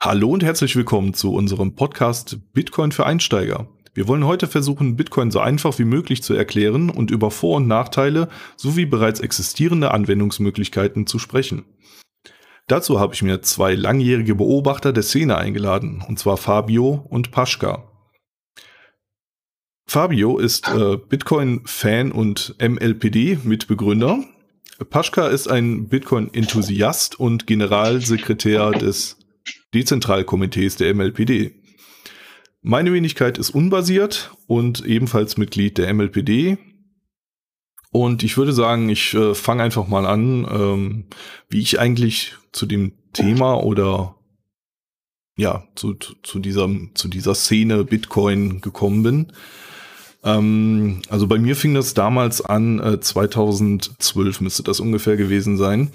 Hallo und herzlich willkommen zu unserem Podcast Bitcoin für Einsteiger. Wir wollen heute versuchen, Bitcoin so einfach wie möglich zu erklären und über Vor- und Nachteile sowie bereits existierende Anwendungsmöglichkeiten zu sprechen. Dazu habe ich mir zwei langjährige Beobachter der Szene eingeladen, und zwar Fabio und Paschka. Fabio ist äh, Bitcoin-Fan und MLPD-Mitbegründer. Paschka ist ein Bitcoin-Enthusiast und Generalsekretär des Dezentralkomitees der MLPD. Meine Wenigkeit ist unbasiert und ebenfalls Mitglied der MLPD. Und ich würde sagen, ich äh, fange einfach mal an, ähm, wie ich eigentlich zu dem Thema oder ja, zu, zu, dieser, zu dieser Szene Bitcoin gekommen bin. Ähm, also bei mir fing das damals an, äh, 2012 müsste das ungefähr gewesen sein.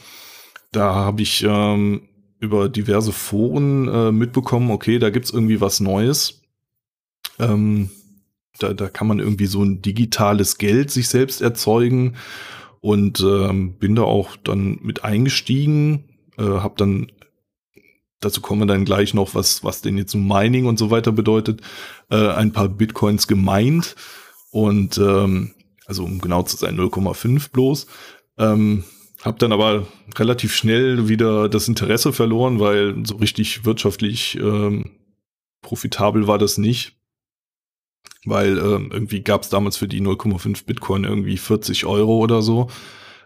Da habe ich ähm, über diverse Foren äh, mitbekommen, okay, da gibt's irgendwie was Neues. Ähm, da, da kann man irgendwie so ein digitales Geld sich selbst erzeugen und ähm, bin da auch dann mit eingestiegen, äh, habe dann dazu kommen wir dann gleich noch, was was denn jetzt Mining und so weiter bedeutet, äh, ein paar Bitcoins gemeint und ähm, also um genau zu sein 0,5 bloß. Ähm, hab dann aber relativ schnell wieder das Interesse verloren, weil so richtig wirtschaftlich ähm, profitabel war das nicht. Weil ähm, irgendwie gab es damals für die 0,5 Bitcoin irgendwie 40 Euro oder so.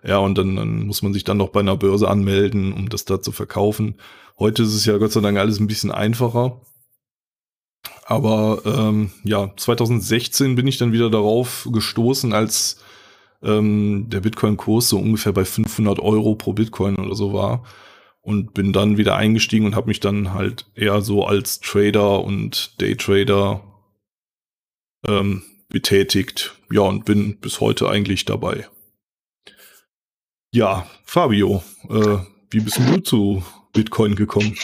Ja, und dann, dann muss man sich dann noch bei einer Börse anmelden, um das da zu verkaufen. Heute ist es ja Gott sei Dank alles ein bisschen einfacher. Aber ähm, ja, 2016 bin ich dann wieder darauf gestoßen, als ähm, der Bitcoin-Kurs so ungefähr bei 500 Euro pro Bitcoin oder so war. Und bin dann wieder eingestiegen und habe mich dann halt eher so als Trader und Daytrader ähm, betätigt. Ja, und bin bis heute eigentlich dabei. Ja, Fabio, äh, wie bist du zu Bitcoin gekommen?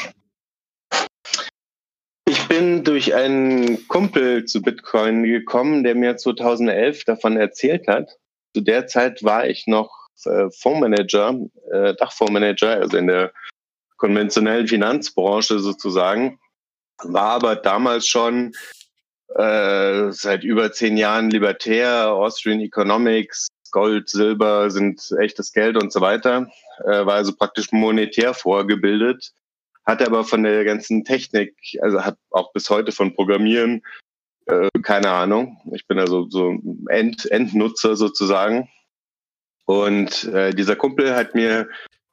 Ich bin durch einen Kumpel zu Bitcoin gekommen, der mir 2011 davon erzählt hat zu der Zeit war ich noch äh, Fondsmanager, äh, Dachfondsmanager, also in der konventionellen Finanzbranche sozusagen, war aber damals schon äh, seit über zehn Jahren libertär, Austrian Economics, Gold, Silber sind echtes Geld und so weiter, äh, war also praktisch monetär vorgebildet, hatte aber von der ganzen Technik, also hat auch bis heute von Programmieren äh, keine Ahnung. Ich bin also so End, Endnutzer sozusagen. Und äh, dieser Kumpel hat mir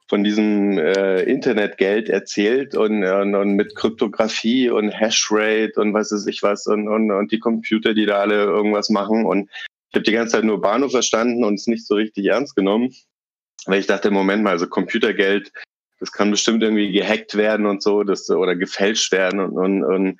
von diesem äh, Internetgeld erzählt und, und, und mit Kryptographie und Hashrate und was weiß ich was und, und, und die Computer, die da alle irgendwas machen. Und ich habe die ganze Zeit nur Bahnhof verstanden und es nicht so richtig ernst genommen. Weil ich dachte, Moment mal, also Computergeld, das kann bestimmt irgendwie gehackt werden und so, das, oder gefälscht werden und, und, und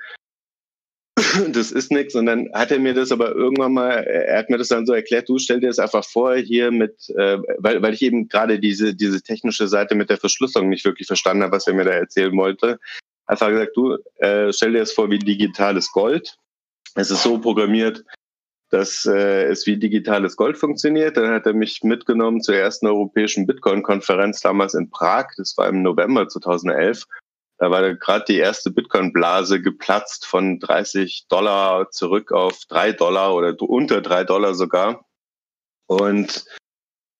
das ist nichts. Und dann hat er mir das aber irgendwann mal, er hat mir das dann so erklärt, du stell dir das einfach vor, hier mit, äh, weil, weil ich eben gerade diese, diese technische Seite mit der Verschlüsselung nicht wirklich verstanden habe, was er mir da erzählen wollte. Einfach gesagt, du äh, stell dir das vor wie digitales Gold. Es ist so programmiert, dass äh, es wie digitales Gold funktioniert. Dann hat er mich mitgenommen zur ersten europäischen Bitcoin-Konferenz damals in Prag. Das war im November 2011. Da war gerade die erste Bitcoin-Blase geplatzt von 30 Dollar zurück auf 3 Dollar oder unter 3 Dollar sogar. Und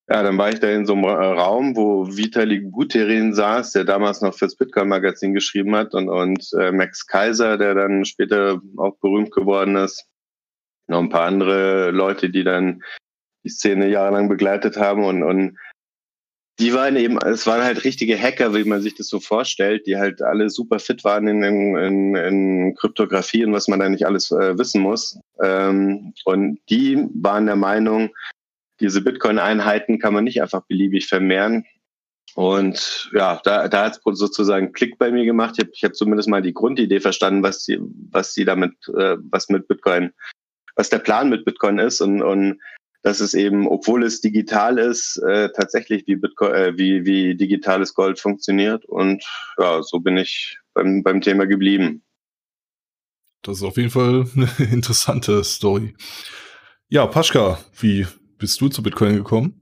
ja, dann war ich da in so einem Raum, wo Vitalik Buterin saß, der damals noch fürs Bitcoin-Magazin geschrieben hat und, und äh, Max Kaiser, der dann später auch berühmt geworden ist. Noch ein paar andere Leute, die dann die Szene jahrelang begleitet haben und, und die waren eben, es waren halt richtige Hacker, wie man sich das so vorstellt, die halt alle super fit waren in, in, in Kryptographie und was man da nicht alles äh, wissen muss. Ähm, und die waren der Meinung, diese Bitcoin-Einheiten kann man nicht einfach beliebig vermehren. Und ja, da, da hat es sozusagen Klick bei mir gemacht. Ich habe ich hab zumindest mal die Grundidee verstanden, was die, was die damit, äh, was mit Bitcoin, was der Plan mit Bitcoin ist und, und dass es eben, obwohl es digital ist, äh, tatsächlich wie, Bitcoin, äh, wie, wie digitales Gold funktioniert. Und ja, so bin ich beim, beim Thema geblieben. Das ist auf jeden Fall eine interessante Story. Ja, Paschka, wie bist du zu Bitcoin gekommen?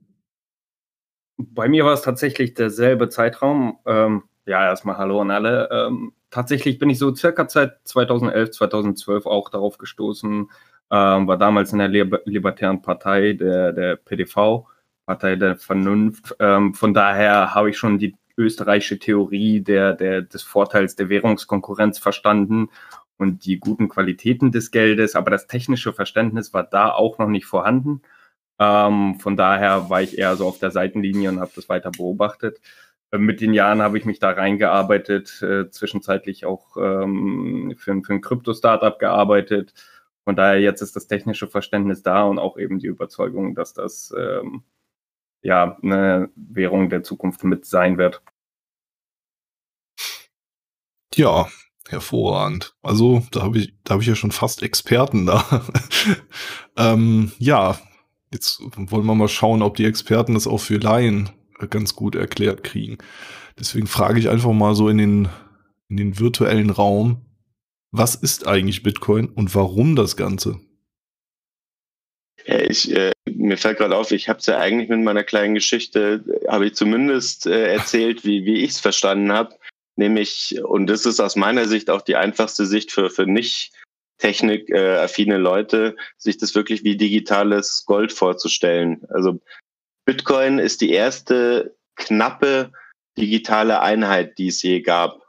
Bei mir war es tatsächlich derselbe Zeitraum. Ähm, ja, erstmal Hallo an alle. Ähm, tatsächlich bin ich so circa seit 2011, 2012 auch darauf gestoßen, ähm, war damals in der Liber Libertären Partei, der, der PDV, Partei der Vernunft. Ähm, von daher habe ich schon die österreichische Theorie der, der, des Vorteils der Währungskonkurrenz verstanden und die guten Qualitäten des Geldes, aber das technische Verständnis war da auch noch nicht vorhanden. Ähm, von daher war ich eher so auf der Seitenlinie und habe das weiter beobachtet. Äh, mit den Jahren habe ich mich da reingearbeitet, äh, zwischenzeitlich auch ähm, für, für ein Krypto-Startup gearbeitet. Von daher jetzt ist das technische Verständnis da und auch eben die Überzeugung, dass das ähm, ja eine Währung der Zukunft mit sein wird. Ja, hervorragend. Also da habe ich, da habe ich ja schon fast Experten da. ähm, ja, jetzt wollen wir mal schauen, ob die Experten das auch für Laien ganz gut erklärt kriegen. Deswegen frage ich einfach mal so in den, in den virtuellen Raum, was ist eigentlich Bitcoin und warum das Ganze? Ja, ich, äh, mir fällt gerade auf, ich habe es ja eigentlich mit meiner kleinen Geschichte, habe ich zumindest äh, erzählt, wie, wie ich es verstanden habe. Nämlich, und das ist aus meiner Sicht auch die einfachste Sicht für, für nicht technikaffine äh, Leute, sich das wirklich wie digitales Gold vorzustellen. Also Bitcoin ist die erste knappe digitale Einheit, die es je gab.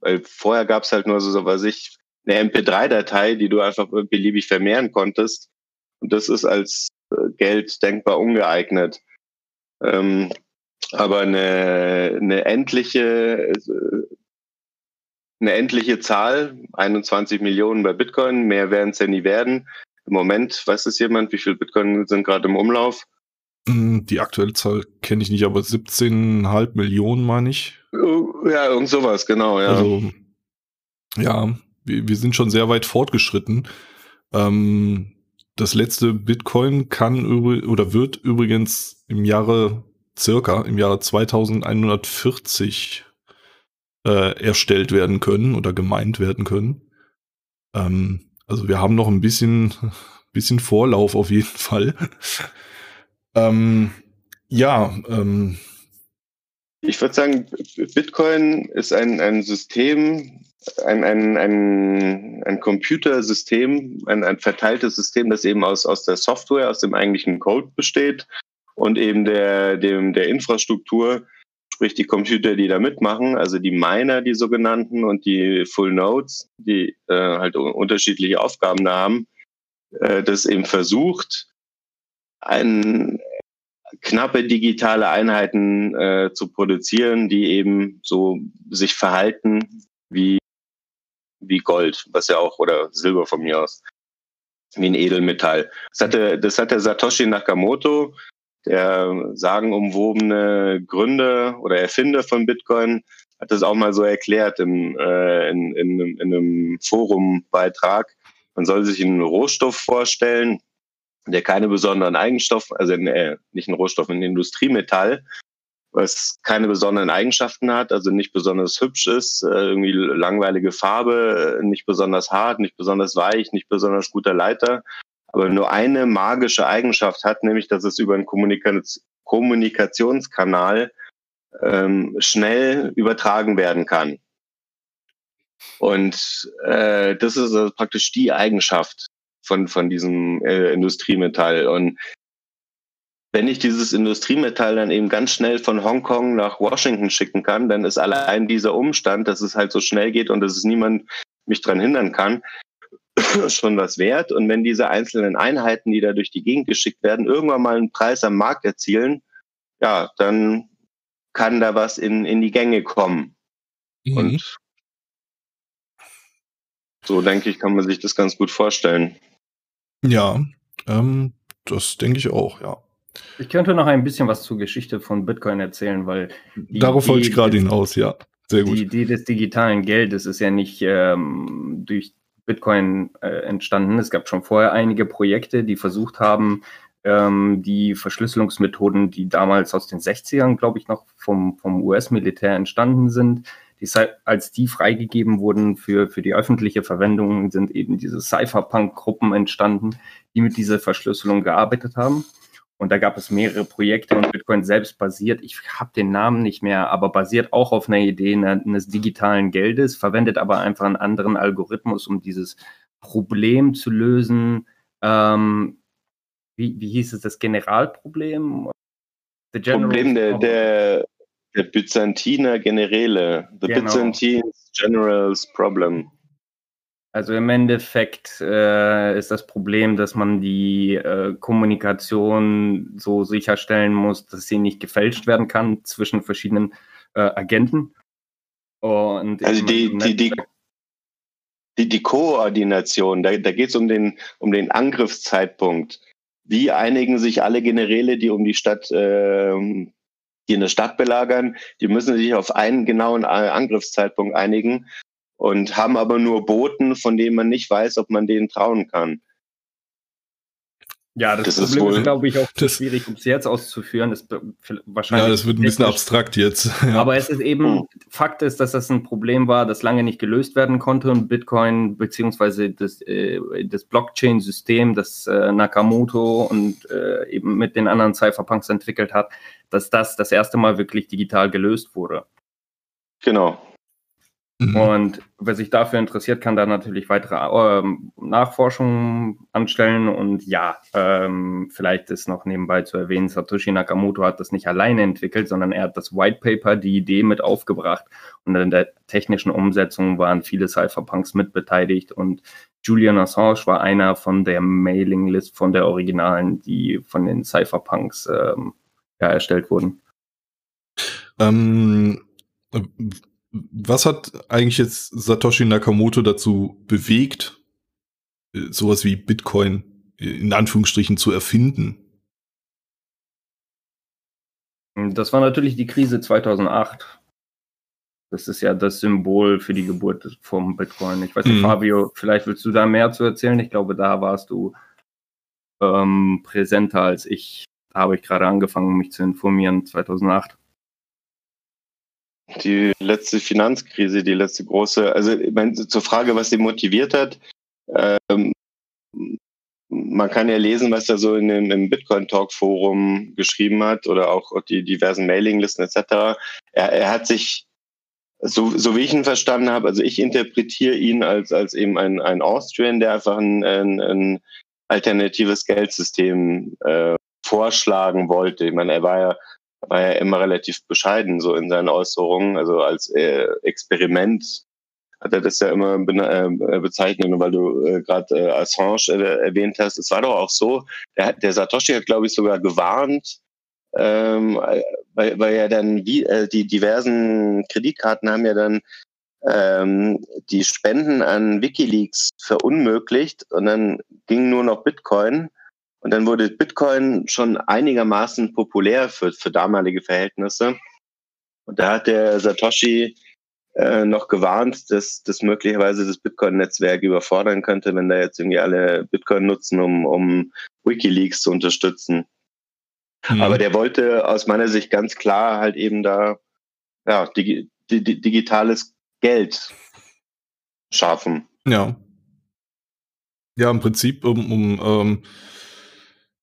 Weil vorher gab es halt nur so, so was ich, eine MP3-Datei, die du einfach beliebig vermehren konntest. Und das ist als äh, Geld denkbar ungeeignet. Ähm, aber eine, eine endliche, äh, eine endliche Zahl, 21 Millionen bei Bitcoin, mehr werden es ja nie werden. Im Moment, weiß es jemand, wie viel Bitcoin sind gerade im Umlauf? Hm, die aktuelle Zahl kenne ich nicht, aber 17,5 Millionen meine ich. Ja, irgend sowas, genau, ja. Also, ja, wir, sind schon sehr weit fortgeschritten. Ähm, das letzte Bitcoin kann oder wird übrigens im Jahre circa im Jahre 2140 äh, erstellt werden können oder gemeint werden können. Ähm, also wir haben noch ein bisschen, bisschen Vorlauf auf jeden Fall. Ähm, ja, ähm, ich würde sagen, Bitcoin ist ein, ein System, ein, ein, ein, ein Computersystem, ein, ein verteiltes System, das eben aus, aus der Software, aus dem eigentlichen Code besteht und eben der, dem, der Infrastruktur, sprich die Computer, die da mitmachen, also die Miner, die sogenannten und die Full Nodes, die äh, halt unterschiedliche Aufgaben da haben, äh, das eben versucht, ein, knappe digitale Einheiten äh, zu produzieren, die eben so sich verhalten wie, wie Gold, was ja auch, oder Silber von mir aus, wie ein Edelmetall. Das hatte, das hat der Satoshi Nakamoto, der sagenumwobene Gründer oder Erfinder von Bitcoin, hat das auch mal so erklärt im, äh, in, in, in einem Forumbeitrag. Man soll sich einen Rohstoff vorstellen, der keine besonderen Eigenschaften, also äh, nicht ein Rohstoff, ein Industriemetall, was keine besonderen Eigenschaften hat, also nicht besonders hübsch ist, äh, irgendwie langweilige Farbe, nicht besonders hart, nicht besonders weich, nicht besonders guter Leiter, aber nur eine magische Eigenschaft hat, nämlich dass es über einen Kommunika Kommunikationskanal ähm, schnell übertragen werden kann. Und äh, das ist also praktisch die Eigenschaft, von, von diesem äh, Industriemetall. Und wenn ich dieses Industriemetall dann eben ganz schnell von Hongkong nach Washington schicken kann, dann ist allein dieser Umstand, dass es halt so schnell geht und dass es niemand mich dran hindern kann, schon was wert. Und wenn diese einzelnen Einheiten, die da durch die Gegend geschickt werden, irgendwann mal einen Preis am Markt erzielen, ja, dann kann da was in, in die Gänge kommen. Mhm. Und so denke ich, kann man sich das ganz gut vorstellen. Ja, ähm, das denke ich auch, ja. Ich könnte noch ein bisschen was zur Geschichte von Bitcoin erzählen, weil darauf wollte ich gerade hinaus, ja. Sehr gut. Die Idee des digitalen Geldes ist ja nicht ähm, durch Bitcoin äh, entstanden. Es gab schon vorher einige Projekte, die versucht haben, ähm, die Verschlüsselungsmethoden, die damals aus den 60ern, glaube ich, noch vom, vom US-Militär entstanden sind, die, als die freigegeben wurden für, für die öffentliche Verwendung, sind eben diese Cypherpunk-Gruppen entstanden, die mit dieser Verschlüsselung gearbeitet haben. Und da gab es mehrere Projekte und Bitcoin selbst basiert, ich habe den Namen nicht mehr, aber basiert auch auf einer Idee eines digitalen Geldes, verwendet aber einfach einen anderen Algorithmus, um dieses Problem zu lösen. Ähm, wie, wie hieß es, das Generalproblem? The Problem der, der, der Byzantiner Generäle. The genau. Byzantine Generals Problem. Also im Endeffekt äh, ist das Problem, dass man die äh, Kommunikation so sicherstellen muss, dass sie nicht gefälscht werden kann zwischen verschiedenen äh, Agenten. Und also die, die, die, die, die Koordination, da, da geht es um den, um den Angriffszeitpunkt. Wie einigen sich alle Generäle, die um die Stadt, äh, die eine Stadt belagern, die müssen sich auf einen genauen äh, Angriffszeitpunkt einigen und haben aber nur Boten, von denen man nicht weiß, ob man denen trauen kann. Ja, das, das Problem ist, ist glaube ich, auch das, schwierig, um es jetzt auszuführen. Das wahrscheinlich ja, das wird ein bisschen abstrakt jetzt. Ja. Aber es ist eben, oh. Fakt ist, dass das ein Problem war, das lange nicht gelöst werden konnte und Bitcoin beziehungsweise das, äh, das Blockchain-System, das äh, Nakamoto und äh, eben mit den anderen Cypherpunks entwickelt hat, dass das das erste Mal wirklich digital gelöst wurde. Genau. Mhm. Und wer sich dafür interessiert, kann da natürlich weitere ähm, Nachforschungen anstellen. Und ja, ähm, vielleicht ist noch nebenbei zu erwähnen, Satoshi Nakamoto hat das nicht alleine entwickelt, sondern er hat das White Paper, die Idee mit aufgebracht. Und in der technischen Umsetzung waren viele Cypherpunks mitbeteiligt. Und Julian Assange war einer von der Mailinglist von der Originalen, die von den Cypherpunks ähm, ja, erstellt wurden. Ähm, was hat eigentlich jetzt Satoshi Nakamoto dazu bewegt, äh, sowas wie Bitcoin äh, in Anführungsstrichen zu erfinden? Das war natürlich die Krise 2008. Das ist ja das Symbol für die Geburt vom Bitcoin. Ich weiß nicht, mhm. Fabio, vielleicht willst du da mehr zu erzählen. Ich glaube, da warst du ähm, präsenter als ich. Da habe ich gerade angefangen, mich zu informieren, 2008 die letzte Finanzkrise, die letzte große, also ich meine, zur Frage, was sie motiviert hat, ähm, man kann ja lesen, was er so in dem, im Bitcoin-Talk-Forum geschrieben hat oder auch die diversen Mailinglisten etc. Er, er hat sich, so, so wie ich ihn verstanden habe, also ich interpretiere ihn als, als eben ein, ein Austrian, der einfach ein, ein, ein alternatives Geldsystem äh, vorschlagen wollte. Ich meine, er war ja war ja immer relativ bescheiden so in seinen Äußerungen. Also als äh, Experiment hat er das ja immer äh, bezeichnet, weil du äh, gerade äh, Assange äh, erwähnt hast. Es war doch auch so, der, der Satoshi hat, glaube ich, sogar gewarnt, ähm, weil, weil ja dann wie, äh, die diversen Kreditkarten haben ja dann ähm, die Spenden an Wikileaks verunmöglicht und dann ging nur noch Bitcoin. Und dann wurde Bitcoin schon einigermaßen populär für, für damalige Verhältnisse. Und da hat der Satoshi äh, noch gewarnt, dass das möglicherweise das Bitcoin-Netzwerk überfordern könnte, wenn da jetzt irgendwie alle Bitcoin nutzen, um, um Wikileaks zu unterstützen. Mhm. Aber der wollte aus meiner Sicht ganz klar halt eben da ja, digi di digitales Geld schaffen. Ja. Ja, im Prinzip um, um ähm,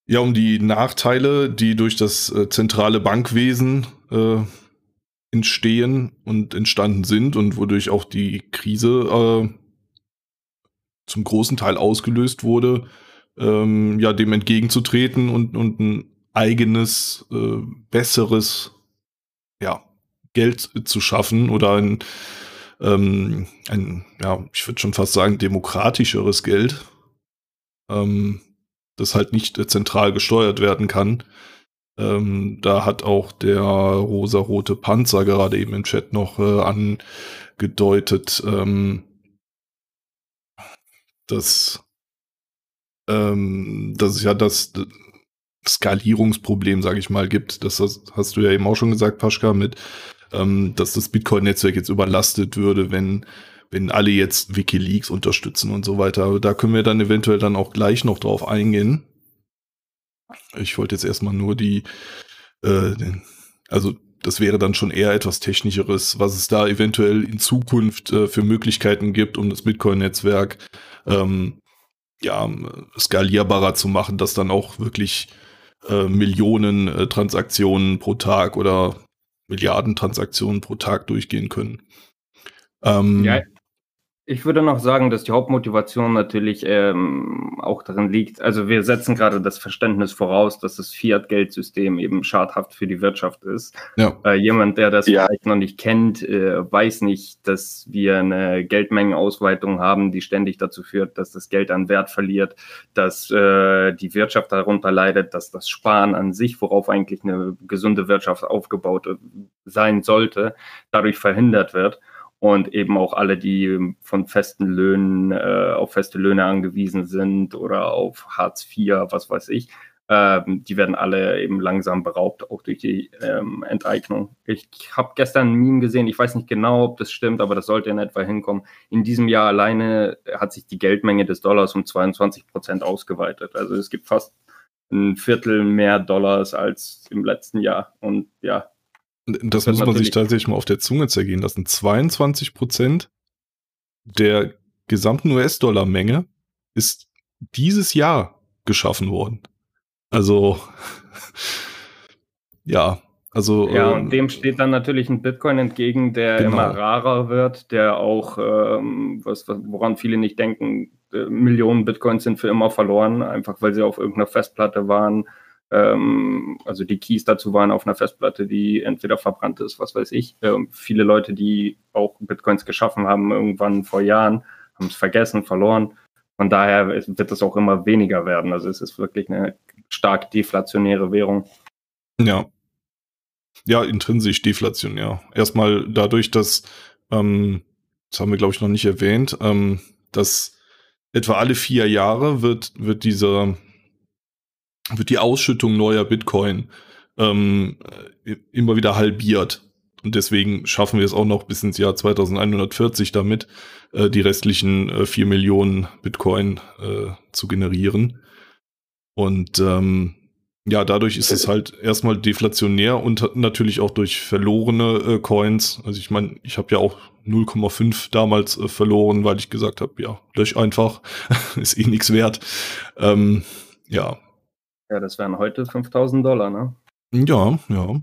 ja, um die Nachteile, die durch das äh, zentrale Bankwesen äh, entstehen und entstanden sind und wodurch auch die Krise äh, zum großen Teil ausgelöst wurde, ähm, ja, dem entgegenzutreten und, und ein eigenes, äh, besseres, ja, Geld zu schaffen oder ein, ähm, ein ja, ich würde schon fast sagen, demokratischeres Geld. Ähm, das halt nicht äh, zentral gesteuert werden kann. Ähm, da hat auch der rosa-rote Panzer gerade eben im Chat noch äh, angedeutet, ähm, dass, ähm, dass es ja das Skalierungsproblem, sage ich mal, gibt. Das hast du ja eben auch schon gesagt, Paschka, mit, ähm, dass das Bitcoin-Netzwerk jetzt überlastet würde, wenn wenn alle jetzt Wikileaks unterstützen und so weiter. Da können wir dann eventuell dann auch gleich noch drauf eingehen. Ich wollte jetzt erstmal nur die, äh, also das wäre dann schon eher etwas technischeres, was es da eventuell in Zukunft äh, für Möglichkeiten gibt, um das Bitcoin-Netzwerk ähm, ja, skalierbarer zu machen, dass dann auch wirklich äh, Millionen äh, Transaktionen pro Tag oder Milliarden Transaktionen pro Tag durchgehen können. Ähm, ja, ich würde noch sagen, dass die Hauptmotivation natürlich ähm, auch darin liegt, also wir setzen gerade das Verständnis voraus, dass das Fiat-Geldsystem eben schadhaft für die Wirtschaft ist. Ja. Äh, jemand, der das ja. vielleicht noch nicht kennt, äh, weiß nicht, dass wir eine Geldmengenausweitung haben, die ständig dazu führt, dass das Geld an Wert verliert, dass äh, die Wirtschaft darunter leidet, dass das Sparen an sich, worauf eigentlich eine gesunde Wirtschaft aufgebaut äh, sein sollte, dadurch verhindert wird und eben auch alle, die von festen Löhnen äh, auf feste Löhne angewiesen sind oder auf Hartz IV, was weiß ich, ähm, die werden alle eben langsam beraubt, auch durch die ähm, Enteignung. Ich habe gestern ein Meme gesehen, ich weiß nicht genau, ob das stimmt, aber das sollte in etwa hinkommen. In diesem Jahr alleine hat sich die Geldmenge des Dollars um 22 Prozent ausgeweitet. Also es gibt fast ein Viertel mehr Dollars als im letzten Jahr. Und ja, das muss man sich tatsächlich mal auf der Zunge zergehen lassen. 22 Prozent der gesamten US-Dollar-Menge ist dieses Jahr geschaffen worden. Also, ja, also. Ja, ähm, und dem steht dann natürlich ein Bitcoin entgegen, der genau. immer rarer wird, der auch, ähm, was, woran viele nicht denken, äh, Millionen Bitcoins sind für immer verloren, einfach weil sie auf irgendeiner Festplatte waren ähm, also die Keys dazu waren auf einer Festplatte, die entweder verbrannt ist, was weiß ich. Ähm, viele Leute, die auch Bitcoins geschaffen haben, irgendwann vor Jahren, haben es vergessen, verloren. Von daher wird es auch immer weniger werden. Also es ist wirklich eine stark deflationäre Währung. Ja. Ja, intrinsisch deflationär. Erstmal dadurch, dass, ähm, das haben wir glaube ich noch nicht erwähnt, ähm, dass etwa alle vier Jahre wird, wird dieser wird die Ausschüttung neuer Bitcoin ähm, immer wieder halbiert. Und deswegen schaffen wir es auch noch bis ins Jahr 2140 damit, äh, die restlichen äh, 4 Millionen Bitcoin äh, zu generieren. Und ähm, ja, dadurch ist es halt erstmal deflationär und natürlich auch durch verlorene äh, Coins. Also ich meine, ich habe ja auch 0,5 damals äh, verloren, weil ich gesagt habe, ja, lösch einfach, ist eh nichts wert. Ähm, ja, ja, das wären heute 5000 Dollar, ne? Ja, ja.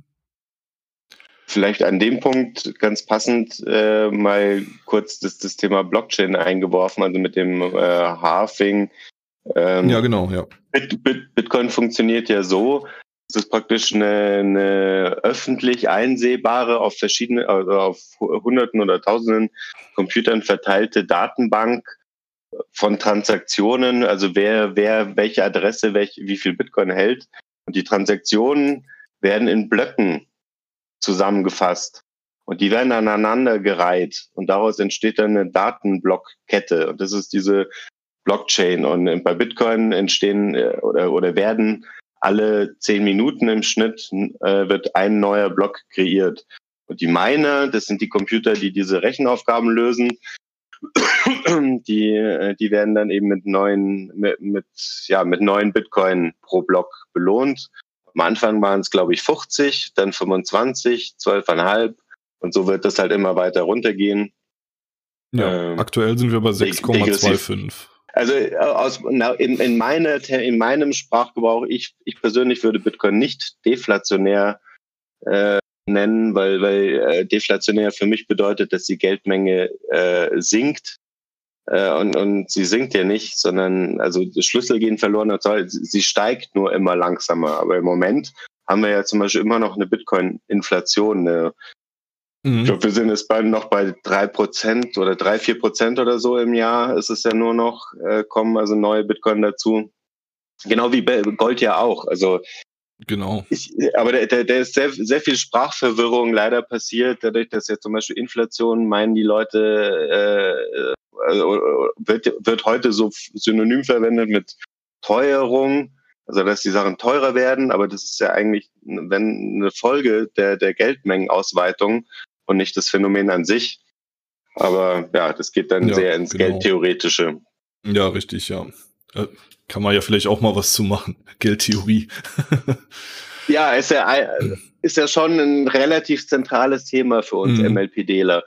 Vielleicht an dem Punkt ganz passend äh, mal kurz das, das Thema Blockchain eingeworfen, also mit dem äh, Halving. Ähm, ja, genau, ja. Bit, Bit, Bitcoin funktioniert ja so, es ist praktisch eine, eine öffentlich einsehbare, auf verschiedene, also auf Hunderten oder Tausenden Computern verteilte Datenbank, von Transaktionen, also wer, wer welche Adresse, welch, wie viel Bitcoin hält. Und die Transaktionen werden in Blöcken zusammengefasst. Und die werden aneinander gereiht. Und daraus entsteht dann eine Datenblockkette. Und das ist diese Blockchain. Und bei Bitcoin entstehen äh, oder, oder werden alle zehn Minuten im Schnitt äh, wird ein neuer Block kreiert. Und die Miner, das sind die Computer, die diese Rechenaufgaben lösen, die, äh, die werden dann eben mit neuen, mit, mit, ja, mit neuen Bitcoin pro Block belohnt. Am Anfang waren es, glaube ich, 50, dann 25, 12,5 und so wird das halt immer weiter runtergehen. Ja, ähm, aktuell sind wir bei 6,25. Also äh, aus, na, in, in, meine, in meinem Sprachgebrauch, ich, ich persönlich würde Bitcoin nicht deflationär äh, nennen, weil, weil äh, deflationär für mich bedeutet, dass die Geldmenge äh, sinkt. Äh, und, und sie sinkt ja nicht, sondern also Schlüssel gehen verloren sie steigt nur immer langsamer. Aber im Moment haben wir ja zum Beispiel immer noch eine Bitcoin-Inflation. Mhm. Ich glaube, wir sind jetzt bei, noch bei drei Prozent oder drei, vier Prozent oder so im Jahr ist es ja nur noch, äh, kommen also neue Bitcoin dazu. Genau wie Gold ja auch. Also Genau. Ich, aber da, da, da ist sehr, sehr viel Sprachverwirrung leider passiert, dadurch, dass jetzt zum Beispiel Inflation meinen die Leute, äh, also, wird, wird heute so synonym verwendet mit Teuerung, also dass die Sachen teurer werden, aber das ist ja eigentlich wenn eine Folge der, der Geldmengenausweitung und nicht das Phänomen an sich. Aber ja, das geht dann ja, sehr ins genau. Geldtheoretische. Ja, richtig, ja. Äh, kann man ja vielleicht auch mal was zu machen. Geldtheorie. ja, ist ja, ist ja schon ein relativ zentrales Thema für uns mhm. MLPDler.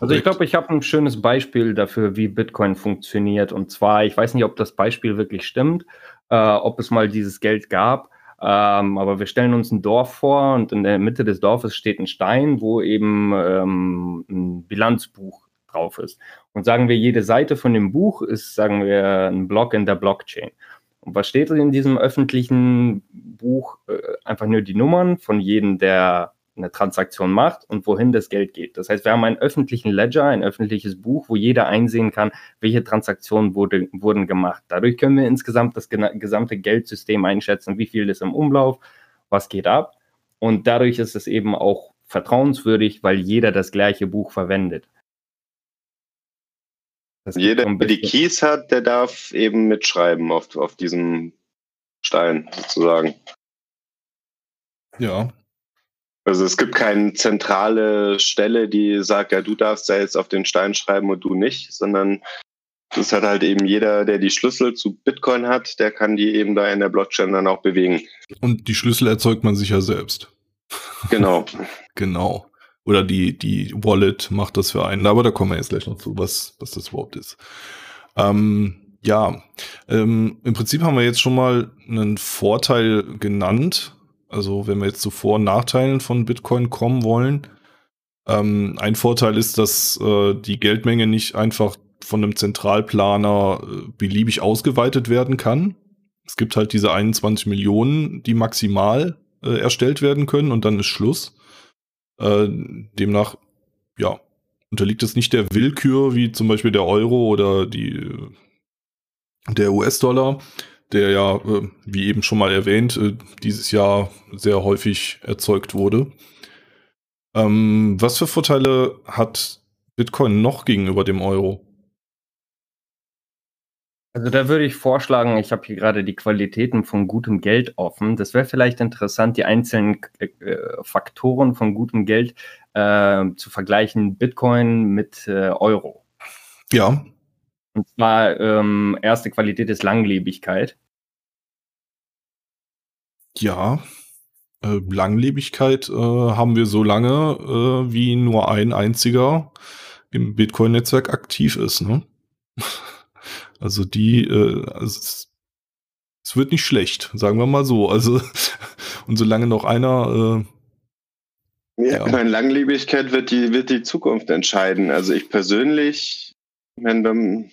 Also ich glaube, ich habe ein schönes Beispiel dafür, wie Bitcoin funktioniert. Und zwar, ich weiß nicht, ob das Beispiel wirklich stimmt, äh, ob es mal dieses Geld gab. Ähm, aber wir stellen uns ein Dorf vor und in der Mitte des Dorfes steht ein Stein, wo eben ähm, ein Bilanzbuch drauf ist. Und sagen wir, jede Seite von dem Buch ist, sagen wir, ein Block in der Blockchain. Und was steht in diesem öffentlichen Buch? Äh, einfach nur die Nummern von jedem, der eine Transaktion macht und wohin das Geld geht. Das heißt, wir haben einen öffentlichen Ledger, ein öffentliches Buch, wo jeder einsehen kann, welche Transaktionen wurde, wurden gemacht. Dadurch können wir insgesamt das gesamte Geldsystem einschätzen, wie viel ist im Umlauf, was geht ab. Und dadurch ist es eben auch vertrauenswürdig, weil jeder das gleiche Buch verwendet. Das jeder, der die Keys hat, der darf eben mitschreiben auf, auf diesem Stein sozusagen. Ja, also es gibt keine zentrale Stelle, die sagt, ja, du darfst da jetzt auf den Stein schreiben und du nicht, sondern das hat halt eben jeder, der die Schlüssel zu Bitcoin hat, der kann die eben da in der Blockchain dann auch bewegen. Und die Schlüssel erzeugt man sich ja selbst. Genau. genau. Oder die, die Wallet macht das für einen. Aber da kommen wir jetzt gleich noch zu, was, was das überhaupt ist. Ähm, ja, ähm, im Prinzip haben wir jetzt schon mal einen Vorteil genannt also wenn wir jetzt zu Vor- und Nachteilen von Bitcoin kommen wollen, ähm, ein Vorteil ist, dass äh, die Geldmenge nicht einfach von einem Zentralplaner äh, beliebig ausgeweitet werden kann. Es gibt halt diese 21 Millionen, die maximal äh, erstellt werden können und dann ist Schluss. Äh, demnach, ja, unterliegt es nicht der Willkür, wie zum Beispiel der Euro oder die, der US-Dollar, der ja, äh, wie eben schon mal erwähnt, äh, dieses Jahr sehr häufig erzeugt wurde. Ähm, was für Vorteile hat Bitcoin noch gegenüber dem Euro? Also da würde ich vorschlagen, ich habe hier gerade die Qualitäten von gutem Geld offen. Das wäre vielleicht interessant, die einzelnen äh, Faktoren von gutem Geld äh, zu vergleichen, Bitcoin mit äh, Euro. Ja. Und zwar ähm, erste Qualität ist Langlebigkeit. Ja, äh, Langlebigkeit äh, haben wir so lange, äh, wie nur ein einziger im Bitcoin-Netzwerk aktiv ist. Ne? Also die, äh, also es, es, wird nicht schlecht, sagen wir mal so. Also und solange noch einer äh, ja, ja. meine Langlebigkeit wird die, wird die Zukunft entscheiden. Also ich persönlich, wenn,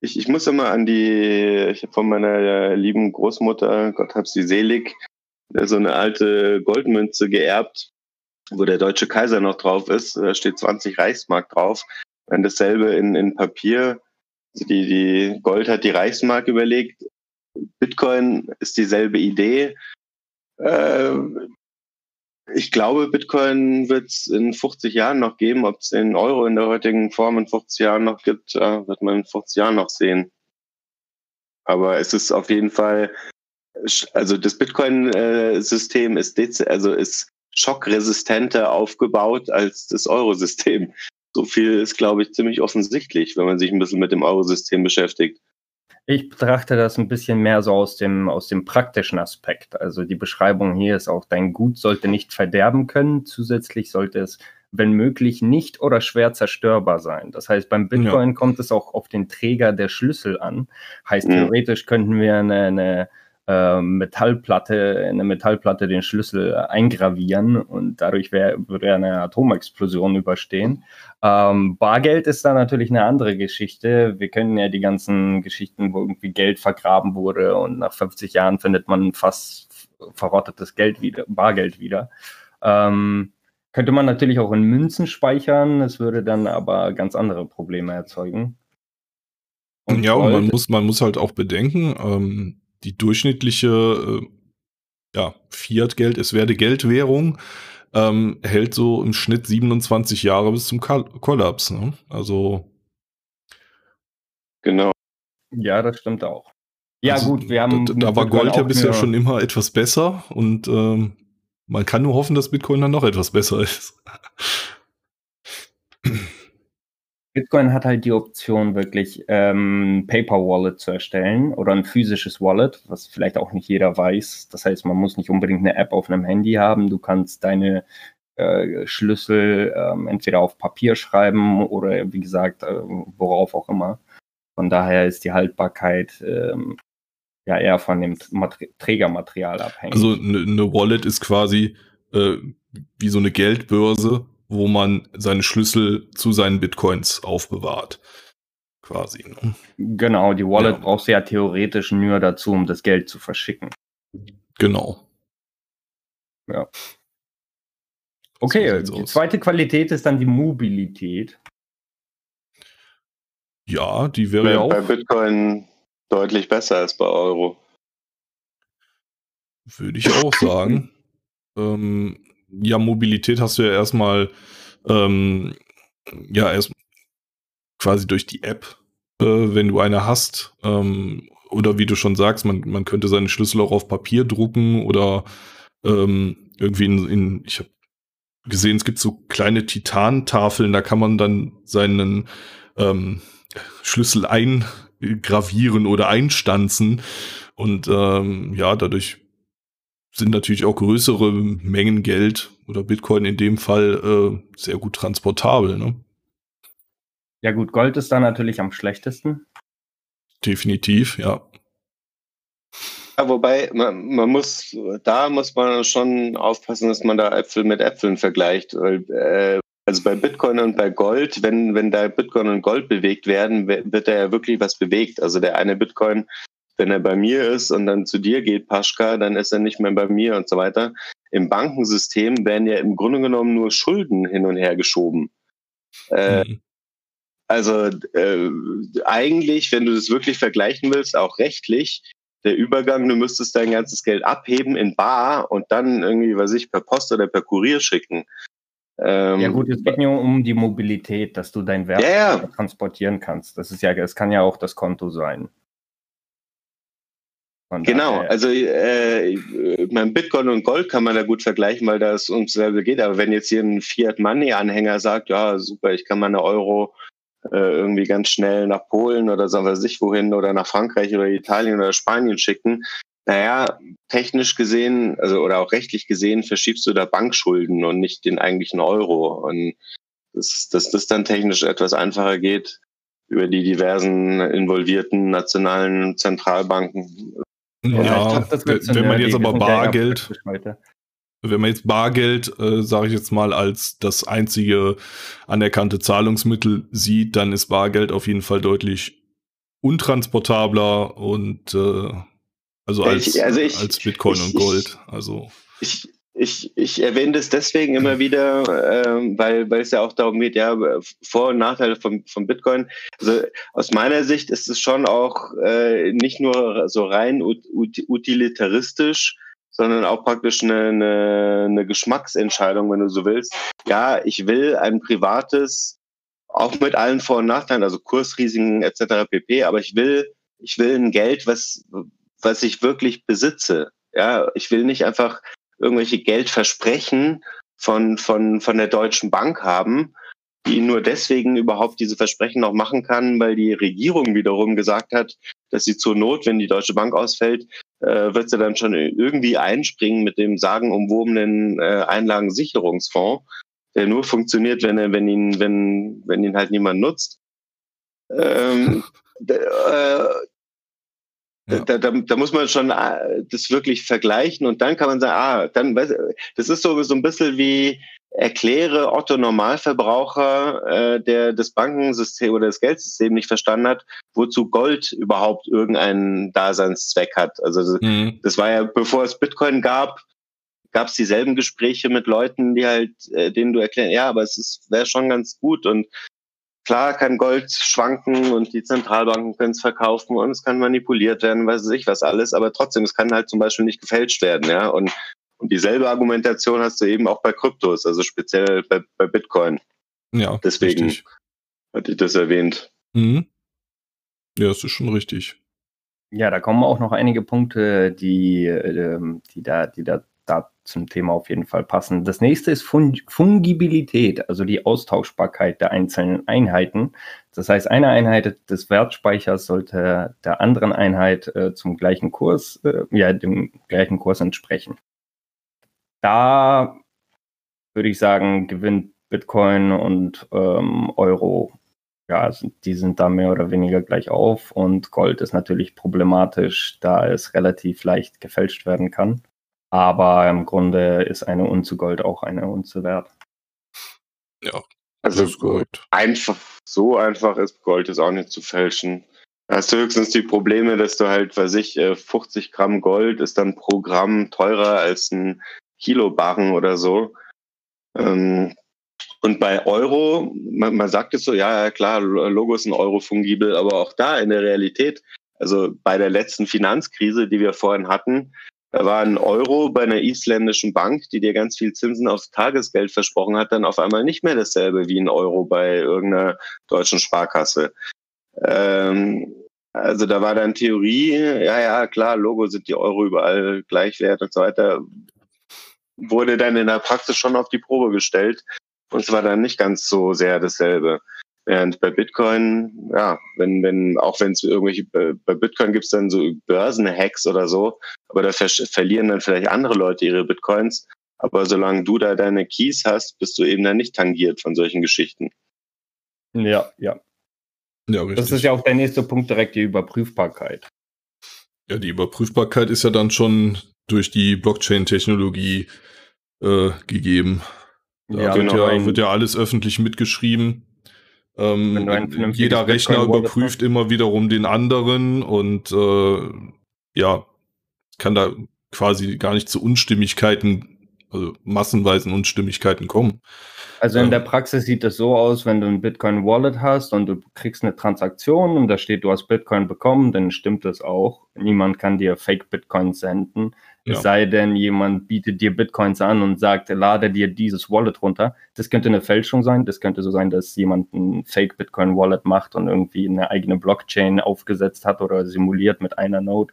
ich, ich muss immer an die, ich habe von meiner lieben Großmutter, Gott hab sie selig, so eine alte Goldmünze geerbt, wo der deutsche Kaiser noch drauf ist. Da steht 20 Reichsmark drauf. Wenn dasselbe in, in Papier, also die, die Gold hat die Reichsmark überlegt, Bitcoin ist dieselbe Idee. Äh, ich glaube, Bitcoin wird es in 50 Jahren noch geben. Ob es den Euro in der heutigen Form in 50 Jahren noch gibt, äh, wird man in 50 Jahren noch sehen. Aber es ist auf jeden Fall, also das Bitcoin-System ist, also ist schockresistenter aufgebaut als das Euro-System. So viel ist, glaube ich, ziemlich offensichtlich, wenn man sich ein bisschen mit dem Euro-System beschäftigt. Ich betrachte das ein bisschen mehr so aus dem, aus dem praktischen Aspekt. Also die Beschreibung hier ist auch, dein Gut sollte nicht verderben können. Zusätzlich sollte es, wenn möglich, nicht oder schwer zerstörbar sein. Das heißt, beim Bitcoin ja. kommt es auch auf den Träger der Schlüssel an. Heißt, mhm. theoretisch könnten wir eine, eine äh, Metallplatte, eine Metallplatte den Schlüssel eingravieren und dadurch wär, würde er eine Atomexplosion überstehen. Ähm, Bargeld ist da natürlich eine andere Geschichte. Wir kennen ja die ganzen Geschichten, wo irgendwie Geld vergraben wurde und nach 50 Jahren findet man fast verrottetes Geld wieder, Bargeld wieder. Ähm, könnte man natürlich auch in Münzen speichern, es würde dann aber ganz andere Probleme erzeugen. Und ja, und man muss, man muss halt auch bedenken, ähm, die durchschnittliche äh, ja, Fiat-Geld, es werde Geldwährung, ähm, hält so im Schnitt 27 Jahre bis zum Kollaps. Ne? Also. Genau. Ja, das stimmt auch. Ja, also, gut, wir haben. Da, da war Gold ja bisher schon immer etwas besser und ähm, man kann nur hoffen, dass Bitcoin dann noch etwas besser ist. Bitcoin hat halt die Option, wirklich ähm, Paper Wallet zu erstellen oder ein physisches Wallet, was vielleicht auch nicht jeder weiß. Das heißt, man muss nicht unbedingt eine App auf einem Handy haben. Du kannst deine äh, Schlüssel ähm, entweder auf Papier schreiben oder wie gesagt, äh, worauf auch immer. Von daher ist die Haltbarkeit ähm, ja eher von dem Materi Trägermaterial abhängig. Also eine ne Wallet ist quasi äh, wie so eine Geldbörse, wo man seine Schlüssel zu seinen Bitcoins aufbewahrt. Quasi. Ne? Genau, die Wallet ja. brauchst du ja theoretisch nur dazu, um das Geld zu verschicken. Genau. Ja. Okay, so die aus. zweite Qualität ist dann die Mobilität. Ja, die wäre ja auch. Bei Bitcoin deutlich besser als bei Euro. Würde ich auch sagen. ähm, ja, Mobilität hast du ja erstmal, ähm, ja, erst quasi durch die App, äh, wenn du eine hast. Ähm, oder wie du schon sagst, man, man könnte seine Schlüssel auch auf Papier drucken oder ähm, irgendwie in, in ich habe gesehen, es gibt so kleine Titantafeln, da kann man dann seinen ähm, Schlüssel eingravieren oder einstanzen. Und ähm, ja, dadurch sind natürlich auch größere Mengen Geld oder Bitcoin in dem Fall äh, sehr gut transportabel. Ne? Ja gut, Gold ist da natürlich am schlechtesten. Definitiv, ja. Ja, wobei, man, man, muss, da muss man schon aufpassen, dass man da Äpfel mit Äpfeln vergleicht. Weil, äh, also bei Bitcoin und bei Gold, wenn, wenn da Bitcoin und Gold bewegt werden, wird da ja wirklich was bewegt. Also der eine Bitcoin, wenn er bei mir ist und dann zu dir geht, Paschka, dann ist er nicht mehr bei mir und so weiter. Im Bankensystem werden ja im Grunde genommen nur Schulden hin und her geschoben. Äh, mhm. Also äh, eigentlich, wenn du das wirklich vergleichen willst, auch rechtlich, der Übergang, du müsstest dein ganzes Geld abheben in Bar und dann irgendwie, was ich, per Post oder per Kurier schicken. Ähm, ja gut, es geht nur um die Mobilität, dass du dein Wert ja. transportieren kannst. Das ist ja, es kann ja auch das Konto sein. Von genau, daher. also äh, mein Bitcoin und Gold kann man da gut vergleichen, weil das ums selbe geht. Aber wenn jetzt hier ein Fiat Money Anhänger sagt, ja super, ich kann meine Euro äh, irgendwie ganz schnell nach Polen oder sagen wir sich wohin oder nach Frankreich oder Italien oder Spanien schicken. Naja, technisch gesehen, also oder auch rechtlich gesehen, verschiebst du da Bankschulden und nicht den eigentlichen Euro. Und dass, dass das dann technisch etwas einfacher geht über die diversen involvierten nationalen Zentralbanken. Ja, ja glaub, wenn man jetzt aber Bargeld, wenn man jetzt Bargeld, äh, sage ich jetzt mal, als das einzige anerkannte Zahlungsmittel sieht, dann ist Bargeld auf jeden Fall deutlich untransportabler und äh, also als, ich, also ich, als Bitcoin ich, und Gold. Also ich, ich, ich erwähne das deswegen immer wieder, äh, weil, weil es ja auch darum geht, ja, Vor- und Nachteile von, von Bitcoin. Also aus meiner Sicht ist es schon auch äh, nicht nur so rein ut utilitaristisch, sondern auch praktisch eine, eine, eine Geschmacksentscheidung, wenn du so willst. Ja, ich will ein privates, auch mit allen Vor- und Nachteilen, also Kursrisiken etc. pp. Aber ich will, ich will ein Geld, was, was ich wirklich besitze. Ja, ich will nicht einfach irgendwelche Geldversprechen von, von, von der Deutschen Bank haben, die nur deswegen überhaupt diese Versprechen noch machen kann, weil die Regierung wiederum gesagt hat, dass sie zur Not, wenn die Deutsche Bank ausfällt, äh, wird sie dann schon irgendwie einspringen mit dem sagenumwobenen äh, Einlagensicherungsfonds, der nur funktioniert, wenn er, wenn ihn, wenn, wenn ihn halt niemand nutzt. Ähm, äh, ja. Da, da, da muss man schon äh, das wirklich vergleichen und dann kann man sagen, ah, dann, das ist so, so ein bisschen wie, erkläre Otto Normalverbraucher, äh, der das Bankensystem oder das Geldsystem nicht verstanden hat, wozu Gold überhaupt irgendeinen Daseinszweck hat. Also mhm. das war ja, bevor es Bitcoin gab, gab es dieselben Gespräche mit Leuten, die halt, äh, denen du erklären, ja, aber es wäre schon ganz gut und klar kann Gold schwanken und die Zentralbanken können es verkaufen und es kann manipuliert werden, weiß ich was alles, aber trotzdem, es kann halt zum Beispiel nicht gefälscht werden, ja. Und und dieselbe Argumentation hast du eben auch bei Kryptos, also speziell bei, bei Bitcoin. Ja. Deswegen richtig. hatte ich das erwähnt. Mhm. Ja, das ist schon richtig. Ja, da kommen auch noch einige Punkte, die, ähm, die, da, die da, da zum Thema auf jeden Fall passen. Das nächste ist Fungibilität, also die Austauschbarkeit der einzelnen Einheiten. Das heißt, eine Einheit des Wertspeichers sollte der anderen Einheit äh, zum gleichen Kurs, äh, ja, dem gleichen Kurs entsprechen da würde ich sagen, gewinnt Bitcoin und ähm, Euro ja, die sind da mehr oder weniger gleich auf und Gold ist natürlich problematisch, da es relativ leicht gefälscht werden kann. Aber im Grunde ist eine Unze Gold auch eine Unze wert. Ja. Also einfach, so einfach ist Gold ist auch nicht zu fälschen. Da hast du höchstens die Probleme, dass du halt, weiß ich, 50 äh, Gramm Gold ist dann pro Gramm teurer als ein Kilo Barren oder so. Ähm, und bei Euro, man, man sagt es so, ja, ja klar, Logo ist ein Euro fungibel, aber auch da in der Realität, also bei der letzten Finanzkrise, die wir vorhin hatten, da war ein Euro bei einer isländischen Bank, die dir ganz viel Zinsen aufs Tagesgeld versprochen hat, dann auf einmal nicht mehr dasselbe wie ein Euro bei irgendeiner deutschen Sparkasse. Ähm, also da war dann Theorie, ja, ja, klar, Logo sind die Euro überall gleich wert und so weiter. Wurde dann in der Praxis schon auf die Probe gestellt und es war dann nicht ganz so sehr dasselbe. Während bei Bitcoin, ja, wenn, wenn, auch wenn es irgendwelche, bei Bitcoin gibt es dann so Börsenhacks oder so, aber da ver verlieren dann vielleicht andere Leute ihre Bitcoins. Aber solange du da deine Keys hast, bist du eben dann nicht tangiert von solchen Geschichten. Ja, ja. Ja, richtig. Das ist ja auch der nächste Punkt, direkt die Überprüfbarkeit. Ja, die Überprüfbarkeit ist ja dann schon durch die Blockchain-Technologie äh, gegeben. Da ja, wird, genau. ja, wird ja alles öffentlich mitgeschrieben. Ähm, jeder Rechner überprüft immer wiederum den anderen und äh, ja, kann da quasi gar nicht zu Unstimmigkeiten, also massenweisen Unstimmigkeiten kommen. Also in der Praxis sieht es so aus, wenn du ein Bitcoin Wallet hast und du kriegst eine Transaktion und da steht, du hast Bitcoin bekommen, dann stimmt das auch. Niemand kann dir Fake Bitcoin senden. Ja. Es sei denn, jemand bietet dir Bitcoins an und sagt, lade dir dieses Wallet runter. Das könnte eine Fälschung sein. Das könnte so sein, dass jemand ein Fake Bitcoin Wallet macht und irgendwie eine eigene Blockchain aufgesetzt hat oder simuliert mit einer Node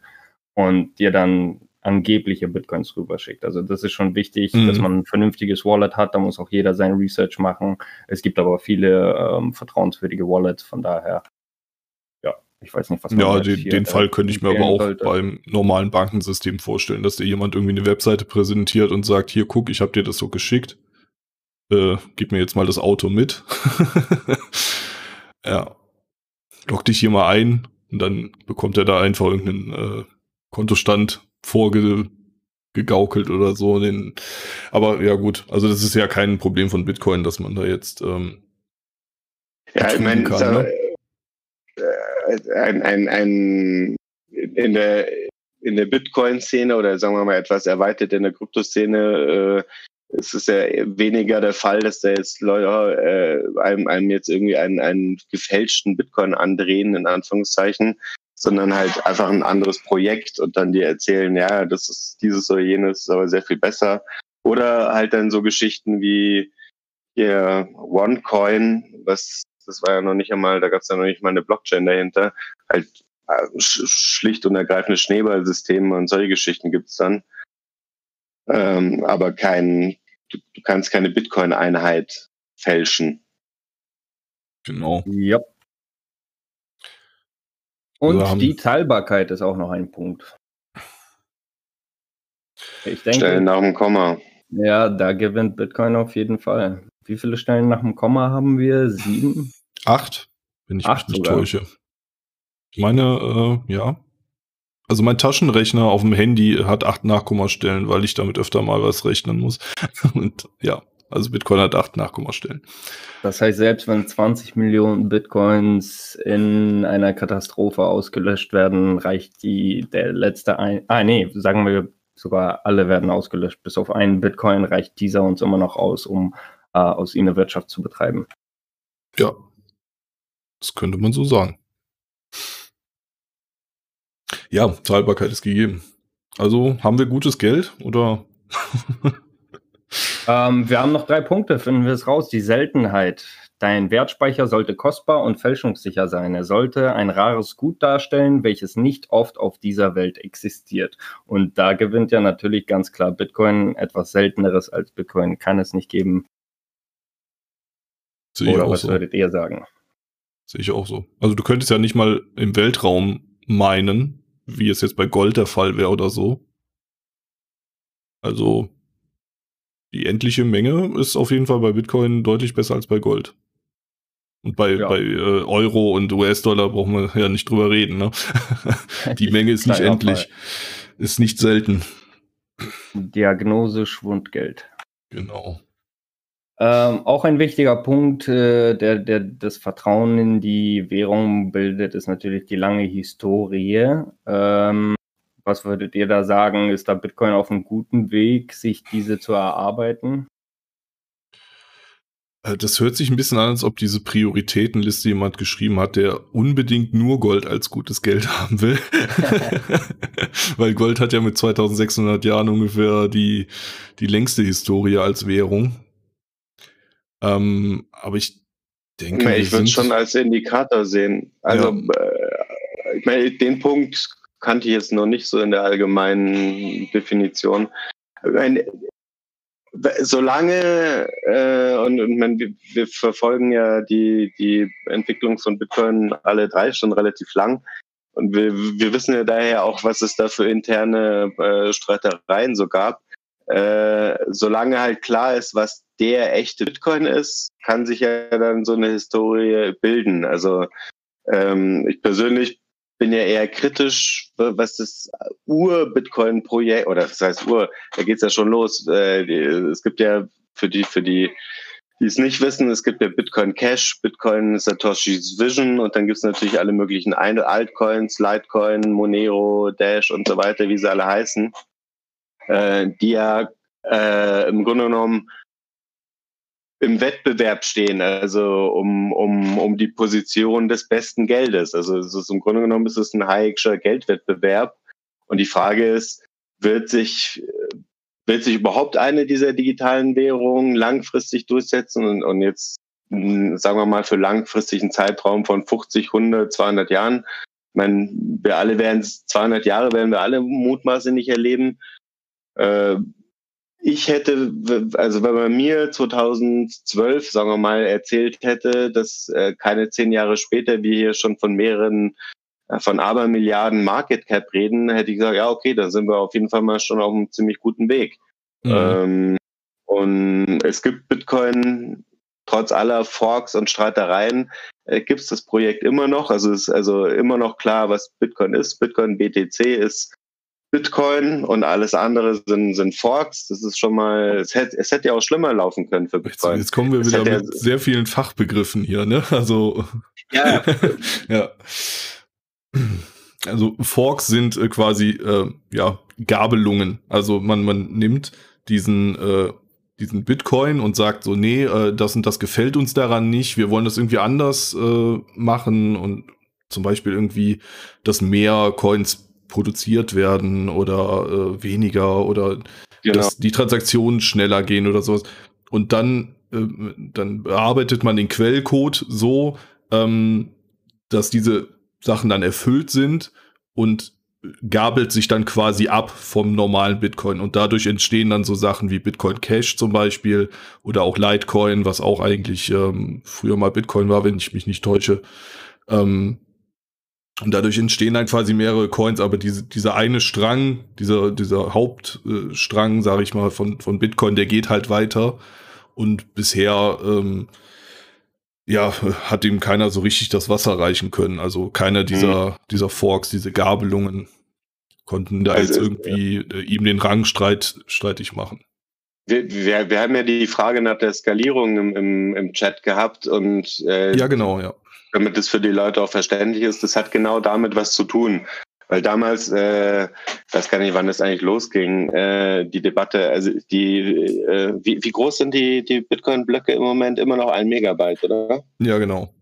und dir dann angebliche Bitcoins rüberschickt. Also das ist schon wichtig, mhm. dass man ein vernünftiges Wallet hat. Da muss auch jeder sein Research machen. Es gibt aber viele ähm, vertrauenswürdige Wallets, von daher. Ja, ich weiß nicht, was man Ja, den, den Fall könnte ich mir aber auch sollte. beim normalen Bankensystem vorstellen, dass dir jemand irgendwie eine Webseite präsentiert und sagt, hier guck, ich habe dir das so geschickt. Äh, gib mir jetzt mal das Auto mit. ja. Log dich hier mal ein und dann bekommt er da einfach irgendeinen äh, Kontostand vorgegaukelt oder so. Den, aber ja gut, also das ist ja kein Problem von Bitcoin, dass man da jetzt ähm, ja, ich meine, ne? Äh, ein, ein, ein in der in der Bitcoin-Szene oder sagen wir mal etwas erweitert in der Kryptoszene äh, ist es ja weniger der Fall, dass da jetzt Leute äh, einem, einem jetzt irgendwie einen, einen gefälschten Bitcoin andrehen, in Anführungszeichen, sondern halt einfach ein anderes Projekt und dann dir erzählen, ja, das ist dieses oder jenes, aber sehr viel besser. Oder halt dann so Geschichten wie hier OneCoin, was das war ja noch nicht einmal, da gab es ja noch nicht mal eine Blockchain dahinter, halt äh, schlicht und ergreifende Schneeballsysteme und solche Geschichten gibt's dann. Ähm, aber kein, du, du kannst keine Bitcoin-Einheit fälschen. Genau. Ja. Und also die Teilbarkeit ist auch noch ein Punkt. Ich denke, Stellen nach dem Komma. Ja, da gewinnt Bitcoin auf jeden Fall. Wie viele Stellen nach dem Komma haben wir? Sieben? Acht, wenn ich Acht mich nicht täusche. Ich meine, äh, ja. Also mein Taschenrechner auf dem Handy hat acht Nachkommastellen, weil ich damit öfter mal was rechnen muss. Und ja, also Bitcoin hat acht Nachkommastellen. Das heißt, selbst wenn 20 Millionen Bitcoins in einer Katastrophe ausgelöscht werden, reicht die der letzte ein. Ah, nee, sagen wir sogar alle werden ausgelöscht. Bis auf einen Bitcoin reicht dieser uns immer noch aus, um äh, aus ihnen Wirtschaft zu betreiben. Ja. Das könnte man so sagen. Ja, Zahlbarkeit ist gegeben. Also haben wir gutes Geld oder Ähm, wir haben noch drei Punkte, finden wir es raus. Die Seltenheit. Dein Wertspeicher sollte kostbar und fälschungssicher sein. Er sollte ein rares Gut darstellen, welches nicht oft auf dieser Welt existiert. Und da gewinnt ja natürlich ganz klar Bitcoin. Etwas Selteneres als Bitcoin kann es nicht geben. Sehe Oder was so. würdet ihr sagen? Sehe ich auch so. Also du könntest ja nicht mal im Weltraum meinen, wie es jetzt bei Gold der Fall wäre oder so. Also die endliche Menge ist auf jeden Fall bei Bitcoin deutlich besser als bei Gold. Und bei, ja. bei äh, Euro und US-Dollar brauchen wir ja nicht drüber reden. Ne? Die Menge ist nicht endlich, ist nicht selten. Diagnose Schwundgeld. Genau. Ähm, auch ein wichtiger Punkt, äh, der, der das Vertrauen in die Währung bildet, ist natürlich die lange Historie. Ähm, was würdet ihr da sagen? Ist da Bitcoin auf einem guten Weg, sich diese zu erarbeiten? Äh, das hört sich ein bisschen an, als ob diese Prioritätenliste jemand geschrieben hat, der unbedingt nur Gold als gutes Geld haben will. Weil Gold hat ja mit 2600 Jahren ungefähr die, die längste Historie als Währung. Ähm, aber ich denke, ja, ich würde es schon als Indikator sehen. Also, ja. äh, ich meine, den Punkt kannte ich jetzt noch nicht so in der allgemeinen Definition. Meine, solange, äh, und, und man, wir, wir verfolgen ja die, die Entwicklung von Bitcoin alle drei schon relativ lang. Und wir, wir wissen ja daher auch, was es da für interne äh, Streitereien so gab. Äh, solange halt klar ist, was der echte Bitcoin ist, kann sich ja dann so eine Historie bilden. Also ähm, ich persönlich bin ja eher kritisch, was das Ur-Bitcoin-Projekt, oder das heißt Ur, da geht's ja schon los. Äh, es gibt ja für die, für die, die es nicht wissen, es gibt ja Bitcoin Cash, Bitcoin Satoshi's Vision und dann gibt's natürlich alle möglichen Altcoins, Litecoin, Monero, Dash und so weiter, wie sie alle heißen, äh, die ja äh, im Grunde genommen im Wettbewerb stehen, also um, um, um die Position des besten Geldes. Also es ist im Grunde genommen ist es ein Hayek'scher Geldwettbewerb. Und die Frage ist, wird sich, wird sich überhaupt eine dieser digitalen Währungen langfristig durchsetzen und, und jetzt, hm, sagen wir mal, für langfristigen Zeitraum von 50, 100, 200 Jahren? Ich meine, wir alle werden 200 Jahre werden wir alle mutmaßlich nicht erleben. Äh, ich hätte, also wenn man mir 2012, sagen wir mal, erzählt hätte, dass äh, keine zehn Jahre später wir hier schon von mehreren, äh, von Abermilliarden Market Cap reden, hätte ich gesagt, ja, okay, dann sind wir auf jeden Fall mal schon auf einem ziemlich guten Weg. Mhm. Ähm, und es gibt Bitcoin trotz aller Forks und Streitereien äh, gibt es das Projekt immer noch. Also es ist also immer noch klar, was Bitcoin ist. Bitcoin BTC ist Bitcoin und alles andere sind, sind Forks. Das ist schon mal, es hätte, es hätte ja auch schlimmer laufen können für Bitcoin. Jetzt, jetzt kommen wir es wieder mit ja, sehr vielen Fachbegriffen hier, ne? Also, ja. ja. Also Forks sind äh, quasi äh, ja Gabelungen. Also man man nimmt diesen äh, diesen Bitcoin und sagt so nee äh, das und das gefällt uns daran nicht. Wir wollen das irgendwie anders äh, machen und zum Beispiel irgendwie, dass mehr Coins produziert werden oder äh, weniger oder genau. dass die Transaktionen schneller gehen oder sowas. Und dann, äh, dann bearbeitet man den Quellcode so, ähm, dass diese Sachen dann erfüllt sind und gabelt sich dann quasi ab vom normalen Bitcoin und dadurch entstehen dann so Sachen wie Bitcoin Cash zum Beispiel oder auch Litecoin, was auch eigentlich ähm, früher mal Bitcoin war, wenn ich mich nicht täusche. Ähm, und dadurch entstehen dann quasi mehrere Coins, aber diese, dieser eine Strang, dieser, dieser Hauptstrang, sage ich mal, von, von Bitcoin, der geht halt weiter. Und bisher, ähm, ja, hat ihm keiner so richtig das Wasser reichen können. Also keiner dieser, mhm. dieser Forks, diese Gabelungen konnten da also, jetzt irgendwie ja. äh, ihm den Rang streit, streitig machen. Wir, wir, wir haben ja die Frage nach der Skalierung im, im, im Chat gehabt und äh, ja genau ja damit es für die Leute auch verständlich ist, das hat genau damit was zu tun. Weil damals, äh, weiß gar nicht, wann das eigentlich losging, äh, die Debatte, also die, äh, wie, wie groß sind die, die Bitcoin-Blöcke im Moment? Immer noch ein Megabyte, oder? Ja, genau.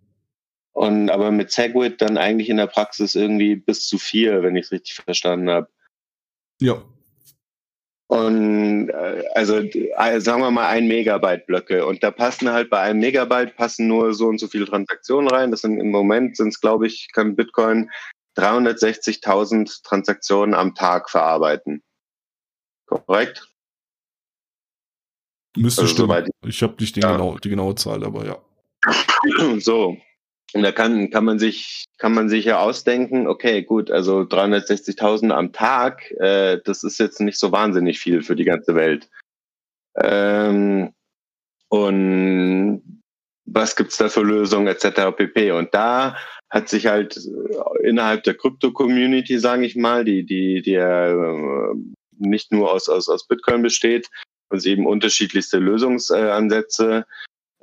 Und aber mit Segwit dann eigentlich in der Praxis irgendwie bis zu vier, wenn ich es richtig verstanden habe. Ja. Und äh, also äh, sagen wir mal ein Megabyte Blöcke. Und da passen halt bei einem Megabyte passen nur so und so viele Transaktionen rein. Das sind im Moment sind es, glaube ich, kann Bitcoin 360.000 Transaktionen am Tag verarbeiten. Korrekt? Müsste also stimmen. Ich habe nicht die, ja. genau, die genaue Zahl, aber ja. So, und da kann, kann man sich, kann man sich ja ausdenken, okay, gut, also 360.000 am Tag, äh, das ist jetzt nicht so wahnsinnig viel für die ganze Welt. Ähm, und was gibt's da für Lösungen etc. pp. Und da hat sich halt äh, innerhalb der Krypto-Community, sage ich mal, die, die, die äh, nicht nur aus, aus, aus Bitcoin besteht, uns eben unterschiedlichste Lösungsansätze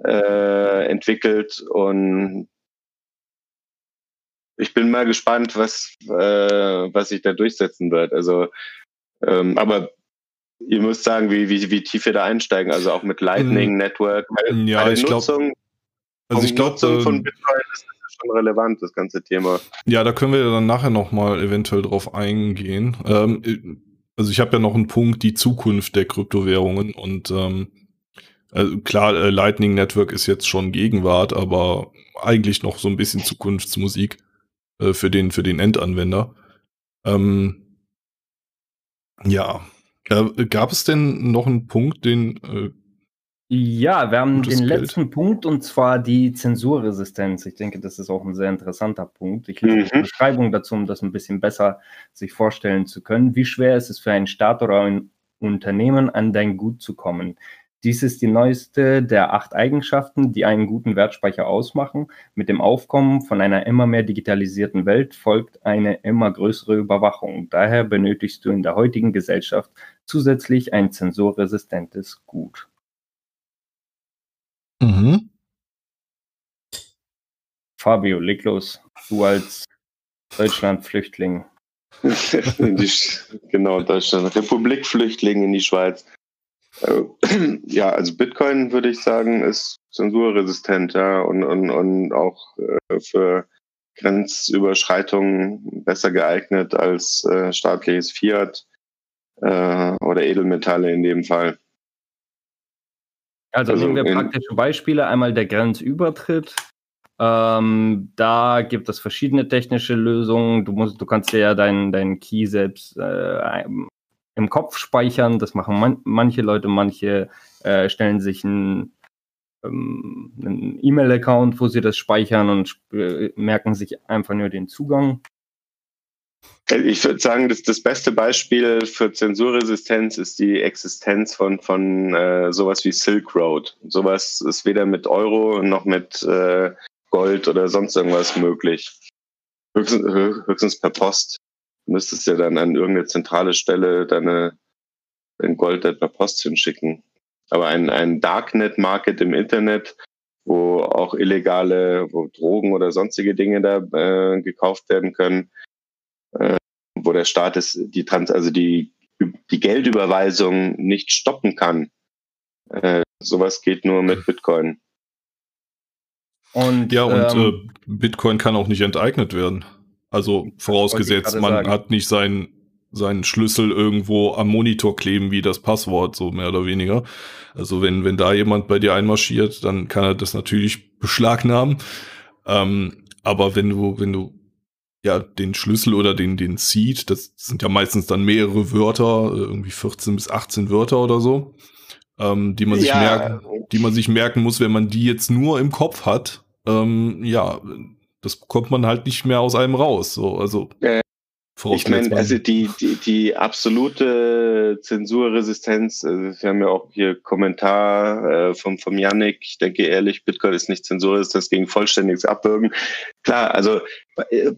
äh, entwickelt und ich bin mal gespannt, was, äh, was sich da durchsetzen wird. Also, ähm, aber ihr müsst sagen, wie, wie, wie tief wir da einsteigen, also auch mit Lightning hm. Network. Ja, ich glaube, also ich glaube, von ähm, Bitcoin ist das schon relevant, das ganze Thema. Ja, da können wir dann nachher nochmal eventuell drauf eingehen. Ähm, also ich habe ja noch einen Punkt, die Zukunft der Kryptowährungen und ähm, also klar, äh, Lightning Network ist jetzt schon Gegenwart, aber eigentlich noch so ein bisschen Zukunftsmusik äh, für den für den Endanwender. Ähm, ja, äh, gab es denn noch einen Punkt, den äh, ja, wir haben den Geld. letzten Punkt und zwar die Zensurresistenz. Ich denke, das ist auch ein sehr interessanter Punkt. Ich lese mhm. eine Beschreibung dazu, um das ein bisschen besser sich vorstellen zu können. Wie schwer ist es für einen Staat oder ein Unternehmen, an dein Gut zu kommen? Dies ist die neueste der acht Eigenschaften, die einen guten Wertspeicher ausmachen. Mit dem Aufkommen von einer immer mehr digitalisierten Welt folgt eine immer größere Überwachung. Daher benötigst du in der heutigen Gesellschaft zusätzlich ein zensurresistentes Gut. Mhm. Fabio, leg los. Du als Deutschland-Flüchtling. genau, Deutschland. Republik-Flüchtling in die Schweiz. Äh, ja, also Bitcoin würde ich sagen, ist zensurresistent, ja, und, und, und auch äh, für Grenzüberschreitungen besser geeignet als äh, staatliches Fiat äh, oder Edelmetalle in dem Fall. Also, also nehmen wir praktische Beispiele. Einmal der Grenzübertritt. Ähm, da gibt es verschiedene technische Lösungen. Du, musst, du kannst ja deinen dein Key selbst äh, im Kopf speichern. Das machen man, manche Leute. Manche äh, stellen sich einen ähm, einen E-Mail-Account, wo sie das speichern und äh, merken sich einfach nur den Zugang. Ich würde sagen, dass das beste Beispiel für Zensurresistenz ist die Existenz von, von äh, sowas wie Silk Road. Sowas ist weder mit Euro noch mit äh, Gold oder sonst irgendwas möglich. Höchstens, höchstens per Post. Du müsstest ja dann an irgendeine zentrale Stelle deine, dein Gold per Post hinschicken. Aber ein, ein Darknet-Market im Internet, wo auch illegale, wo Drogen oder sonstige Dinge da äh, gekauft werden können, äh, wo der Staat es, die Trans also die, die Geldüberweisung nicht stoppen kann. Äh, sowas geht nur mit Bitcoin. Und, ja, und ähm, äh, Bitcoin kann auch nicht enteignet werden. Also vorausgesetzt, man sagen. hat nicht seinen, seinen Schlüssel irgendwo am Monitor kleben wie das Passwort, so mehr oder weniger. Also wenn, wenn da jemand bei dir einmarschiert, dann kann er das natürlich beschlagnahmen. Ähm, aber wenn du, wenn du ja, den Schlüssel oder den, den Seed, das sind ja meistens dann mehrere Wörter, irgendwie 14 bis 18 Wörter oder so, ähm, die man sich ja. merken, die man sich merken muss, wenn man die jetzt nur im Kopf hat, ähm, ja, das bekommt man halt nicht mehr aus einem raus. So, also äh, ich meine, also die, die, die absolute Zensurresistenz, also wir haben ja auch hier Kommentar äh, vom, vom Yannick, ich denke ehrlich, Bitcoin ist nicht zensurresistent gegen vollständiges Abwürgen. Klar, also äh,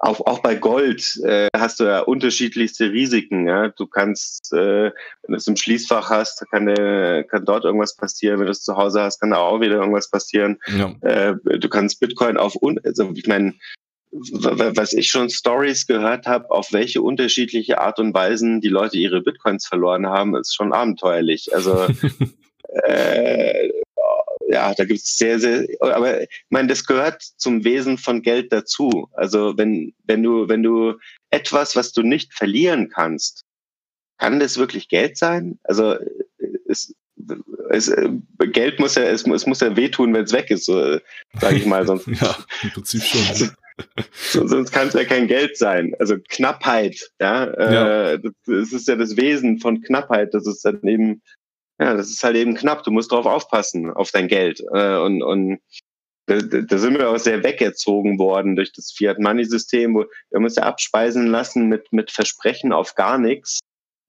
auch, auch bei Gold äh, hast du ja unterschiedlichste Risiken. Ja? Du kannst, äh, wenn du es im Schließfach hast, kann, der, kann dort irgendwas passieren. Wenn du es zu Hause hast, kann da auch wieder irgendwas passieren. Ja. Äh, du kannst Bitcoin auf, also ich meine, was ich schon Stories gehört habe, auf welche unterschiedliche Art und Weisen die Leute ihre Bitcoins verloren haben, ist schon abenteuerlich. Also äh, ja, da gibt es sehr, sehr, aber ich meine, das gehört zum Wesen von Geld dazu. Also wenn, wenn du, wenn du etwas, was du nicht verlieren kannst, kann das wirklich Geld sein? Also es, es, Geld muss ja, es, es muss ja wehtun, wenn es weg ist, so, sage ich mal. Sonst, ja, im Prinzip schon. Sonst kann es ja kein Geld sein. Also Knappheit, ja. Äh, ja. Äh, das ist ja das Wesen von Knappheit. Das ist dann eben, ja, das ist halt eben knapp. Du musst drauf aufpassen, auf dein Geld. Äh, und, und da, da sind wir auch sehr weggezogen worden durch das Fiat-Money-System, wo wir haben uns ja abspeisen lassen mit, mit Versprechen auf gar nichts.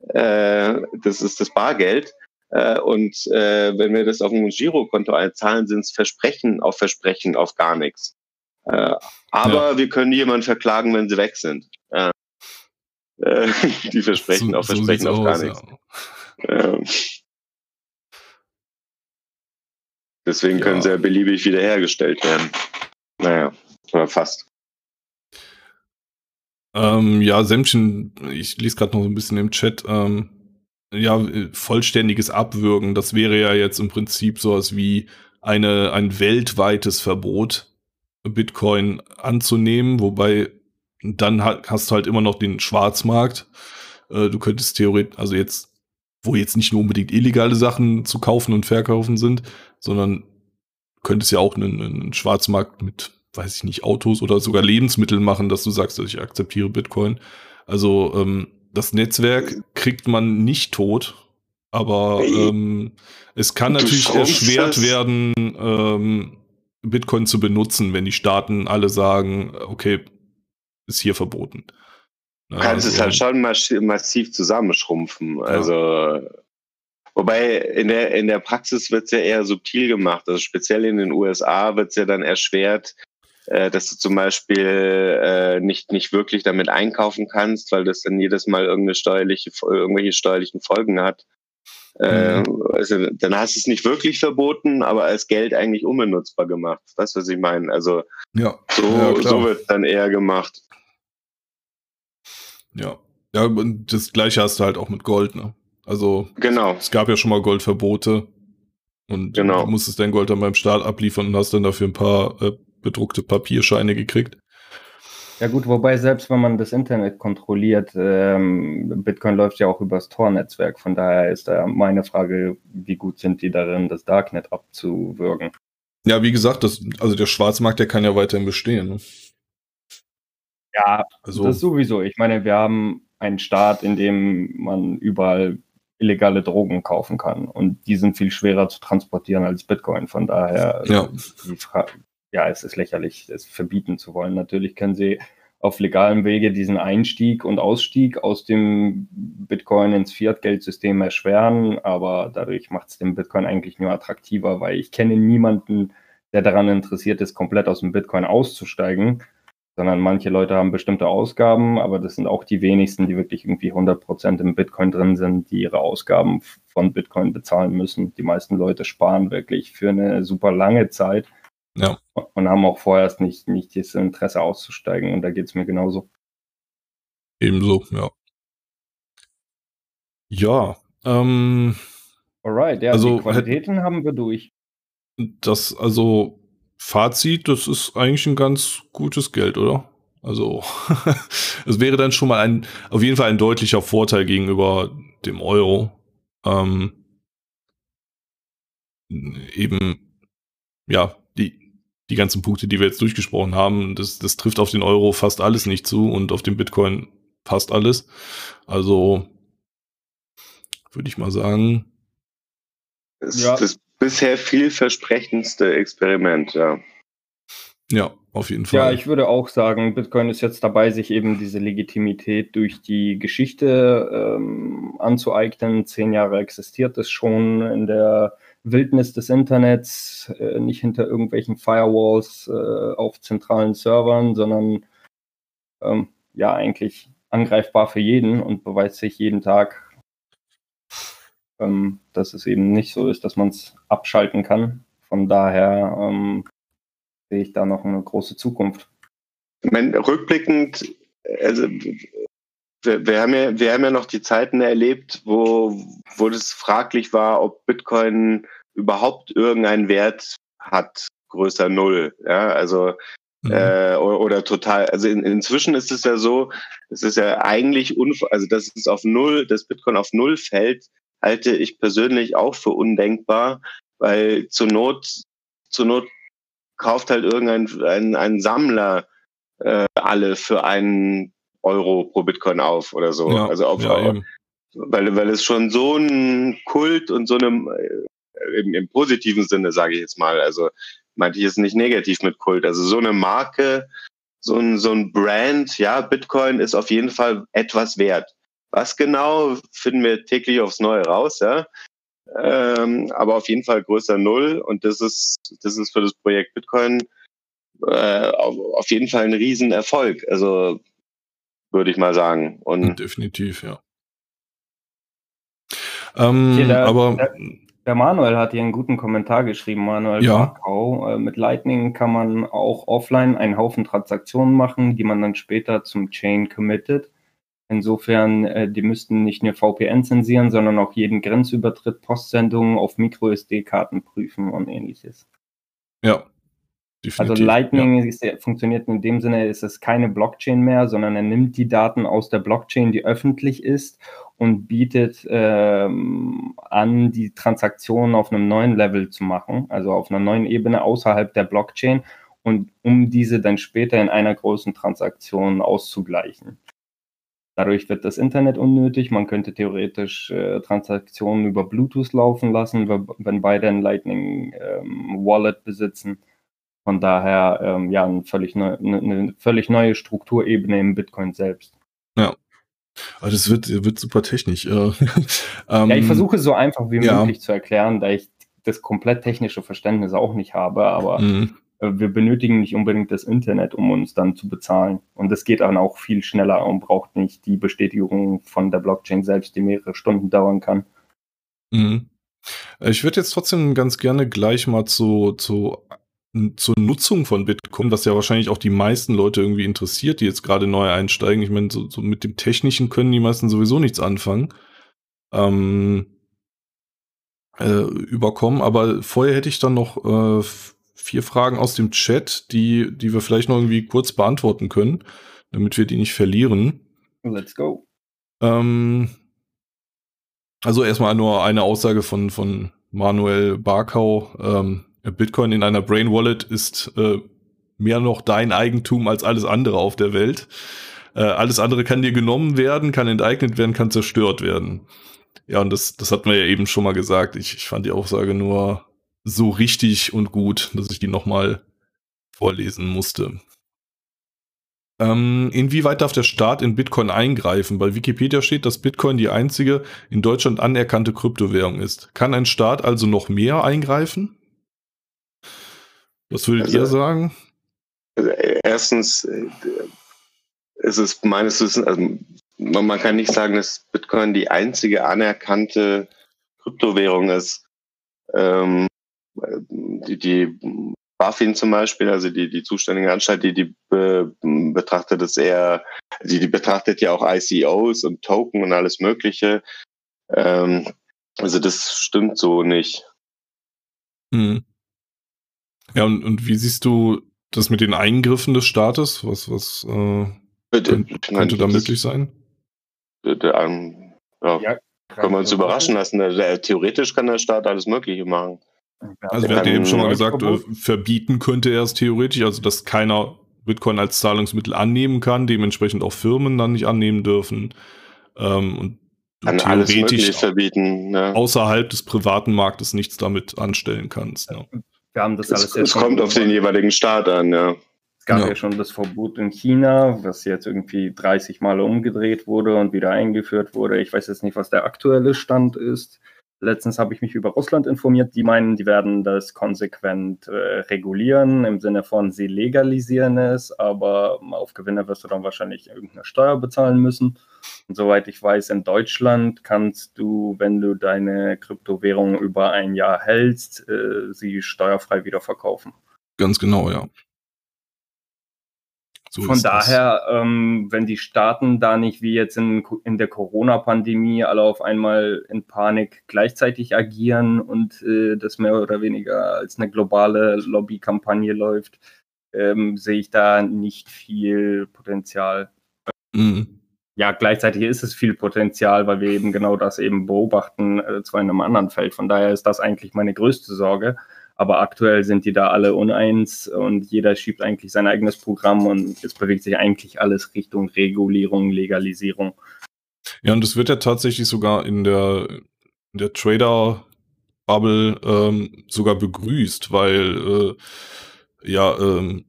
Äh, das ist das Bargeld. Äh, und äh, wenn wir das auf ein Girokonto einzahlen, sind es Versprechen auf Versprechen auf gar nichts. Äh, aber ja. wir können jemanden verklagen, wenn sie weg sind. Äh, die Versprechen so, auf Versprechen so auf gar aus, nichts. Ja. Ähm, deswegen können sie ja beliebig wiederhergestellt werden. Naja, oder fast. Ähm, ja, Sämtchen, ich lese gerade noch so ein bisschen im Chat, ähm, ja, vollständiges Abwürgen, das wäre ja jetzt im Prinzip sowas wie eine, ein weltweites Verbot, Bitcoin anzunehmen, wobei dann hast du halt immer noch den Schwarzmarkt. Äh, du könntest theoretisch, also jetzt, wo jetzt nicht nur unbedingt illegale Sachen zu kaufen und verkaufen sind, sondern könntest ja auch einen, einen Schwarzmarkt mit, weiß ich nicht, Autos oder sogar Lebensmitteln machen, dass du sagst, ich akzeptiere Bitcoin. Also ähm, das Netzwerk kriegt man nicht tot, aber ähm, es kann natürlich erschwert werden, ähm, Bitcoin zu benutzen, wenn die Staaten alle sagen, okay, ist hier verboten. Du kannst also, es halt schon massiv zusammenschrumpfen. Ja. Also, wobei in der, in der Praxis wird es ja eher subtil gemacht. Also speziell in den USA wird es ja dann erschwert, äh, dass du zum Beispiel äh, nicht, nicht wirklich damit einkaufen kannst, weil das dann jedes Mal irgendeine steuerliche, irgendwelche steuerlichen Folgen hat. Äh, mhm. also, dann hast du es nicht wirklich verboten, aber als Geld eigentlich unbenutzbar gemacht. Weißt du, was ich meine? Also ja. so, ja, so wird es dann eher gemacht. Ja. Ja, und das gleiche hast du halt auch mit Gold, ne? Also genau. es gab ja schon mal Goldverbote und genau. du musstest dein Gold dann beim Staat abliefern und hast dann dafür ein paar äh, bedruckte Papierscheine gekriegt. Ja gut, wobei selbst wenn man das Internet kontrolliert, ähm, Bitcoin läuft ja auch übers Tor-Netzwerk. Von daher ist da meine Frage, wie gut sind die darin, das Darknet abzuwürgen? Ja, wie gesagt, das, also der Schwarzmarkt, der kann ja weiterhin bestehen. Ne? Ja, also, das sowieso. Ich meine, wir haben einen Staat, in dem man überall illegale Drogen kaufen kann. Und die sind viel schwerer zu transportieren als Bitcoin. Von daher, ja. die, ja, es ist lächerlich, es verbieten zu wollen. Natürlich können sie auf legalem Wege diesen Einstieg und Ausstieg aus dem Bitcoin ins Fiat-Geldsystem erschweren, aber dadurch macht es den Bitcoin eigentlich nur attraktiver, weil ich kenne niemanden, der daran interessiert ist, komplett aus dem Bitcoin auszusteigen, sondern manche Leute haben bestimmte Ausgaben, aber das sind auch die wenigsten, die wirklich irgendwie 100% im Bitcoin drin sind, die ihre Ausgaben von Bitcoin bezahlen müssen. Die meisten Leute sparen wirklich für eine super lange Zeit ja. Und haben auch vorerst nicht, nicht das Interesse auszusteigen. Und da geht es mir genauso. Ebenso, ja. Ja, ähm. Alright, ja, also, die Qualitäten haben wir durch. Das, also, Fazit, das ist eigentlich ein ganz gutes Geld, oder? Also, es wäre dann schon mal ein, auf jeden Fall ein deutlicher Vorteil gegenüber dem Euro. Ähm, eben, ja, die ganzen Punkte, die wir jetzt durchgesprochen haben, das, das trifft auf den Euro fast alles nicht zu und auf den Bitcoin fast alles. Also würde ich mal sagen. Das, ja. das bisher vielversprechendste Experiment, ja. Ja, auf jeden Fall. Ja, ich würde auch sagen, Bitcoin ist jetzt dabei, sich eben diese Legitimität durch die Geschichte ähm, anzueignen. Zehn Jahre existiert es schon in der Wildnis des Internets, äh, nicht hinter irgendwelchen Firewalls äh, auf zentralen Servern, sondern ähm, ja eigentlich angreifbar für jeden und beweist sich jeden Tag, ähm, dass es eben nicht so ist, dass man es abschalten kann. Von daher ähm, sehe ich da noch eine große Zukunft. Meine, rückblickend, also wir, wir, haben ja, wir haben ja noch die Zeiten erlebt, wo, wo das fraglich war, ob Bitcoin überhaupt irgendeinen Wert hat, größer Null. Ja, also mhm. äh, oder, oder, total. Also in, inzwischen ist es ja so, es ist ja eigentlich also dass es auf Null, dass Bitcoin auf Null fällt, halte ich persönlich auch für undenkbar, weil zur Not, zur Not kauft halt irgendein ein, ein Sammler äh, alle für einen Euro pro Bitcoin auf oder so. Ja, also auf, ja, weil, weil es schon so ein Kult und so eine äh, im, im positiven Sinne, sage ich jetzt mal, also meinte ich jetzt nicht negativ mit Kult, also so eine Marke, so ein, so ein Brand, ja, Bitcoin ist auf jeden Fall etwas wert. Was genau, finden wir täglich aufs Neue raus, ja. ähm, aber auf jeden Fall größer Null. Und das ist, das ist für das Projekt Bitcoin äh, auf, auf jeden Fall ein Riesenerfolg. Also würde ich mal sagen. Und Definitiv, ja. Ähm, Hier, der, aber der, der Manuel hat hier einen guten Kommentar geschrieben, Manuel Ja. Barkau. Äh, mit Lightning kann man auch offline einen Haufen Transaktionen machen, die man dann später zum Chain committet. Insofern, äh, die müssten nicht nur VPN zensieren, sondern auch jeden Grenzübertritt, Postsendungen auf Micro-SD-Karten prüfen und ähnliches. ja. Also Definitiv, Lightning ist, ja- funktioniert in dem Sinne, ist es keine Blockchain mehr, sondern er nimmt die Daten aus der Blockchain, die öffentlich ist, und bietet ähm, an, die Transaktionen auf einem neuen Level zu machen, also auf einer neuen Ebene außerhalb der Blockchain, und um diese dann später in einer großen Transaktion auszugleichen. Dadurch wird das Internet unnötig. Man könnte theoretisch äh, Transaktionen über Bluetooth laufen lassen, wenn- wenn beide ein Lightning ähm, Wallet besitzen. Von daher, ähm, ja, eine völlig, neu, eine, völlig neue Strukturebene im Bitcoin selbst. ja. Also das wird, wird super technisch. Äh, ähm, Ja, ich versuche es so einfach wie ja. möglich zu erklären, da ich das komplett technische Verständnis auch nicht habe, aber mh, äh, wir benötigen nicht unbedingt das Internet, um uns dann zu bezahlen. Und das geht dann auch viel schneller und braucht nicht die Bestätigung von der Blockchain selbst, die mehrere Stunden dauern kann. mh. Äh, Ich würde jetzt trotzdem ganz gerne gleich mal zu, zu, zur Nutzung von Bitcoin, was ja wahrscheinlich auch die meisten Leute irgendwie interessiert, die jetzt gerade neu einsteigen. Ich meine, so, so mit dem Technischen können die meisten sowieso nichts anfangen. Ähm, äh, überkommen. Aber vorher hätte ich dann noch äh, vier Fragen aus dem Chat, die, die wir vielleicht noch irgendwie kurz beantworten können, damit wir die nicht verlieren. Let's go. Ähm, also erstmal nur eine Aussage von, von Manuel Barkau. Ähm, Bitcoin in einer Brain Wallet ist äh, mehr noch dein Eigentum als alles andere auf der Welt. Äh, alles andere kann dir genommen werden, kann enteignet werden, kann zerstört werden. Ja, und das, das hatten wir ja eben schon mal gesagt. Ich, ich fand die Aussage nur so richtig und gut, dass ich die nochmal vorlesen musste. Ähm, inwieweit darf der Staat in Bitcoin eingreifen? Bei Wikipedia steht, dass Bitcoin die einzige in Deutschland anerkannte Kryptowährung ist. Kann ein Staat also noch mehr eingreifen? Was würdet Also- ihr sagen? Also, äh, erstens äh, ist es meines Wissens, also man, man kann nicht sagen, dass Bitcoin die einzige anerkannte Kryptowährung ist. Ähm, die, die BaFin zum Beispiel, also die, die zuständige Anstalt, die, die be, betrachtet es eher, die, die betrachtet ja auch ICOs und Token und alles Mögliche. Ähm, also das stimmt so nicht. Hm. Ja, und, und wie siehst du das mit den Eingriffen des Staates? Was, was äh, könnte, könnte da möglich sein? Der, der, ähm, ja, Ja, können wir uns überraschen lassen. Der, der, theoretisch kann der Staat alles Mögliche machen. Also wir kann hatten ja eben schon mal gesagt, äh, verbieten könnte er es theoretisch, also dass keiner Bitcoin als Zahlungsmittel annehmen kann, dementsprechend auch Firmen dann nicht annehmen dürfen. Ähm, und du Kann theoretisch verbieten. Ne? außerhalb des privaten Marktes nichts damit anstellen kannst. Ja. Wir haben das Es, alles jetzt es kommt auf den jeweiligen Staat an, ja. Es gab Ja. ja. schon das Verbot in China, was jetzt irgendwie 30 Mal umgedreht wurde und wieder eingeführt wurde. Ich weiß jetzt nicht, was der aktuelle Stand ist. Letztens habe ich mich über Russland informiert. Die meinen, die werden das konsequent äh, regulieren, im Sinne von, sie legalisieren es, aber auf Gewinne wirst du dann wahrscheinlich irgendeine Steuer bezahlen müssen. Und soweit ich weiß, in Deutschland kannst du, wenn du deine Kryptowährung über ein Jahr hältst, äh, sie steuerfrei wieder verkaufen. Ganz genau, ja. So Von daher, ähm, wenn die Staaten da nicht wie jetzt in, in der Corona-Pandemie alle auf einmal in Panik gleichzeitig agieren und äh, das mehr oder weniger als eine globale Lobbykampagne läuft, ähm, sehe ich da nicht viel Potenzial. Mhm. Ja, gleichzeitig ist es viel Potenzial, weil wir eben genau das eben beobachten, äh, zwar in einem anderen Feld. Von daher ist das eigentlich meine größte Sorge. Aber aktuell sind die da alle uneins und jeder schiebt eigentlich sein eigenes Programm und es bewegt sich eigentlich alles Richtung Regulierung, Legalisierung. Ja, und es wird ja tatsächlich sogar in der, in der Trader-Bubble ähm, sogar begrüßt, weil äh, ja, ähm,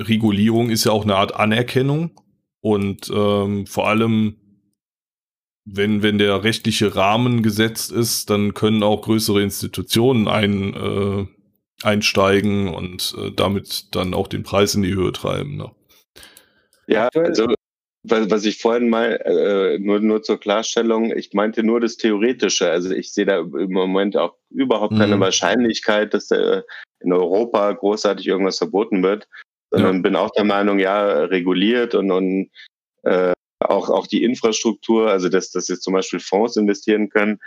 Regulierung ist ja auch eine Art Anerkennung und ähm, vor allem wenn, wenn der rechtliche Rahmen gesetzt ist, dann können auch größere Institutionen ein, äh, einsteigen und äh, damit dann auch den Preis in die Höhe treiben. Ne? Ja, also was ich vorhin mal, äh, nur, nur zur Klarstellung, ich meinte nur das Theoretische. Also ich sehe da im Moment auch überhaupt keine mhm. Wahrscheinlichkeit, dass da in Europa großartig irgendwas verboten wird, sondern ja. bin auch der Meinung, ja, reguliert und, und äh, auch, auch die Infrastruktur, also dass, dass jetzt zum Beispiel Fonds investieren können,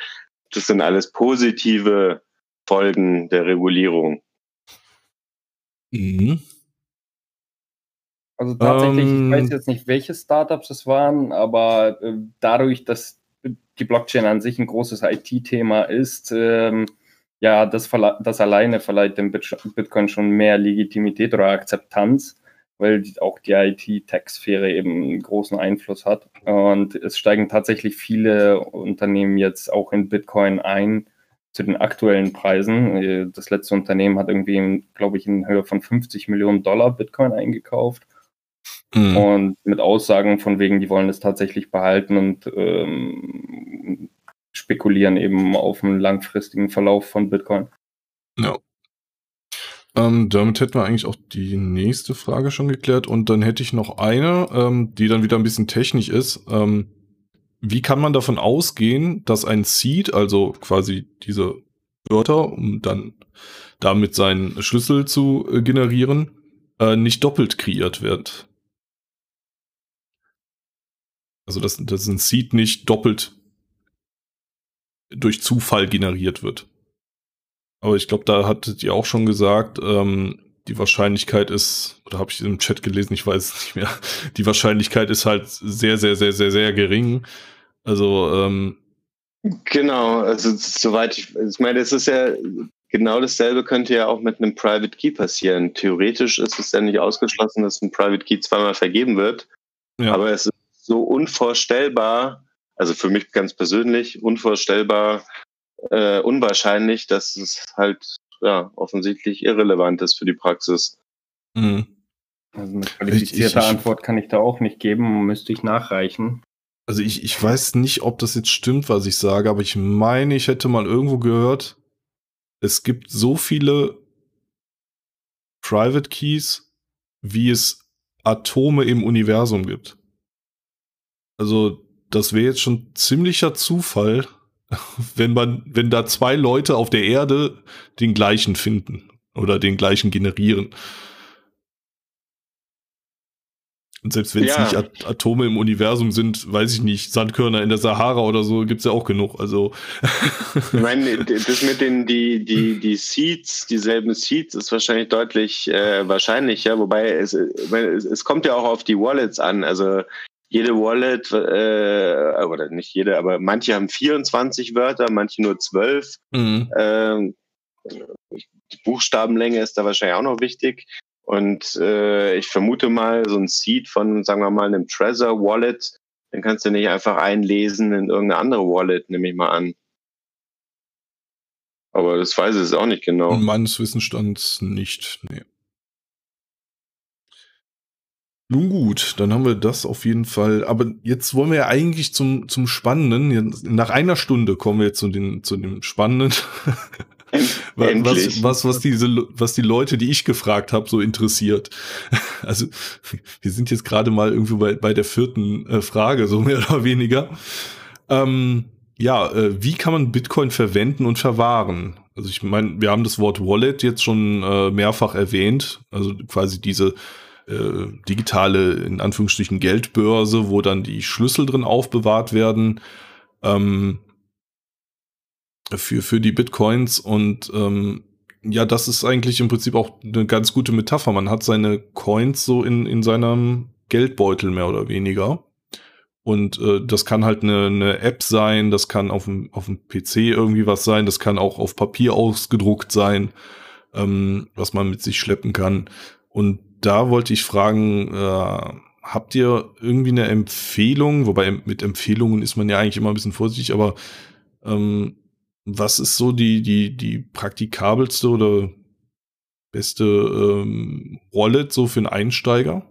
das sind alles positive Folgen der Regulierung. Mhm. Also tatsächlich, ähm, ich weiß jetzt nicht, welche Startups es waren, aber äh, dadurch, dass die Blockchain an sich ein großes IT-Thema ist, ähm, ja, das, das alleine verleiht dem Bitcoin schon mehr Legitimität oder Akzeptanz, weil auch die IT-Tech-Sphäre eben einen großen Einfluss hat. Und es steigen tatsächlich viele Unternehmen jetzt auch in Bitcoin ein zu den aktuellen Preisen. Äh, das letzte Unternehmen hat irgendwie, glaube ich, in Höhe von 50 Millionen Dollar Bitcoin eingekauft. Mhm. Und mit Aussagen von wegen, die wollen es tatsächlich behalten und ähm, spekulieren eben auf einen langfristigen Verlauf von Bitcoin. Ja. Ähm, damit hätten wir eigentlich auch die nächste Frage schon geklärt. Und dann hätte ich noch eine, ähm, die dann wieder ein bisschen technisch ist. Ähm, wie kann man davon ausgehen, dass ein Seed, also quasi diese Wörter, um dann damit seinen Schlüssel zu äh, generieren, äh, nicht doppelt kreiert wird? Also dass, dass ein Seed nicht doppelt durch Zufall generiert wird. Aber ich glaube, da hattet ihr auch schon gesagt, ähm, die Wahrscheinlichkeit ist, oder habe ich im Chat gelesen, ich weiß es nicht mehr, die Wahrscheinlichkeit ist halt sehr, sehr, sehr, sehr, sehr gering. Also ähm, Genau, also soweit ich, ich meine, es ist ja genau dasselbe könnte ja auch mit einem Private Key passieren. Theoretisch ist es ja nicht ausgeschlossen, dass ein Private Key zweimal vergeben wird. Ja. Aber es ist so unvorstellbar, also für mich ganz persönlich, unvorstellbar, äh, unwahrscheinlich, dass es halt ja, offensichtlich irrelevant ist für die Praxis. Mhm. Also eine qualifizierte ich, ich, Antwort kann ich da auch nicht geben, müsste ich nachreichen. Also ich, ich weiß nicht, ob das jetzt stimmt, was ich sage, aber ich meine, ich hätte mal irgendwo gehört, es gibt so viele Private Keys, wie es Atome im Universum gibt. Also, das wäre jetzt schon ziemlicher Zufall, wenn man, wenn da zwei Leute auf der Erde den gleichen finden oder den gleichen generieren. Und selbst wenn es ja. nicht At Atome im Universum sind, weiß ich nicht, Sandkörner in der Sahara oder so, gibt's ja auch genug. Also. ich meine, das mit den die, die, die Seeds, dieselben Seeds, ist wahrscheinlich deutlich äh, wahrscheinlicher, wobei es, es, kommt ja auch auf die Wallets an. Also jede Wallet, äh, oder nicht jede, aber manche haben 24 Wörter, manche nur 12. Mhm. Ähm, die Buchstabenlänge ist da wahrscheinlich auch noch wichtig. Und äh, ich vermute mal, so ein Seed von, sagen wir mal, einem Trezor Wallet, den kannst du nicht einfach einlesen in irgendeine andere Wallet, nehme ich mal an. Aber das weiß ich auch nicht genau. Meines Wissensstands nicht, nee. Nun gut, dann haben wir das auf jeden Fall. Aber jetzt wollen wir ja eigentlich zum, zum Spannenden. Nach einer Stunde kommen wir jetzt zu, den, zu dem Spannenden. was, was, was, diese, was die Leute, die ich gefragt habe, so interessiert. Also, wir sind jetzt gerade mal irgendwie bei, bei der vierten äh, Frage, so mehr oder weniger. Ähm, ja, äh, wie kann man Bitcoin verwenden und verwahren? Also ich meine, wir haben das Wort Wallet jetzt schon äh, mehrfach erwähnt. Also quasi diese äh, digitale, in Anführungsstrichen, Geldbörse, wo dann die Schlüssel drin aufbewahrt werden ähm, für, für die Bitcoins. Und ähm, ja, das ist eigentlich im Prinzip auch eine ganz gute Metapher. Man hat seine Coins so in, in seinem Geldbeutel mehr oder weniger. Und äh, das kann halt eine, eine App sein, das kann auf dem, auf dem PC irgendwie was sein, das kann auch auf Papier ausgedruckt sein, ähm, was man mit sich schleppen kann. Und da wollte ich fragen, äh, habt ihr irgendwie eine Empfehlung, wobei mit Empfehlungen ist man ja eigentlich immer ein bisschen vorsichtig, aber ähm, was ist so die, die, die praktikabelste oder beste ähm, Wallet so für einen Einsteiger?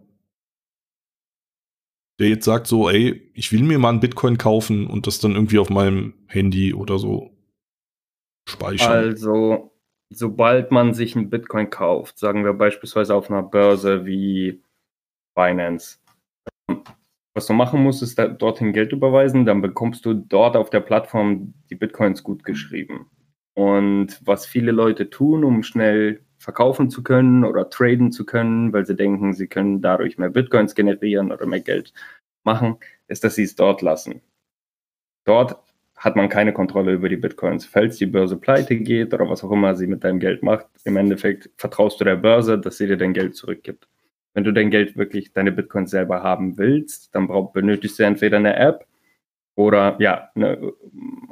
der jetzt sagt so, ey, ich will mir mal einen Bitcoin kaufen und das dann irgendwie auf meinem Handy oder so speichern? Also, sobald man sich einen Bitcoin kauft, sagen wir beispielsweise auf einer Börse wie Binance, was du machen musst, ist dorthin Geld überweisen, dann bekommst du dort auf der Plattform die Bitcoins gut geschrieben. Und was viele Leute tun, um schnell verkaufen zu können oder traden zu können, weil sie denken, sie können dadurch mehr Bitcoins generieren oder mehr Geld machen, ist, dass sie es dort lassen. Dort hat man keine Kontrolle über die Bitcoins. Falls die Börse pleite geht oder was auch immer sie mit deinem Geld macht, im Endeffekt vertraust du der Börse, dass sie dir dein Geld zurückgibt. Wenn du dein Geld wirklich, deine Bitcoins selber haben willst, dann brauch, benötigst du entweder eine App oder ja, eine,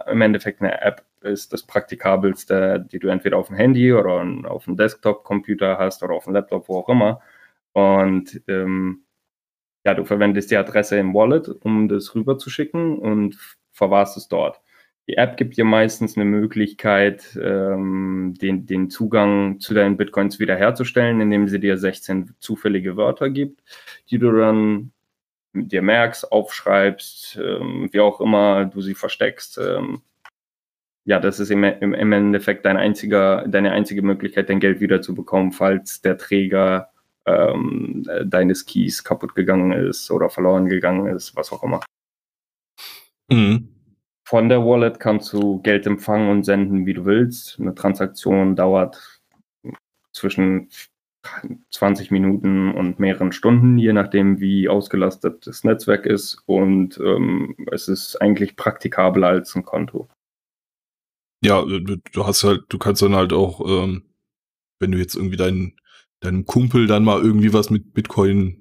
im Endeffekt eine App ist das praktikabelste, die du entweder auf dem Handy oder auf dem Desktop-Computer hast oder auf dem Laptop, wo auch immer. Und ähm, ja, du verwendest die Adresse im Wallet, um das rüberzuschicken und verwahrst es dort. Die App gibt dir meistens eine Möglichkeit, ähm, den, den Zugang zu deinen Bitcoins wiederherzustellen, indem sie dir 16 zufällige Wörter gibt, die du dann dir merkst, aufschreibst, ähm, wie auch immer du sie versteckst. Ähm, ja, das ist im, im, Endeffekt dein einziger, deine einzige Möglichkeit, dein Geld wiederzubekommen, falls der Träger ähm, deines Keys kaputt gegangen ist oder verloren gegangen ist, was auch immer. Mhm. Von der Wallet kannst du Geld empfangen und senden, wie du willst. Eine Transaktion dauert zwischen 20 Minuten und mehreren Stunden, je nachdem, wie ausgelastet das Netzwerk ist. Und ähm, es ist eigentlich praktikabler als ein Konto. Ja, du, hast halt, du kannst dann halt auch, ähm, wenn du jetzt irgendwie deinen, deinem Kumpel dann mal irgendwie was mit Bitcoin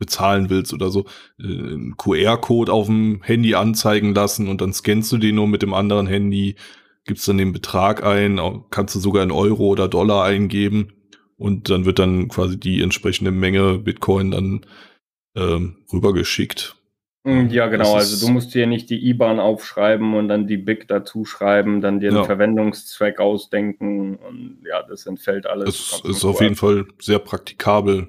bezahlen willst oder so, äh, einen QR-Code auf dem Handy anzeigen lassen und dann scannst du den nur mit dem anderen Handy, gibst dann den Betrag ein, kannst du sogar in Euro oder Dollar eingeben und dann wird dann quasi die entsprechende Menge Bitcoin dann ähm, rübergeschickt. Mm, ja, genau. Also du musst dir nicht die IBAN aufschreiben und dann die BIC dazu schreiben, dann dir einen ja. Verwendungszweck ausdenken und ja, das entfällt alles. Es ist auf jeden Fall sehr praktikabel.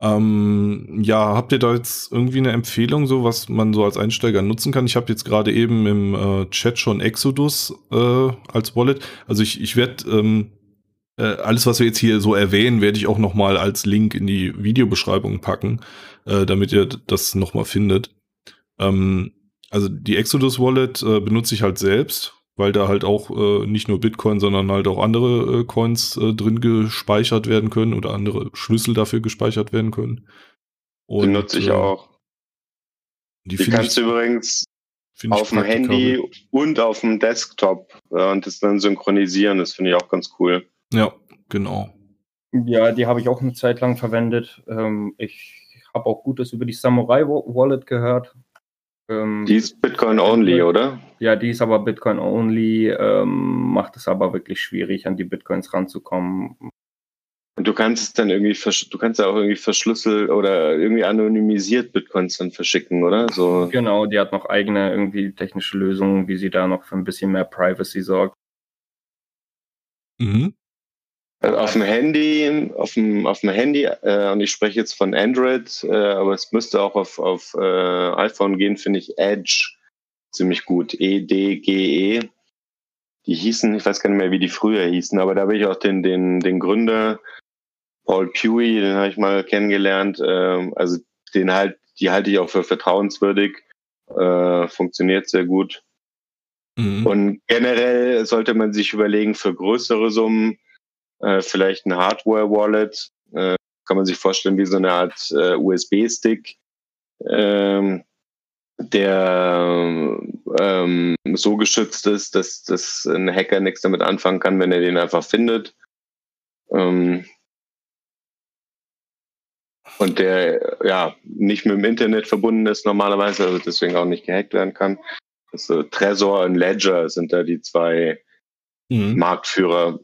Ähm, ja, habt ihr da jetzt irgendwie eine Empfehlung, so was man so als Einsteiger nutzen kann? Ich habe jetzt gerade eben im äh, Chat schon Exodus äh, als Wallet. Also ich, ich werde ähm, äh, alles, was wir jetzt hier so erwähnen, werde ich auch noch mal als Link in die Videobeschreibung packen, äh, damit ihr das noch mal findet. Ähm, also die Exodus Wallet äh, benutze ich halt selbst weil da halt auch äh, nicht nur Bitcoin, sondern halt auch andere äh, Coins äh, drin gespeichert werden können oder andere Schlüssel dafür gespeichert werden können. Und, die nutze ich äh, auch. Die, die kannst du übrigens auf dem Handy und auf dem Desktop äh, und das dann synchronisieren. Das finde ich auch ganz cool. Ja, genau. Ja, die habe ich auch eine Zeit lang verwendet. Ähm, ich habe auch Gutes über die Samurai Wallet gehört. Ähm, die ist Bitcoin-only, oder? Ja, die ist aber Bitcoin-only, ähm, macht es aber wirklich schwierig, an die Bitcoins ranzukommen. Und du kannst es dann irgendwie, du kannst ja auch irgendwie verschlüsselt oder irgendwie anonymisiert Bitcoins dann verschicken, oder? So. Genau, die hat noch eigene irgendwie technische Lösungen, wie sie da noch für ein bisschen mehr Privacy sorgt. Mhm. Also auf dem Handy, auf dem, auf dem Handy, äh, und ich spreche jetzt von Android, äh, aber es müsste auch auf, auf äh, iPhone gehen, finde ich Edge ziemlich gut. E-D-G-E. -E. Die hießen, ich weiß gar nicht mehr, wie die früher hießen, aber da habe ich auch den, den, den Gründer, Paul Pewey, den habe ich mal kennengelernt. Äh, also den halt, die halte ich auch für vertrauenswürdig. Äh, funktioniert sehr gut. Mhm. Und generell sollte man sich überlegen, für größere Summen äh, vielleicht ein Hardware-Wallet, äh, kann man sich vorstellen wie so eine Art äh, USB-Stick, ähm, der ähm, so geschützt ist, dass, dass ein Hacker nichts damit anfangen kann, wenn er den einfach findet. Ähm, und der ja nicht mit dem Internet verbunden ist normalerweise, also deswegen auch nicht gehackt werden kann. Also Trezor und Ledger sind da die zwei mhm. Marktführer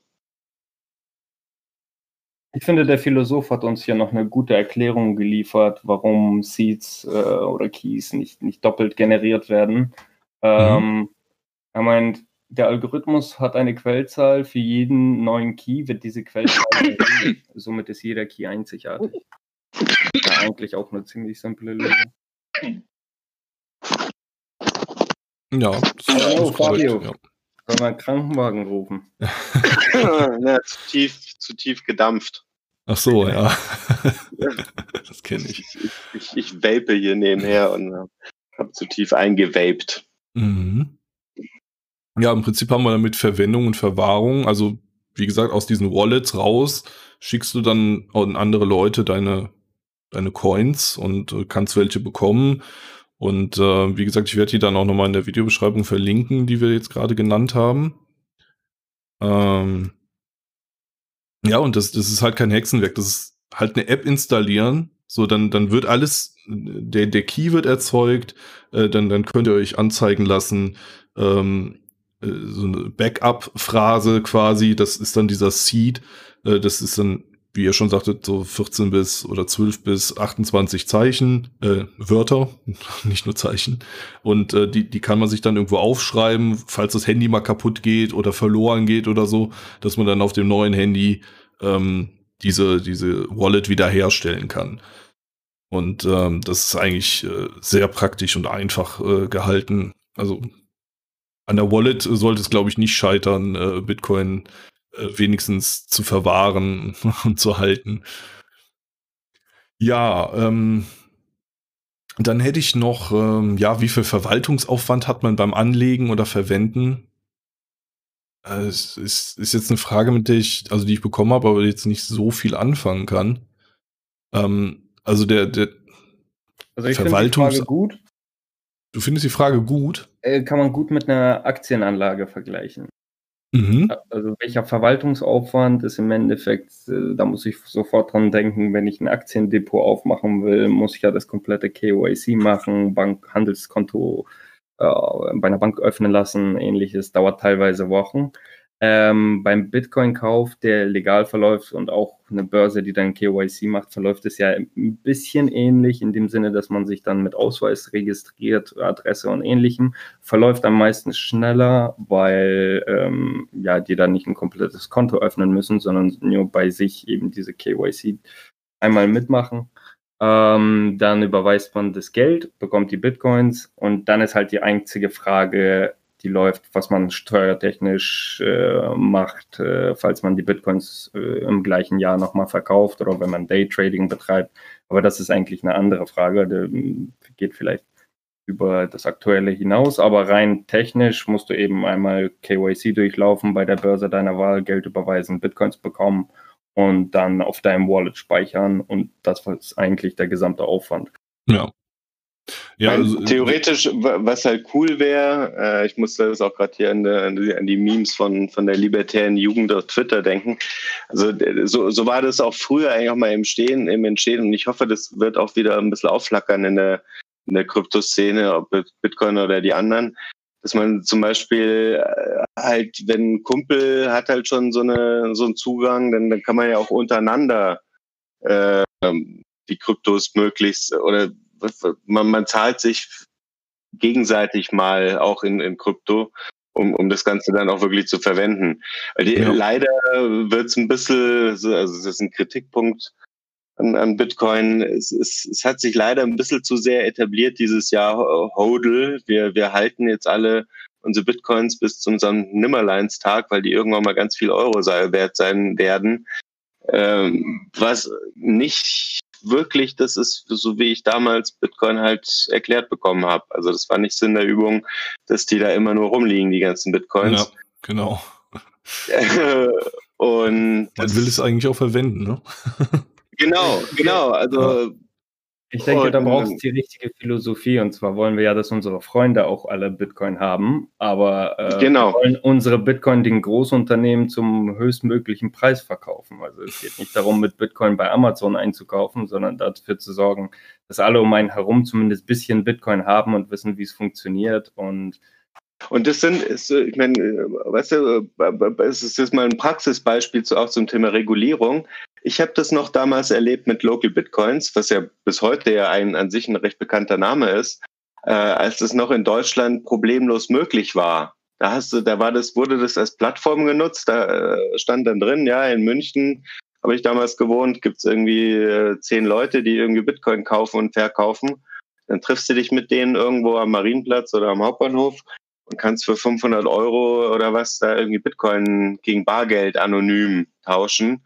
ich finde, der Philosoph hat uns hier noch eine gute Erklärung geliefert, warum Seeds äh, oder Keys nicht, nicht doppelt generiert werden. Ähm, mhm. Er meint, der Algorithmus hat eine Quellzahl. Für jeden neuen Key wird diese Quellzahl. Somit ist jeder Key einzigartig. Ja, eigentlich auch eine ziemlich simple Lösung. Ja, das ist korrekt, Fabio. ja. Können wir einen Krankenwagen rufen? ja, zu tief, zu tief gedampft. Ach so, ja. das kenne ich. Ich, ich vape hier nebenher und äh, habe zu tief eingevaped. Mhm. Ja, im Prinzip haben wir damit Verwendung und Verwahrung. Also, wie gesagt, aus diesen Wallets raus schickst du dann an andere Leute deine, deine Coins und äh, kannst welche bekommen. Und äh, wie gesagt, ich werde die dann auch nochmal in der Videobeschreibung verlinken, die wir jetzt gerade genannt haben. Ähm, ja, und das, das ist halt kein Hexenwerk. Das ist halt eine App installieren. So, dann, dann wird alles, der, der Key wird erzeugt, äh, dann, dann könnt ihr euch anzeigen lassen, ähm, äh, so eine Backup-Phrase quasi, das ist dann dieser Seed, äh, das ist dann, wie ihr schon sagtet, so 14 bis oder 12 bis 28 Zeichen, äh, Wörter, nicht nur Zeichen. Und äh, die, die kann man sich dann irgendwo aufschreiben, falls das Handy mal kaputt geht oder verloren geht oder so, dass man dann auf dem neuen Handy ähm, diese, diese Wallet wiederherstellen kann. Und ähm, das ist eigentlich äh, sehr praktisch und einfach äh, gehalten. Also an der Wallet sollte es, glaube ich, nicht scheitern, äh, Bitcoin wenigstens zu verwahren und zu halten. Ja, ähm, dann hätte ich noch, ähm, ja, wie viel Verwaltungsaufwand hat man beim Anlegen oder Verwenden? Äh, Es ist, ist jetzt eine Frage, mit der ich, also die ich bekommen habe, aber jetzt nicht so viel anfangen kann. Ähm, also der, der, Also ich finde die Verwaltungs- Frage gut. du findest die Frage gut? Äh, kann man gut mit einer Aktienanlage vergleichen. Mhm. Also welcher Verwaltungsaufwand ist im Endeffekt, äh, da muss ich sofort dran denken, wenn ich ein Aktiendepot aufmachen will, muss ich ja das komplette KYC machen, Bank, Handelskonto äh, bei einer Bank öffnen lassen, ähnliches, dauert teilweise Wochen. Ähm, beim Bitcoin-Kauf, der legal verläuft und auch eine Börse, die dann KYC macht, verläuft es ja ein bisschen ähnlich, in dem Sinne, dass man sich dann mit Ausweis registriert, Adresse und ähnlichem. Verläuft am meisten schneller, weil ähm, ja, die dann nicht ein komplettes Konto öffnen müssen, sondern nur bei sich eben diese KYC einmal mitmachen. Ähm, dann überweist man das Geld, bekommt die Bitcoins und dann ist halt die einzige Frage, die läuft, was man steuertechnisch äh, macht, äh, falls man die Bitcoins äh, im gleichen Jahr nochmal verkauft oder wenn man Daytrading betreibt. Aber das ist eigentlich eine andere Frage, die geht vielleicht über das Aktuelle hinaus, aber rein technisch musst du eben einmal KYC durchlaufen, bei der Börse deiner Wahl Geld überweisen, Bitcoins bekommen und dann auf deinem Wallet speichern und das ist eigentlich der gesamte Aufwand. Ja. Ja, also, theoretisch, wa- was halt cool wäre, äh, ich musste das auch gerade hier an, der- an, die, an die Memes von, von der libertären Jugend auf Twitter denken. Also so, so war das auch früher eigentlich auch mal im Stehen, im Entstehen und ich hoffe, das wird auch wieder ein bisschen aufflackern in der, in der Kryptoszene, ob Bitcoin oder die anderen. Dass man zum Beispiel äh, halt, wenn ein Kumpel hat halt schon so, eine, so einen Zugang, dann, dann kann man ja auch untereinander äh, die Kryptos möglichst oder man, man zahlt sich gegenseitig mal auch in, in Krypto, um, um das Ganze dann auch wirklich zu verwenden. Die, Ja. Leider wird es ein bisschen, so- also das ist ein Kritikpunkt an, an Bitcoin. Es, es, es hat sich leider ein bisschen zu sehr etabliert dieses Jahr Hodl. Wir, wir halten jetzt alle unsere Bitcoins bis zu unserem Nimmerleinstag, weil die irgendwann mal ganz viel Euro wert sein werden. Ähm, was nicht wirklich das ist, so wie ich damals Bitcoin halt erklärt bekommen habe. Also das war nicht Sinn der Übung, dass die da immer nur rumliegen, die ganzen ja, Bitcoins. genau. Und Man will es eigentlich auch verwenden, ne? genau, genau. Also Ich denke, da brauchst du die richtige Philosophie. Und zwar wollen wir ja, dass unsere Freunde auch alle Bitcoin haben. Aber äh, Genau. wir wollen unsere Bitcoin den Großunternehmen zum höchstmöglichen Preis verkaufen. Also es geht nicht darum, mit Bitcoin bei Amazon einzukaufen, sondern dafür zu sorgen, dass alle um einen herum zumindest ein bisschen Bitcoin haben und wissen, wie es funktioniert. Und Und das sind, ist, äh, ich meine, äh, weißt du, äh, es ist jetzt mal ein Praxisbeispiel zu, auch zum Thema Regulierung. Ich habe das noch damals erlebt mit Local Bitcoins, was ja bis heute ja ein an sich ein recht bekannter Name ist, äh, als es noch in Deutschland problemlos möglich war. Da hast du, da war das, wurde das als Plattform genutzt, da äh, stand dann drin, ja, in München habe ich damals gewohnt, gibt es irgendwie äh, zehn Leute, die irgendwie Bitcoin kaufen und verkaufen. Dann triffst du dich mit denen irgendwo am Marienplatz oder am Hauptbahnhof und kannst für 500 Euro oder was da irgendwie Bitcoin gegen Bargeld anonym tauschen.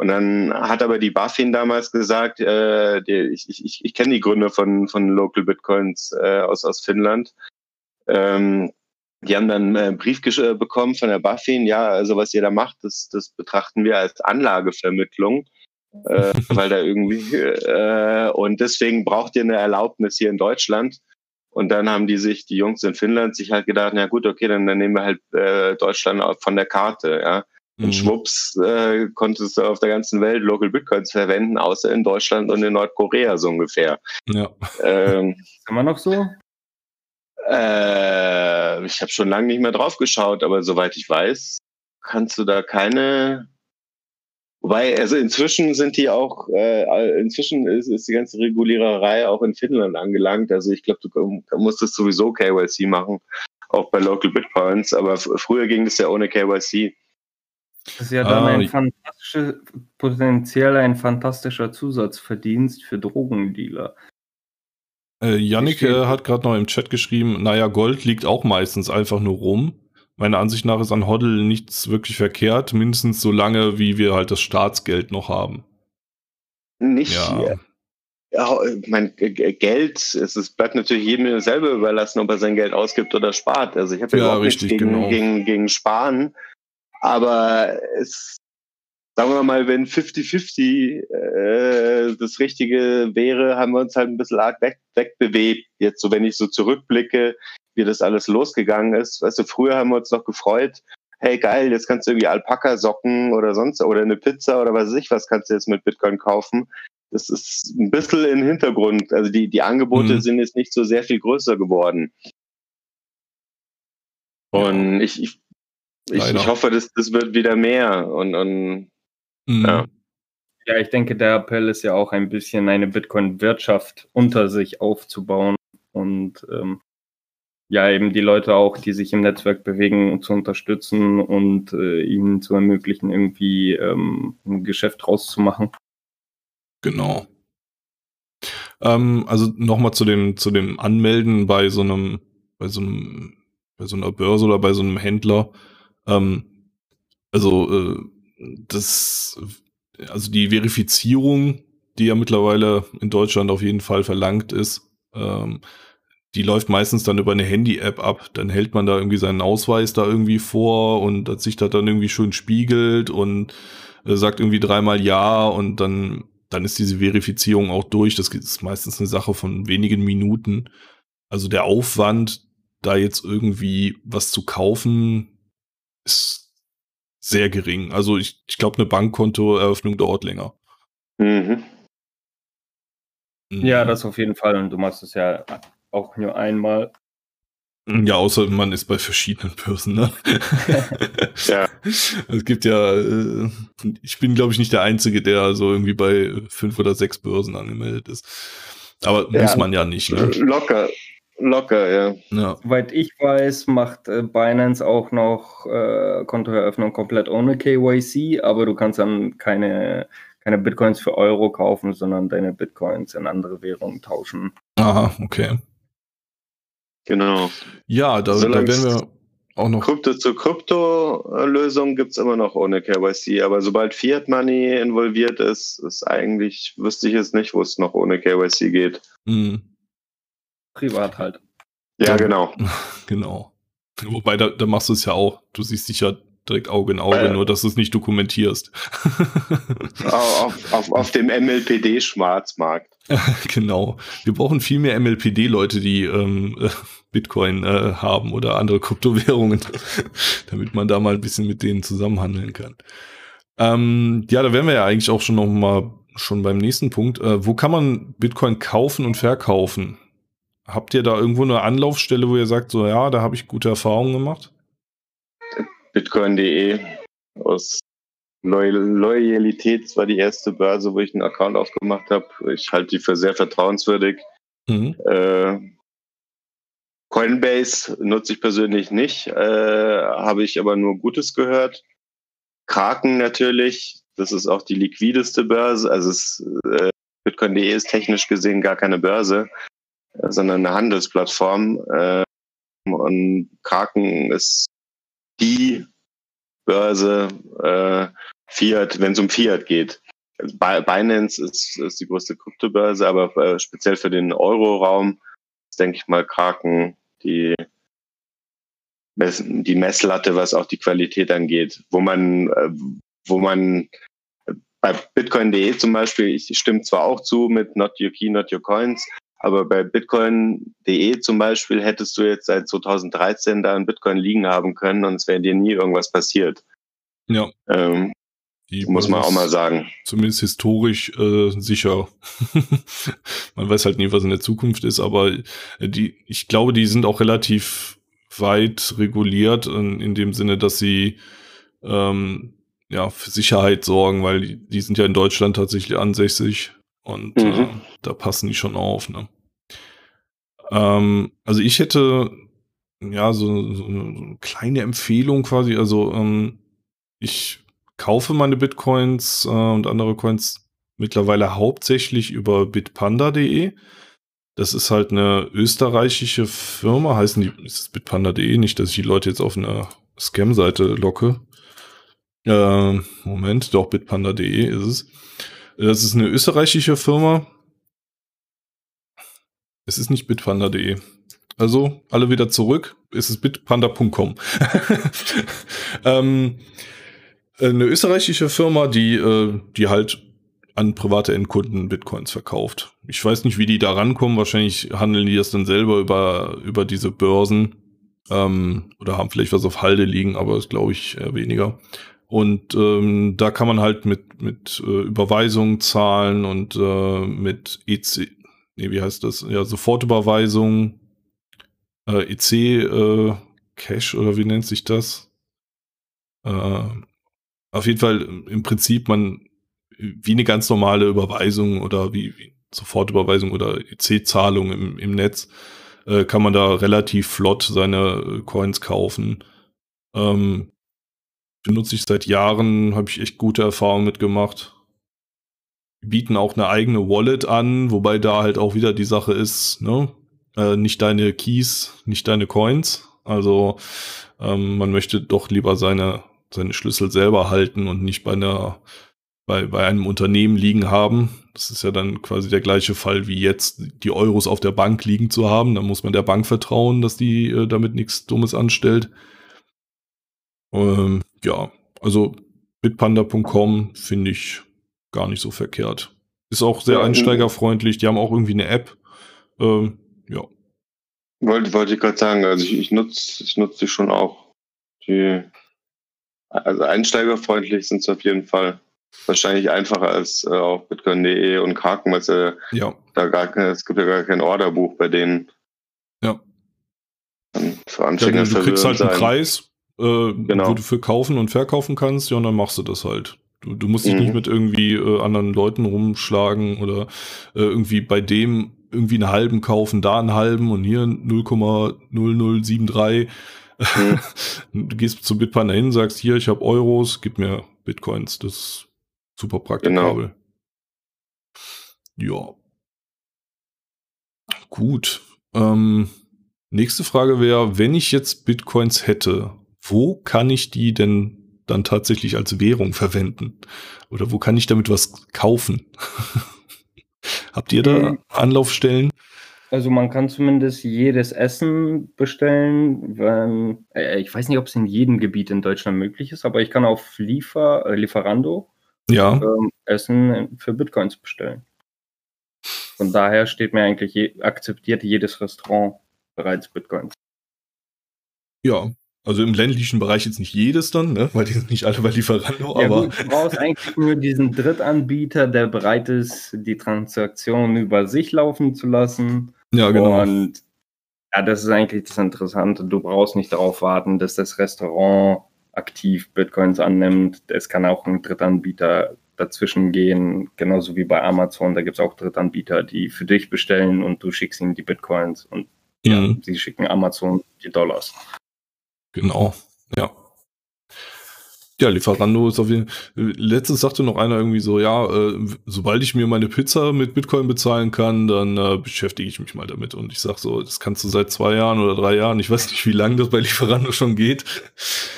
Und dann hat aber die Buffin damals gesagt, äh, die, ich, ich, ich kenne die Gründe von, von Local Bitcoins äh, aus, aus Finnland. Ähm, die haben dann einen Brief äh, bekommen von der Buffin, ja, also was ihr da macht, das, das betrachten wir als Anlagevermittlung, äh, weil da irgendwie, äh, und deswegen braucht ihr eine Erlaubnis hier in Deutschland. Und dann haben die sich, die Jungs in Finnland, sich halt gedacht, na gut, okay, dann, dann nehmen wir halt äh, Deutschland von der Karte, ja. Und mhm. schwupps äh, konntest du auf der ganzen Welt Local Bitcoins verwenden, außer in Deutschland und in Nordkorea so ungefähr. Ja. Ähm, Immer noch so? Äh, ich habe schon lange nicht mehr drauf geschaut, aber soweit ich weiß, kannst du da keine. Wobei, also inzwischen sind die auch, äh, inzwischen ist, ist die ganze Reguliererei auch in Finnland angelangt. Also ich glaube, du, du musstest sowieso KYC machen, auch bei Local Bitcoins, aber früher ging das ja ohne KYC. Das ist ja dann ah, ein fantastischer, potenziell ein fantastischer Zusatzverdienst für Drogendealer. Äh, Yannick äh, hat gerade noch im Chat geschrieben, naja, Gold liegt auch meistens einfach nur rum. Meiner Ansicht nach ist an Hoddle nichts wirklich verkehrt, mindestens so lange, wie wir halt das Staatsgeld noch haben. Nicht ja. Ja, mein Geld, es, es bleibt natürlich jedem selber überlassen, ob er sein Geld ausgibt oder spart. Also ich habe ja, überhaupt richtig, nichts gegen, genau. gegen, gegen Sparen. Aber es, sagen wir mal, wenn 50-50 äh, das Richtige wäre, haben wir uns halt ein bisschen arg weg, wegbewegt. Jetzt so, wenn ich so zurückblicke, wie das alles losgegangen ist. Weißt du, früher haben wir uns noch gefreut, hey geil, jetzt kannst du irgendwie Alpaka-Socken oder sonst oder eine Pizza oder was weiß ich was kannst du jetzt mit Bitcoin kaufen. Das ist ein bisschen im Hintergrund. Also die, die Angebote mhm. sind jetzt nicht so sehr viel größer geworden. Und ich, ich ich, ich, hoffe, das, das wird wieder mehr. Und, und mhm. ja. ja, ich denke, der Appell ist ja auch ein bisschen eine Bitcoin-Wirtschaft unter sich aufzubauen und ähm, ja, eben die Leute auch, die sich im Netzwerk bewegen, zu unterstützen und äh, ihnen zu ermöglichen, irgendwie ähm, ein Geschäft rauszumachen. Genau. Ähm, also nochmal zu dem, zu dem Anmelden bei so einem, bei so einem, bei so einer Börse oder bei so einem Händler. Ähm, also äh, das, also die Verifizierung, die ja mittlerweile in Deutschland auf jeden Fall verlangt ist, ähm, die läuft meistens dann über eine Handy-App ab. Dann hält man da irgendwie seinen Ausweis da irgendwie vor und dass sich das dann irgendwie schön spiegelt und äh, sagt irgendwie dreimal ja und dann, dann ist diese Verifizierung auch durch. Das ist meistens eine Sache von wenigen Minuten. Also der Aufwand, da jetzt irgendwie was zu kaufen, ist sehr gering. Also ich, ich glaube, eine Bankkontoeröffnung dauert länger. Mhm. mhm. Ja, das auf jeden Fall. Und du machst es ja auch nur einmal. Ja, außer man ist bei verschiedenen Börsen, ne? ja. Es gibt ja, äh, ich bin, glaube ich, nicht der Einzige, der so irgendwie bei fünf oder sechs Börsen angemeldet ist. Aber ja, muss man ja nicht, ne? Locker, Locker, ja. ja. Soweit ich weiß, macht äh, Binance auch noch äh, Kontoeröffnung komplett ohne KYC, aber du kannst dann keine, keine Bitcoins für Euro kaufen, sondern deine Bitcoins in andere Währungen tauschen. Aha, okay. Genau. Ja, da, da werden wir auch noch. Krypto zu Krypto-Lösung gibt es immer noch ohne KYC, aber sobald Fiat Money involviert ist, ist eigentlich, wüsste ich es nicht, wo es noch ohne KYC geht. Mhm. Privat halt. Ja, genau. Genau. Wobei, da, da machst du es ja auch. Du siehst dich ja direkt Auge in Auge, äh, nur dass du es nicht dokumentierst. auf, auf, auf dem MLPD-Schwarzmarkt. genau. Wir brauchen viel mehr MLPD-Leute, die ähm, äh, Bitcoin äh, haben oder andere Kryptowährungen, damit man da mal ein bisschen mit denen zusammenhandeln kann. Ähm, ja, da wären wir ja eigentlich auch schon noch mal schon beim nächsten Punkt. Äh, wo kann man Bitcoin kaufen und verkaufen? Habt ihr da irgendwo eine Anlaufstelle, wo ihr sagt, so ja, da habe ich gute Erfahrungen gemacht? Bitcoin.de aus Loyalität war die erste Börse, wo ich einen Account aufgemacht habe. Ich halte die für sehr vertrauenswürdig. Mhm. Äh, Coinbase nutze ich persönlich nicht, äh, habe ich aber nur Gutes gehört. Kraken natürlich, Das ist auch die liquideste Börse. Also es, äh, Bitcoin.de ist technisch gesehen gar keine Börse, sondern eine Handelsplattform. Äh, und Kraken ist die Börse äh, Fiat, wenn es um Fiat geht. Binance ist, ist die größte Kryptobörse, aber äh, speziell für den Euro-Raum ist, denke ich mal, Kraken die, die Messlatte, was auch die Qualität angeht, wo man, äh, wo man bei Bitcoin.de zum Beispiel, ich stimme zwar auch zu mit Not Your Key, Not Your Coins, aber bei Bitcoin.de zum Beispiel hättest du jetzt seit 2013 da ein Bitcoin liegen haben können und es wäre dir nie irgendwas passiert. Ja. Ähm, muss man auch mal sagen. Zumindest historisch äh, sicher. man weiß halt nie, was in der Zukunft ist, aber die, ich glaube, die sind auch relativ weit reguliert in, in dem Sinne, dass sie ähm, ja, für Sicherheit sorgen, weil die, die sind ja in Deutschland tatsächlich ansässig und mhm. äh, da passen die schon auf. Ne? Ähm, also ich hätte ja so, so eine kleine Empfehlung quasi. Also ähm, ich kaufe meine Bitcoins äh, und andere Coins mittlerweile hauptsächlich über bitpanda.de. Das ist halt eine österreichische Firma, heißen die, ist es bitpanda.de, nicht, dass ich die Leute jetzt auf eine Scam-Seite locke. Äh, Moment, doch, bitpanda.de ist es. Das ist eine österreichische Firma. Es ist nicht bitpanda.de. Also, alle wieder zurück. Es ist bitpanda.com. ähm, eine österreichische Firma, die, äh, die halt an private Endkunden Bitcoins verkauft. Ich weiß nicht, wie die da rankommen. Wahrscheinlich handeln die das dann selber über, über diese Börsen ähm, oder haben vielleicht was auf Halde liegen, aber das glaube ich eher weniger. Und ähm, da kann man halt mit, mit äh, Überweisungen zahlen und äh, mit EC, nee, wie heißt das? Ja, Sofortüberweisung, äh, EC äh, Cash oder wie nennt sich das? Äh, auf jeden Fall im Prinzip man wie eine ganz normale Überweisung oder wie, wie Sofortüberweisung oder EC-Zahlung im, im Netz äh, kann man da relativ flott seine Coins kaufen. Ähm, benutze ich seit Jahren, habe ich echt gute Erfahrungen mitgemacht. Bieten auch eine eigene Wallet an, wobei da halt auch wieder die Sache ist, ne? Äh, nicht deine Keys, nicht deine Coins. Also ähm, man möchte doch lieber seine, seine Schlüssel selber halten und nicht bei einer bei, bei einem Unternehmen liegen haben. Das ist ja dann quasi der gleiche Fall wie jetzt die Euros auf der Bank liegen zu haben. Da muss man der Bank vertrauen, dass die äh, damit nichts Dummes anstellt. Ähm, ja, also bitpanda.com finde ich gar nicht so verkehrt. Ist auch sehr ja, einsteigerfreundlich. Die haben auch irgendwie eine App. Ähm, ja. Wollte, wollte ich gerade sagen, also ich, ich nutze ich nutz die schon auch. Die, also einsteigerfreundlich sind sie auf jeden Fall. Wahrscheinlich einfacher als äh, auf bitcoin.de und Kraken, weil äh, ja. da gar, es gibt ja gar kein Orderbuch bei denen. Ja. Für Anfänger ja, du, du kriegst halt einen Preis, äh, genau. wo du für kaufen und verkaufen kannst, ja, und dann machst du das halt. Du, du musst dich mhm. nicht mit irgendwie äh, anderen Leuten rumschlagen oder äh, irgendwie bei dem irgendwie einen halben kaufen, da einen halben und hier 0,0073. Mhm. du gehst zu Bitpanda hin, sagst hier, ich habe Euros, gib mir Bitcoins. Das ist super praktikabel. Genau. Ja. Gut. Ähm, nächste Frage wäre, wenn ich jetzt Bitcoins hätte, wo kann ich die denn dann tatsächlich als Währung verwenden? Oder wo kann ich damit was kaufen? Habt ihr da ähm, Anlaufstellen? Also man kann zumindest jedes Essen bestellen. Wenn, äh, ich weiß nicht, ob es in jedem Gebiet in Deutschland möglich ist, aber ich kann auf Liefer, äh, Lieferando ja. ähm, Essen für Bitcoins bestellen. Von daher steht mir eigentlich, je, akzeptiert jedes Restaurant bereits Bitcoins. Ja, also im ländlichen Bereich jetzt nicht jedes dann, ne? weil die sind nicht alle bei Lieferando. Ja, aber gut, du brauchst eigentlich nur diesen Drittanbieter, der bereit ist, die Transaktion über sich laufen zu lassen. Ja, genau. Und ja, das ist eigentlich das Interessante. Du brauchst nicht darauf warten, dass das Restaurant aktiv Bitcoins annimmt. Es kann auch ein Drittanbieter dazwischen gehen, genauso wie bei Amazon. Da gibt es auch Drittanbieter, die für dich bestellen und du schickst ihnen die Bitcoins und mhm. ja, sie schicken Amazon die Dollars. Genau, ja. Ja, Lieferando ist auf jeden Fall. Letztens sagte noch einer irgendwie so, ja, äh, sobald ich mir meine Pizza mit Bitcoin bezahlen kann, dann äh, beschäftige ich mich mal damit. Und ich sag so, das kannst du seit zwei Jahren oder drei Jahren. Ich weiß nicht, wie lange das bei Lieferando schon geht.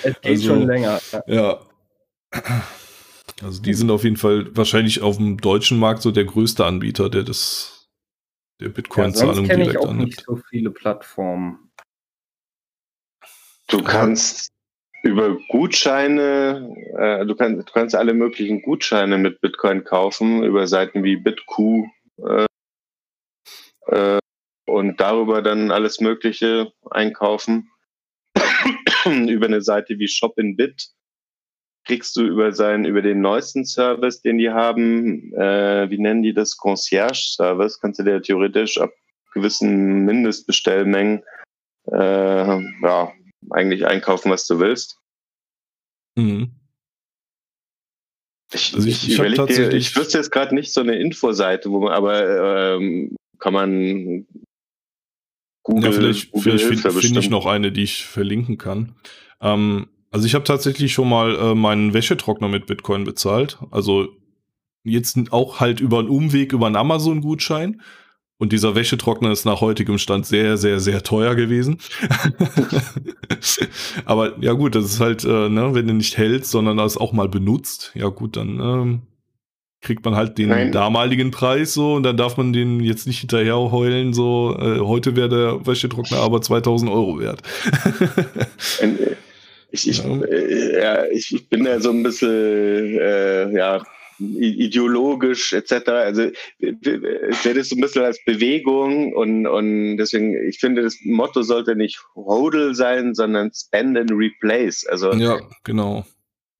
Es geht also, schon länger. Ja. Also die sind auf jeden Fall wahrscheinlich auf dem deutschen Markt so der größte Anbieter, der das, der Bitcoin-Zahlung ja, direkt ich auch annimmt. nicht so viele Plattformen. Du kannst über Gutscheine, äh, du, kannst, du kannst alle möglichen Gutscheine mit Bitcoin kaufen, über Seiten wie BitQ äh, äh, und darüber dann alles Mögliche einkaufen. über eine Seite wie Shop in Bit kriegst du über seinen, über den neuesten Service, den die haben, äh, wie nennen die das, Concierge-Service, kannst du dir theoretisch ab gewissen Mindestbestellmengen äh, ja, eigentlich einkaufen, was du willst. Mhm. Ich, also ich, ich, ich dir, ich wüsste jetzt gerade nicht so eine Infoseite, wo man, aber ähm, kann man Google, ja, vielleicht, Google vielleicht finde find ich noch eine, die ich verlinken kann. Ähm, also ich habe tatsächlich schon mal äh, meinen Wäschetrockner mit Bitcoin bezahlt. Also jetzt auch halt über einen Umweg über einen Amazon-Gutschein. Und dieser Wäschetrockner ist nach heutigem Stand sehr, sehr, sehr teuer gewesen. Aber ja gut, das ist halt, äh, ne, wenn du nicht hältst, sondern das auch mal benutzt, ja gut, dann ähm, kriegt man halt den Nein. damaligen Preis so und dann darf man den jetzt nicht hinterher heulen, so äh, heute wäre der Wäschetrockner aber 2000 Euro wert. ich, ich, ja. Äh, ja, ich, bin ja so ein bisschen, äh, ja, ideologisch etc. Also ich sehe das so ein bisschen als Bewegung und, und deswegen, ich finde, das Motto sollte nicht Hodl sein, sondern Spend and Replace. Also ja, genau.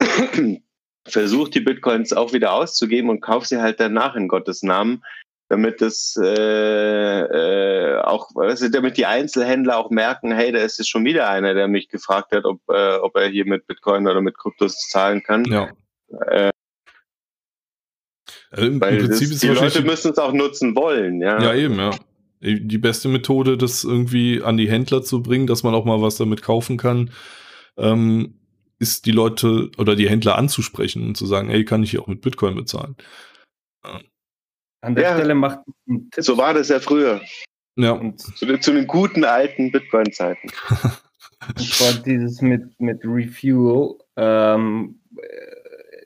Versuch die Bitcoins auch wieder auszugeben und kauf sie halt danach in Gottes Namen, damit das äh, äh, auch, du, damit die Einzelhändler auch merken, hey, da ist jetzt schon wieder einer, der mich gefragt hat, ob, äh, ob er hier mit Bitcoin oder mit Kryptos zahlen kann. Ja. Äh, also im, Weil im Prinzip das, ist die Leute müssen es auch nutzen wollen, ja. Ja, eben, ja. Die beste Methode, das irgendwie an die Händler zu bringen, dass man auch mal was damit kaufen kann, ähm, ist die Leute oder die Händler anzusprechen und zu sagen, ey, kann ich hier auch mit Bitcoin bezahlen? An der ja, Stelle macht So war das ja früher. Ja. Und zu, zu den guten alten Bitcoin-Zeiten. und zwar dieses mit, mit Refuel. Ähm,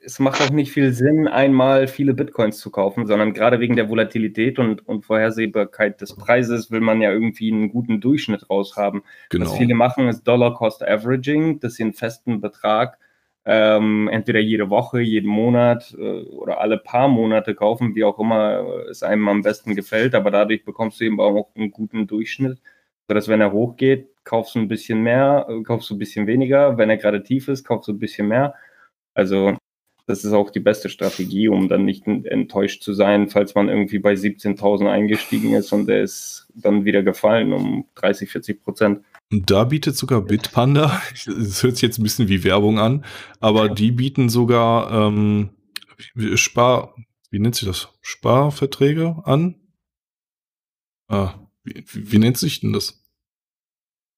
es macht auch nicht viel Sinn, einmal viele Bitcoins zu kaufen, sondern gerade wegen der Volatilität und, und Vorhersehbarkeit des Preises will man ja irgendwie einen guten Durchschnitt raushaben. Genau. Was viele machen, ist Dollar Cost Averaging, dass sie einen festen Betrag ähm, entweder jede Woche, jeden Monat äh, oder alle paar Monate kaufen, wie auch immer es einem am besten gefällt, aber dadurch bekommst du eben auch einen guten Durchschnitt, sodass wenn er hochgeht, kaufst du ein bisschen mehr, äh, kaufst du ein bisschen weniger, wenn er gerade tief ist, kaufst du ein bisschen mehr. Also das ist auch die beste Strategie, um dann nicht enttäuscht zu sein, falls man irgendwie bei 17.000 eingestiegen ist und der ist dann wieder gefallen um 30, 40 Prozent. Und da bietet sogar Bitpanda, es hört sich jetzt ein bisschen wie Werbung an, aber die bieten sogar ähm, Spar, wie nennt sich das? Sparverträge an? Ah, wie, wie nennt sich denn das?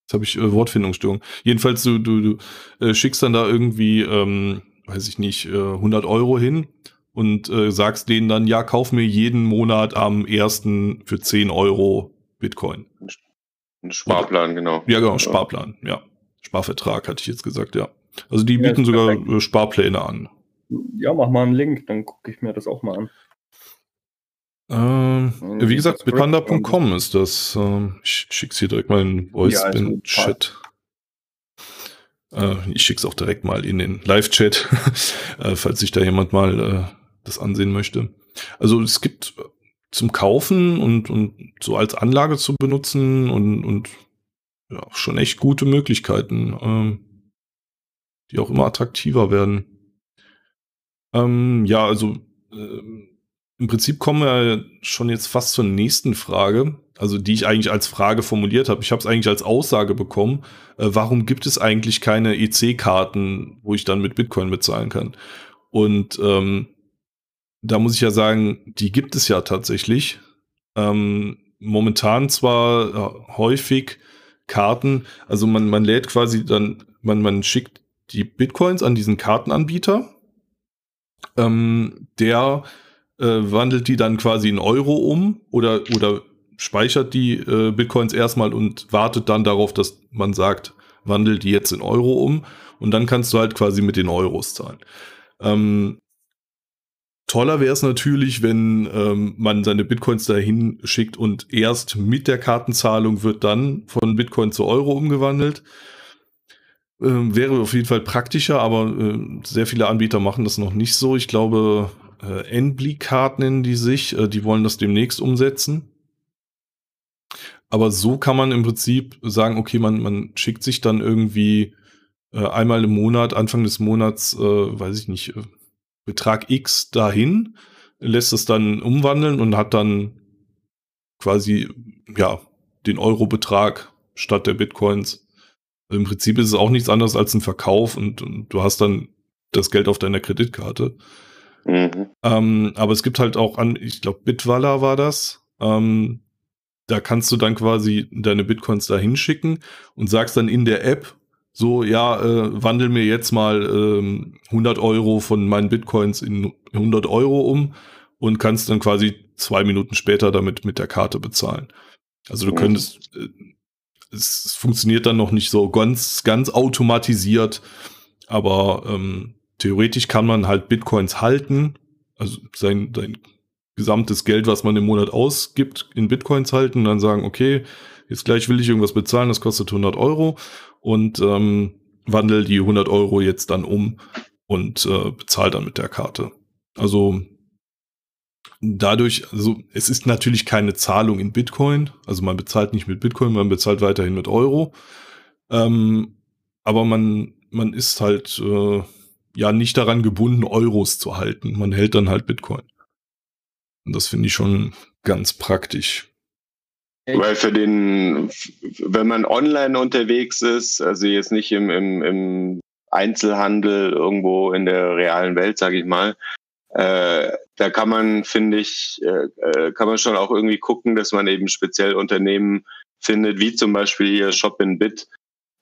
Jetzt habe ich äh, Wortfindungsstörung. Jedenfalls, du, du, du äh, schickst dann da irgendwie ähm, weiß ich nicht, 100 äh, Euro hin und äh, sagst denen dann, ja, kauf mir jeden Monat am ersten für 10 Euro Bitcoin. Ein Sparplan, genau. Ja, genau, Sparplan, ja. Sparvertrag hatte ich jetzt gesagt, ja. Also die bieten ja, sogar perfekt. Äh, Sparpläne an. Ja, mach mal einen Link, dann gucke ich mir das auch mal an. Ähm, wie gesagt, bitpanda.com ist das. Ähm, ich schick's hier direkt mal in Voice-Chat. Ja, äh, ich schicke es auch direkt mal in den Live-Chat, äh, falls sich da jemand mal äh, das ansehen möchte. Also es gibt zum Kaufen und, und so als Anlage zu benutzen und, und ja, schon echt gute Möglichkeiten, ähm, die auch immer attraktiver werden. Ähm, ja, also äh, im Prinzip kommen wir schon jetzt fast zur nächsten Frage also die ich eigentlich als Frage formuliert habe. Ich habe es eigentlich als Aussage bekommen, äh, warum gibt es eigentlich keine EC-Karten, wo ich dann mit Bitcoin bezahlen kann? Und ähm, da muss ich ja sagen, die gibt es ja tatsächlich. Ähm, momentan zwar äh, häufig Karten, also man, man lädt quasi dann, man, man schickt die Bitcoins an diesen Kartenanbieter. Ähm, der äh, wandelt die dann quasi in Euro um oder, oder speichert die äh, Bitcoins erstmal und wartet dann darauf, dass man sagt, wandelt die jetzt in Euro um und dann kannst du halt quasi mit den Euros zahlen. Ähm, toller wäre es natürlich, wenn ähm, man seine Bitcoins dahin schickt und erst mit der Kartenzahlung wird dann von Bitcoin zu Euro umgewandelt. Ähm, wäre auf jeden Fall praktischer, aber äh, sehr viele Anbieter machen das noch nicht so. Ich glaube, äh, Enbly-Card nennen die sich, äh, die wollen das demnächst umsetzen. Aber so kann man im Prinzip sagen, okay, man, man schickt sich dann irgendwie äh, einmal im Monat, Anfang des Monats, äh, weiß ich nicht, äh, Betrag X dahin, lässt es dann umwandeln und hat dann quasi, ja, den Euro-Betrag statt der Bitcoins. Im Prinzip ist es auch nichts anderes als ein Verkauf und, und du hast dann das Geld auf deiner Kreditkarte. Mhm. Ähm, aber es gibt halt auch an, ich glaube, Bitwala war das. Ähm, da kannst du dann quasi deine Bitcoins da hinschicken und sagst dann in der App, so, ja, äh, wandel mir jetzt mal ähm, 100 Euro von meinen Bitcoins in 100 Euro um und kannst dann quasi zwei Minuten später damit mit der Karte bezahlen. Also du könntest, äh, es funktioniert dann noch nicht so ganz, ganz automatisiert, aber ähm, theoretisch kann man halt Bitcoins halten, also sein, sein gesamtes Geld, was man im Monat ausgibt, in Bitcoins halten und dann sagen, okay, jetzt gleich will ich irgendwas bezahlen, das kostet 100 Euro und ähm, wandel die 100 Euro jetzt dann um und äh, bezahle dann mit der Karte. Also dadurch, also es ist natürlich keine Zahlung in Bitcoin, also man bezahlt nicht mit Bitcoin, man bezahlt weiterhin mit Euro, ähm, aber man man ist halt äh, ja nicht daran gebunden, Euros zu halten. Man hält dann halt Bitcoin. Und das finde ich schon ganz praktisch. Weil für den, wenn man online unterwegs ist, also jetzt nicht im, im, im Einzelhandel irgendwo in der realen Welt, sage ich mal, äh, da kann man, finde ich, äh, äh, kann man schon auch irgendwie gucken, dass man eben speziell Unternehmen findet, wie zum Beispiel hier Shop in Bit,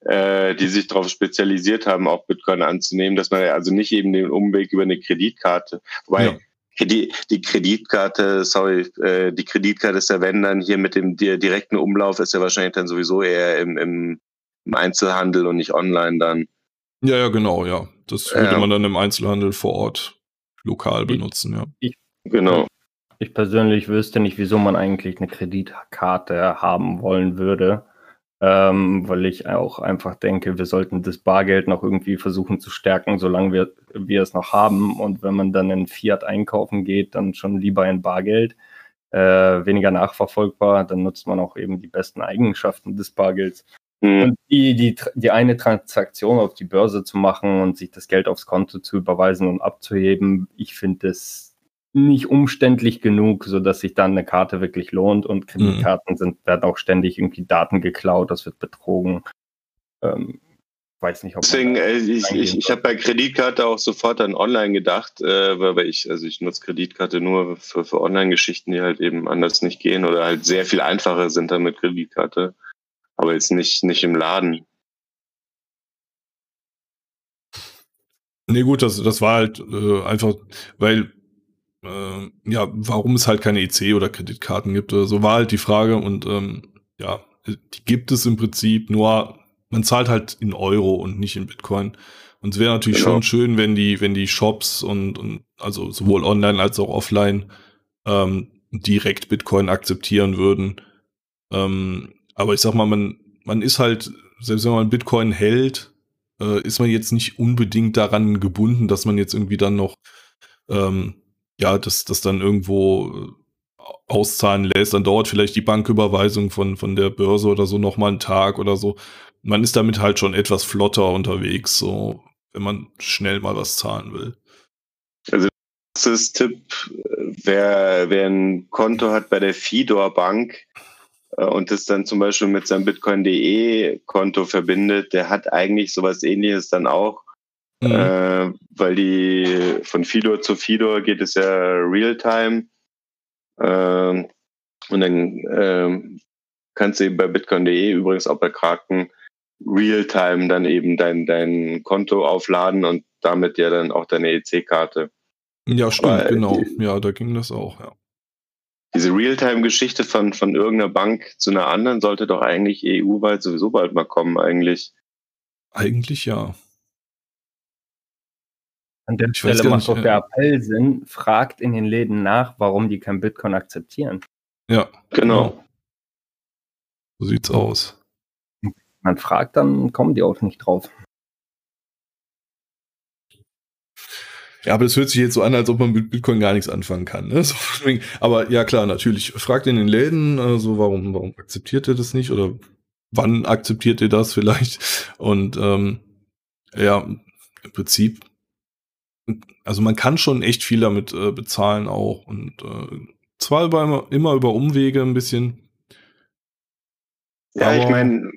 äh, die sich darauf spezialisiert haben, auch Bitcoin anzunehmen, dass man also nicht eben den Umweg über eine Kreditkarte, wobei ja die, die Kreditkarte, sorry, äh, die Kreditkarte ist ja, wenn dann hier mit dem direkten Umlauf, ist ja wahrscheinlich dann sowieso eher im, im, im Einzelhandel und nicht online dann. Ja, ja, genau, ja. Das würde ja. man dann im Einzelhandel vor Ort lokal benutzen, ja. Ich, genau. Ich persönlich wüsste nicht, wieso man eigentlich eine Kreditkarte haben wollen würde ähm, weil ich auch einfach denke, wir sollten das Bargeld noch irgendwie versuchen zu stärken, solange wir, wir es noch haben. Und wenn man dann in Fiat einkaufen geht, dann schon lieber in Bargeld. Äh, weniger nachverfolgbar, dann nutzt man auch eben die besten Eigenschaften des Bargelds. Mhm. Und die, die, die eine Transaktion auf die Börse zu machen und sich das Geld aufs Konto zu überweisen und abzuheben, ich finde das nicht umständlich genug, so dass sich dann eine Karte wirklich lohnt und Kreditkarten mhm. sind, werden auch ständig irgendwie Daten geklaut, das wird betrogen. Ähm, weiß nicht, ob Deswegen, äh, ich, ich, ich habe bei Kreditkarte auch sofort an Online gedacht, äh, weil ich, also ich nutze Kreditkarte nur für, für Online-Geschichten, die halt eben anders nicht gehen oder halt sehr viel einfacher sind dann mit Kreditkarte, aber jetzt nicht, nicht im Laden. Nee, gut, das, das war halt äh, einfach, weil äh, ja, warum es halt keine EC oder Kreditkarten gibt oder so, war halt die Frage und ähm, ja, die gibt es im Prinzip, nur man zahlt halt in Euro und nicht in Bitcoin. Und es wäre natürlich genau. schon schön, wenn die, wenn die Shops und, und also sowohl online als auch offline ähm, direkt Bitcoin akzeptieren würden. Ähm, aber ich sag mal, man, man ist halt, selbst wenn man Bitcoin hält, äh, ist man jetzt nicht unbedingt daran gebunden, dass man jetzt irgendwie dann noch ähm, ja, das, das dann irgendwo äh, auszahlen lässt, dann dauert vielleicht die Banküberweisung von, von der Börse oder so nochmal einen Tag oder so. Man ist damit halt schon etwas flotter unterwegs, so, wenn man schnell mal was zahlen will. Also, das ist Tipp, wer, wer ein Konto hat bei der Fidor Bank äh, und das dann zum Beispiel mit seinem Bitcoin.de Konto verbindet, der hat eigentlich sowas ähnliches dann auch Mhm. Äh, weil die von Fidor zu Fidor geht es ja Realtime. Äh, und dann äh, kannst du eben bei bitcoin.de übrigens auch bei Kraken Realtime dann eben dein, dein Konto aufladen und damit ja dann auch deine EC-Karte. Ja, stimmt, Aber, genau. Ja, da ging das auch, ja. Diese Realtime-Geschichte von, von irgendeiner Bank zu einer anderen sollte doch eigentlich EU-weit sowieso bald mal kommen, eigentlich. Eigentlich ja. An der ich Stelle macht doch der äh, Appell Sinn, fragt in den Läden nach, warum die kein Bitcoin akzeptieren. Ja, genau. genau. So sieht's aus. Man fragt, dann kommen die auch nicht drauf. Ja, aber das hört sich jetzt so an, als ob man mit Bitcoin gar nichts anfangen kann. Ne? So, aber ja, klar, natürlich. Fragt in den Läden, also warum, warum akzeptiert ihr das nicht oder wann akzeptiert ihr das vielleicht? Und ähm, ja, im Prinzip, also man kann schon echt viel damit äh, bezahlen auch und äh, zwar über, immer über Umwege ein bisschen. Ja, ich meine,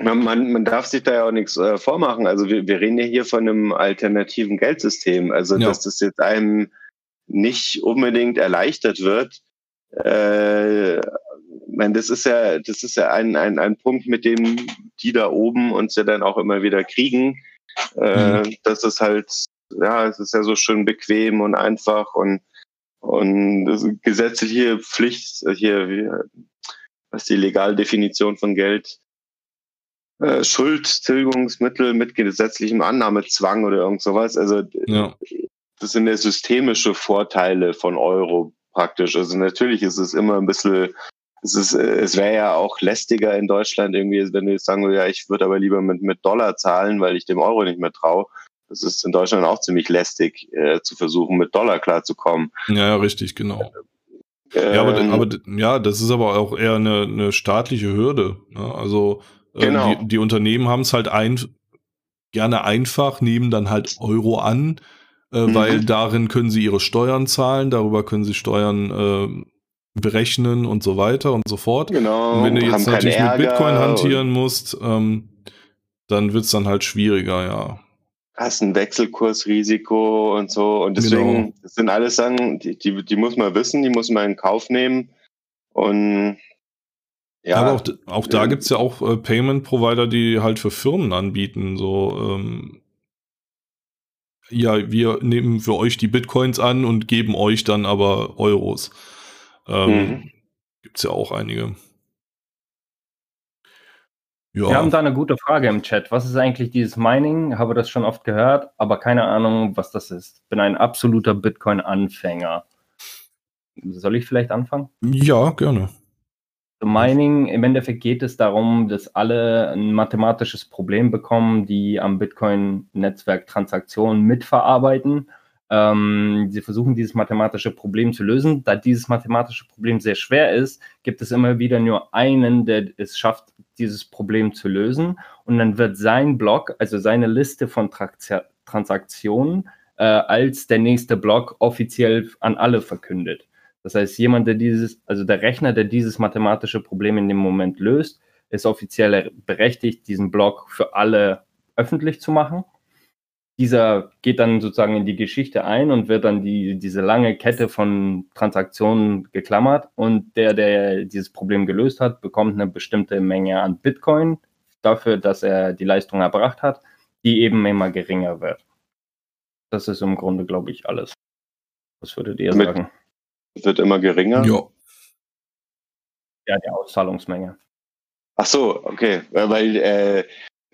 man, man darf sich da ja auch nichts äh, vormachen. Also wir, wir reden ja hier von einem alternativen Geldsystem. Also ja. dass das jetzt einem nicht unbedingt erleichtert wird. Äh, meine, das ist ja, das ist ja ein, ein, ein Punkt, mit dem die da oben uns ja dann auch immer wieder kriegen. Äh, mhm. Das ist halt, ja, es ist ja so schön bequem und einfach und und gesetzliche Pflicht hier, was die legale Definition von Geld äh, Schuldtilgungsmittel mit gesetzlichem Annahmezwang oder irgend sowas. Also ja. das sind ja systemische Vorteile von Euro praktisch. Also natürlich ist es immer ein bisschen, es ist, es wäre ja auch lästiger in Deutschland irgendwie, wenn du jetzt sagen würdest, ja, ich würde aber lieber mit, mit Dollar zahlen, weil ich dem Euro nicht mehr traue. Das ist in Deutschland auch ziemlich lästig, äh, zu versuchen, mit Dollar klarzukommen. Ja, ja richtig, genau. Ähm, ja, aber, aber ja, das ist aber auch eher eine, eine staatliche Hürde. Ne? Also ähm, genau. die, die Unternehmen haben es halt ein, gerne einfach, nehmen dann halt Euro an, äh, mhm. weil darin können sie ihre Steuern zahlen, darüber können sie Steuern äh, berechnen und so weiter und so fort. Genau. Und wenn du jetzt natürlich mit Bitcoin hantieren musst, ähm, dann wird es dann halt schwieriger, ja. Hast ein Wechselkursrisiko und so. Und deswegen, genau. das sind alles Sachen, die, die, die muss man wissen, die muss man in Kauf nehmen. Und ja, aber auch, auch da gibt es ja auch äh, Payment-Provider, die halt für Firmen anbieten. So, ähm, ja, wir nehmen für euch die Bitcoins an und geben euch dann aber Euros. Ähm, mhm. Gibt es ja auch einige. Ja. Wir haben da eine gute Frage im Chat. Was ist eigentlich dieses Mining? Habe das schon oft gehört, aber keine Ahnung, was das ist. Bin ein absoluter Bitcoin-Anfänger. Soll ich vielleicht anfangen? Ja, gerne. Mining, im Endeffekt geht es darum, dass alle ein mathematisches Problem bekommen, die am Bitcoin-Netzwerk Transaktionen mitverarbeiten. Ähm, sie versuchen dieses mathematische Problem zu lösen. Da dieses mathematische Problem sehr schwer ist, gibt es immer wieder nur einen, der es schafft, dieses Problem zu lösen. Und dann wird sein Block, also seine Liste von Transaktionen, äh, als der nächste Block offiziell an alle verkündet. Das heißt, jemand, der dieses, also der Rechner, der dieses mathematische Problem in dem Moment löst, ist offiziell berechtigt, diesen Block für alle öffentlich zu machen. Dieser geht dann sozusagen in die Geschichte ein und wird dann die, diese lange Kette von Transaktionen geklammert und der, der dieses Problem gelöst hat, bekommt eine bestimmte Menge an Bitcoin dafür, dass er die Leistung erbracht hat, die eben immer geringer wird. Das ist im Grunde, glaube ich, alles. Was würdet ihr Mit, sagen? wird immer geringer. Ja. Ja, die Auszahlungsmenge. Ach so, okay, weil äh,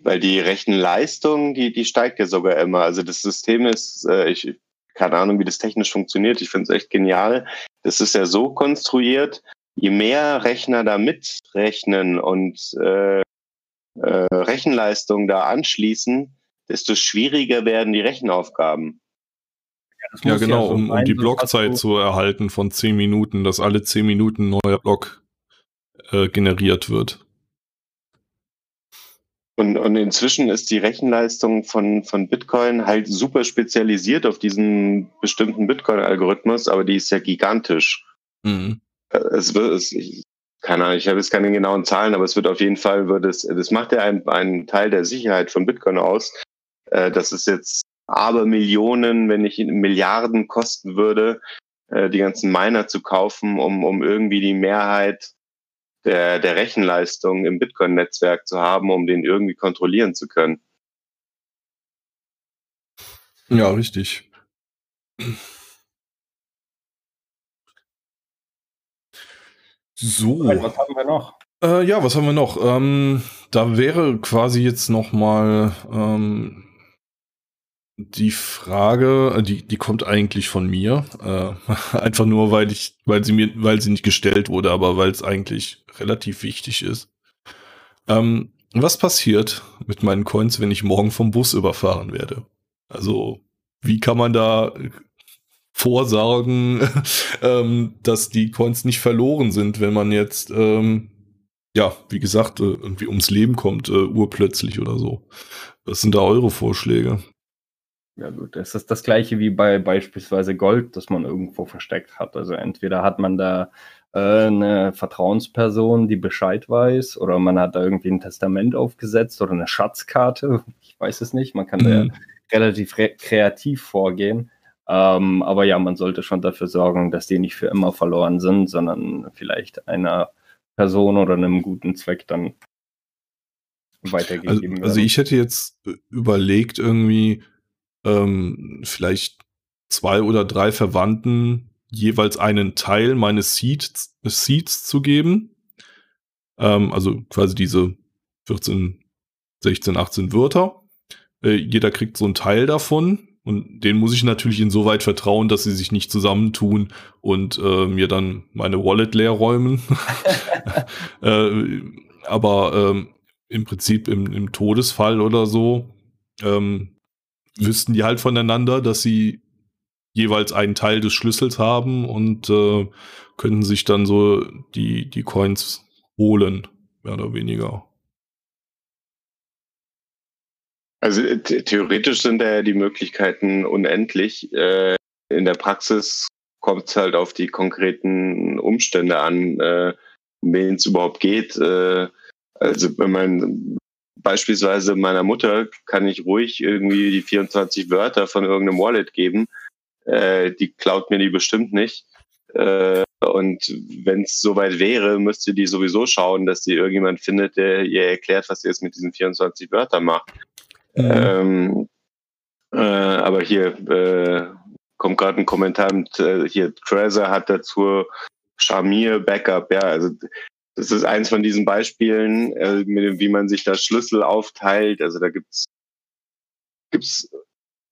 weil die Rechenleistung, die die steigt ja sogar immer. Also das System ist, äh, ich keine Ahnung, wie das technisch funktioniert. Ich finde es echt genial. Das ist ja so konstruiert, je mehr Rechner da mitrechnen und äh, äh, Rechenleistung da anschließen, desto schwieriger werden die Rechenaufgaben. Ja, genau, ja so um, um die Blockzeit zu erhalten von 10 Minuten, dass alle 10 Minuten ein neuer Block äh, generiert wird. Und, und inzwischen ist die Rechenleistung von, von Bitcoin halt super spezialisiert auf diesen bestimmten Bitcoin-Algorithmus, aber die ist ja gigantisch. Mhm. Äh, es wird, es, ich, keine Ahnung, ich habe jetzt keine genauen Zahlen, aber es wird auf jeden Fall, wird es, das macht ja einen, einen Teil der Sicherheit von Bitcoin aus, äh, dass es jetzt aber Millionen, wenn nicht Milliarden kosten würde, äh, die ganzen Miner zu kaufen, um, um irgendwie die Mehrheit der, der Rechenleistung im Bitcoin-Netzwerk zu haben, um den irgendwie kontrollieren zu können. Ja, richtig. So. Was haben wir noch? Äh, ja, was haben wir noch? Ähm, da wäre quasi jetzt noch mal ähm, die Frage, äh, die, die kommt eigentlich von mir. Äh, einfach nur, weil ich, weil sie mir, weil sie nicht gestellt wurde, aber weil es eigentlich relativ wichtig ist. Ähm, was passiert mit meinen Coins, wenn ich morgen vom Bus überfahren werde? Also, wie kann man da vorsorgen, ähm, dass die Coins nicht verloren sind, wenn man jetzt, ähm, ja, wie gesagt, äh, irgendwie ums Leben kommt, äh, urplötzlich oder so. Was sind da eure Vorschläge? Ja gut, das ist das gleiche wie bei beispielsweise Gold, das man irgendwo versteckt hat. Also entweder hat man da äh, eine Vertrauensperson, die Bescheid weiß, oder man hat da irgendwie ein Testament aufgesetzt oder eine Schatzkarte. Ich weiß es nicht. Man kann mhm. da relativ re kreativ vorgehen. Ähm, aber ja, man sollte schon dafür sorgen, dass die nicht für immer verloren sind, sondern vielleicht einer Person oder einem guten Zweck dann weitergegeben also, werden. Also ich hätte jetzt überlegt, irgendwie ähm, vielleicht zwei oder drei Verwandten jeweils einen Teil meines Seeds, Seeds zu geben. Ähm, also quasi diese 14, 16, 18 Wörter. Äh, jeder kriegt so einen Teil davon. Und den muss ich natürlich insoweit vertrauen, dass sie sich nicht zusammentun und äh, mir dann meine Wallet leer räumen. äh, aber ähm, im Prinzip im, im Todesfall oder so ähm, wüssten die halt voneinander, dass sie jeweils einen Teil des Schlüssels haben und äh, könnten sich dann so die, die Coins holen, mehr oder weniger. Also theoretisch sind da ja die Möglichkeiten unendlich. Äh, in der Praxis kommt es halt auf die konkreten Umstände an, äh, um wen es überhaupt geht. Äh, also wenn man beispielsweise meiner Mutter kann ich ruhig irgendwie die 24 Wörter von irgendeinem Wallet geben. Äh, die klaut mir die bestimmt nicht. Äh, und wenn es soweit wäre, müsste die sowieso schauen, dass sie irgendjemand findet, der ihr erklärt, was sie jetzt mit diesen 24 Wörtern macht. Mhm. Ähm, äh, aber hier äh, kommt gerade ein Kommentar mit, äh, hier Treasure hat dazu Shamir Backup, ja, also das ist eins von diesen Beispielen, äh, mit wie man sich da Schlüssel aufteilt. Also da gibt's gibt's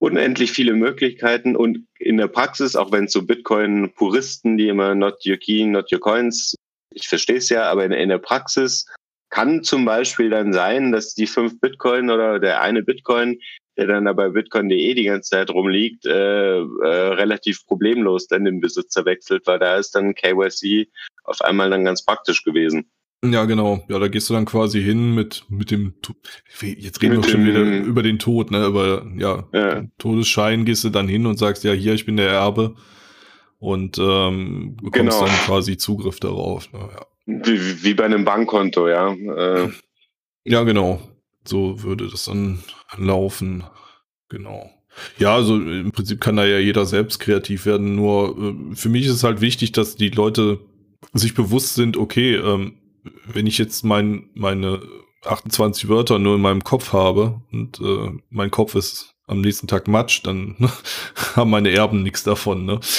unendlich viele Möglichkeiten und in der Praxis, auch wenn es so Bitcoin-Puristen, die immer not your key, not your coins, ich verstehe es ja, aber in, in, der Praxis kann zum Beispiel dann sein, dass die fünf Bitcoin oder der eine Bitcoin, der dann da bei bitcoin.de die ganze Zeit rumliegt, äh, äh, relativ problemlos dann den Besitzer wechselt, weil da ist dann KYC auf einmal dann ganz praktisch gewesen. Ja, genau. Ja, da gehst du dann quasi hin mit, mit dem, jetzt reden wir schon wieder über den Tod, ne, aber ja, ja. Todesschein gehst du dann hin und sagst, ja, hier, ich bin der Erbe und ähm, bekommst genau. dann quasi Zugriff darauf. Ne, ja. wie, wie bei einem Bankkonto, ja. Äh. Ja, genau. So würde das dann laufen. Genau. Ja, also im Prinzip kann da ja jeder selbst kreativ werden. Nur äh, für mich ist es halt wichtig, dass die Leute sich bewusst sind, okay, ähm, wenn ich jetzt mein, meine 28 Wörter nur in meinem Kopf habe und äh, mein Kopf ist am nächsten Tag Matsch, dann haben meine Erben nichts davon. Ne?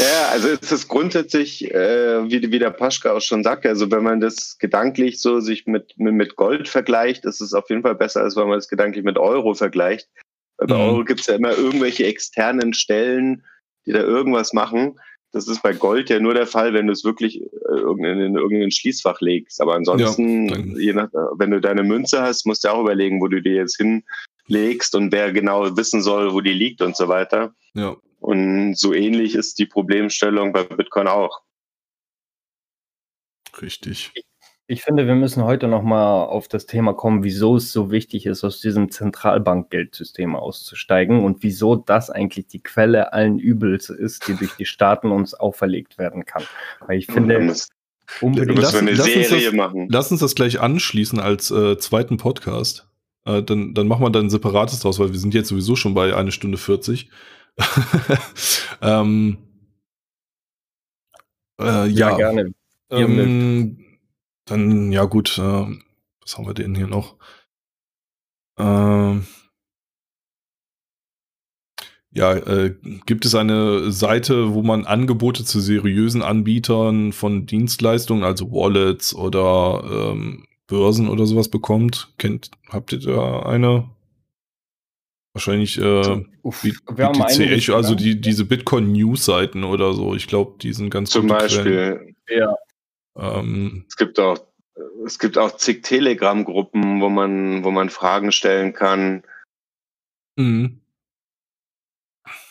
Ja, also es ist grundsätzlich, äh, wie, wie der Paschka auch schon sagt, also wenn man das gedanklich so sich mit, mit, mit Gold vergleicht, ist es auf jeden Fall besser, als wenn man es gedanklich mit Euro vergleicht. Bei mhm. Euro gibt es ja immer irgendwelche externen Stellen, die da irgendwas machen. Das ist bei Gold ja nur der Fall, wenn du es wirklich äh, in irgendein Schließfach legst. Aber ansonsten, ja, je nach, wenn du deine Münze hast, musst du auch überlegen, wo du die jetzt hinlegst und wer genau wissen soll, wo die liegt und so weiter. Ja. Und so ähnlich ist die Problemstellung bei Bitcoin auch. Richtig. Ich finde, wir müssen heute nochmal auf das Thema kommen, wieso es so wichtig ist, aus diesem Zentralbankgeldsystem auszusteigen und wieso das eigentlich die Quelle allen Übels ist, die durch die Staaten uns auferlegt werden kann. Weil ich finde, unbedingt lass, eine lass Serie das, machen. Lass uns das gleich anschließen als äh, zweiten Podcast. Äh, dann, dann machen wir dann ein separates draus, weil wir sind jetzt sowieso schon bei eine Stunde 40. ähm, äh, ja, ja, gerne. Ähm, dann, ja gut, äh, was haben wir denn hier noch? Ähm, ja, äh, gibt es eine Seite, wo man Angebote zu seriösen Anbietern von Dienstleistungen, also Wallets oder ähm, Börsen oder sowas bekommt? Kennt, habt ihr da eine? Wahrscheinlich äh, Uff, BTC Echo, also die, diese Bitcoin-News-Seiten oder so. Ich glaube, die sind ganz Zum Beispiel, Ja. Ähm, es gibt auch, es gibt auch zig Telegram-Gruppen, wo man, wo man Fragen stellen kann. mhm.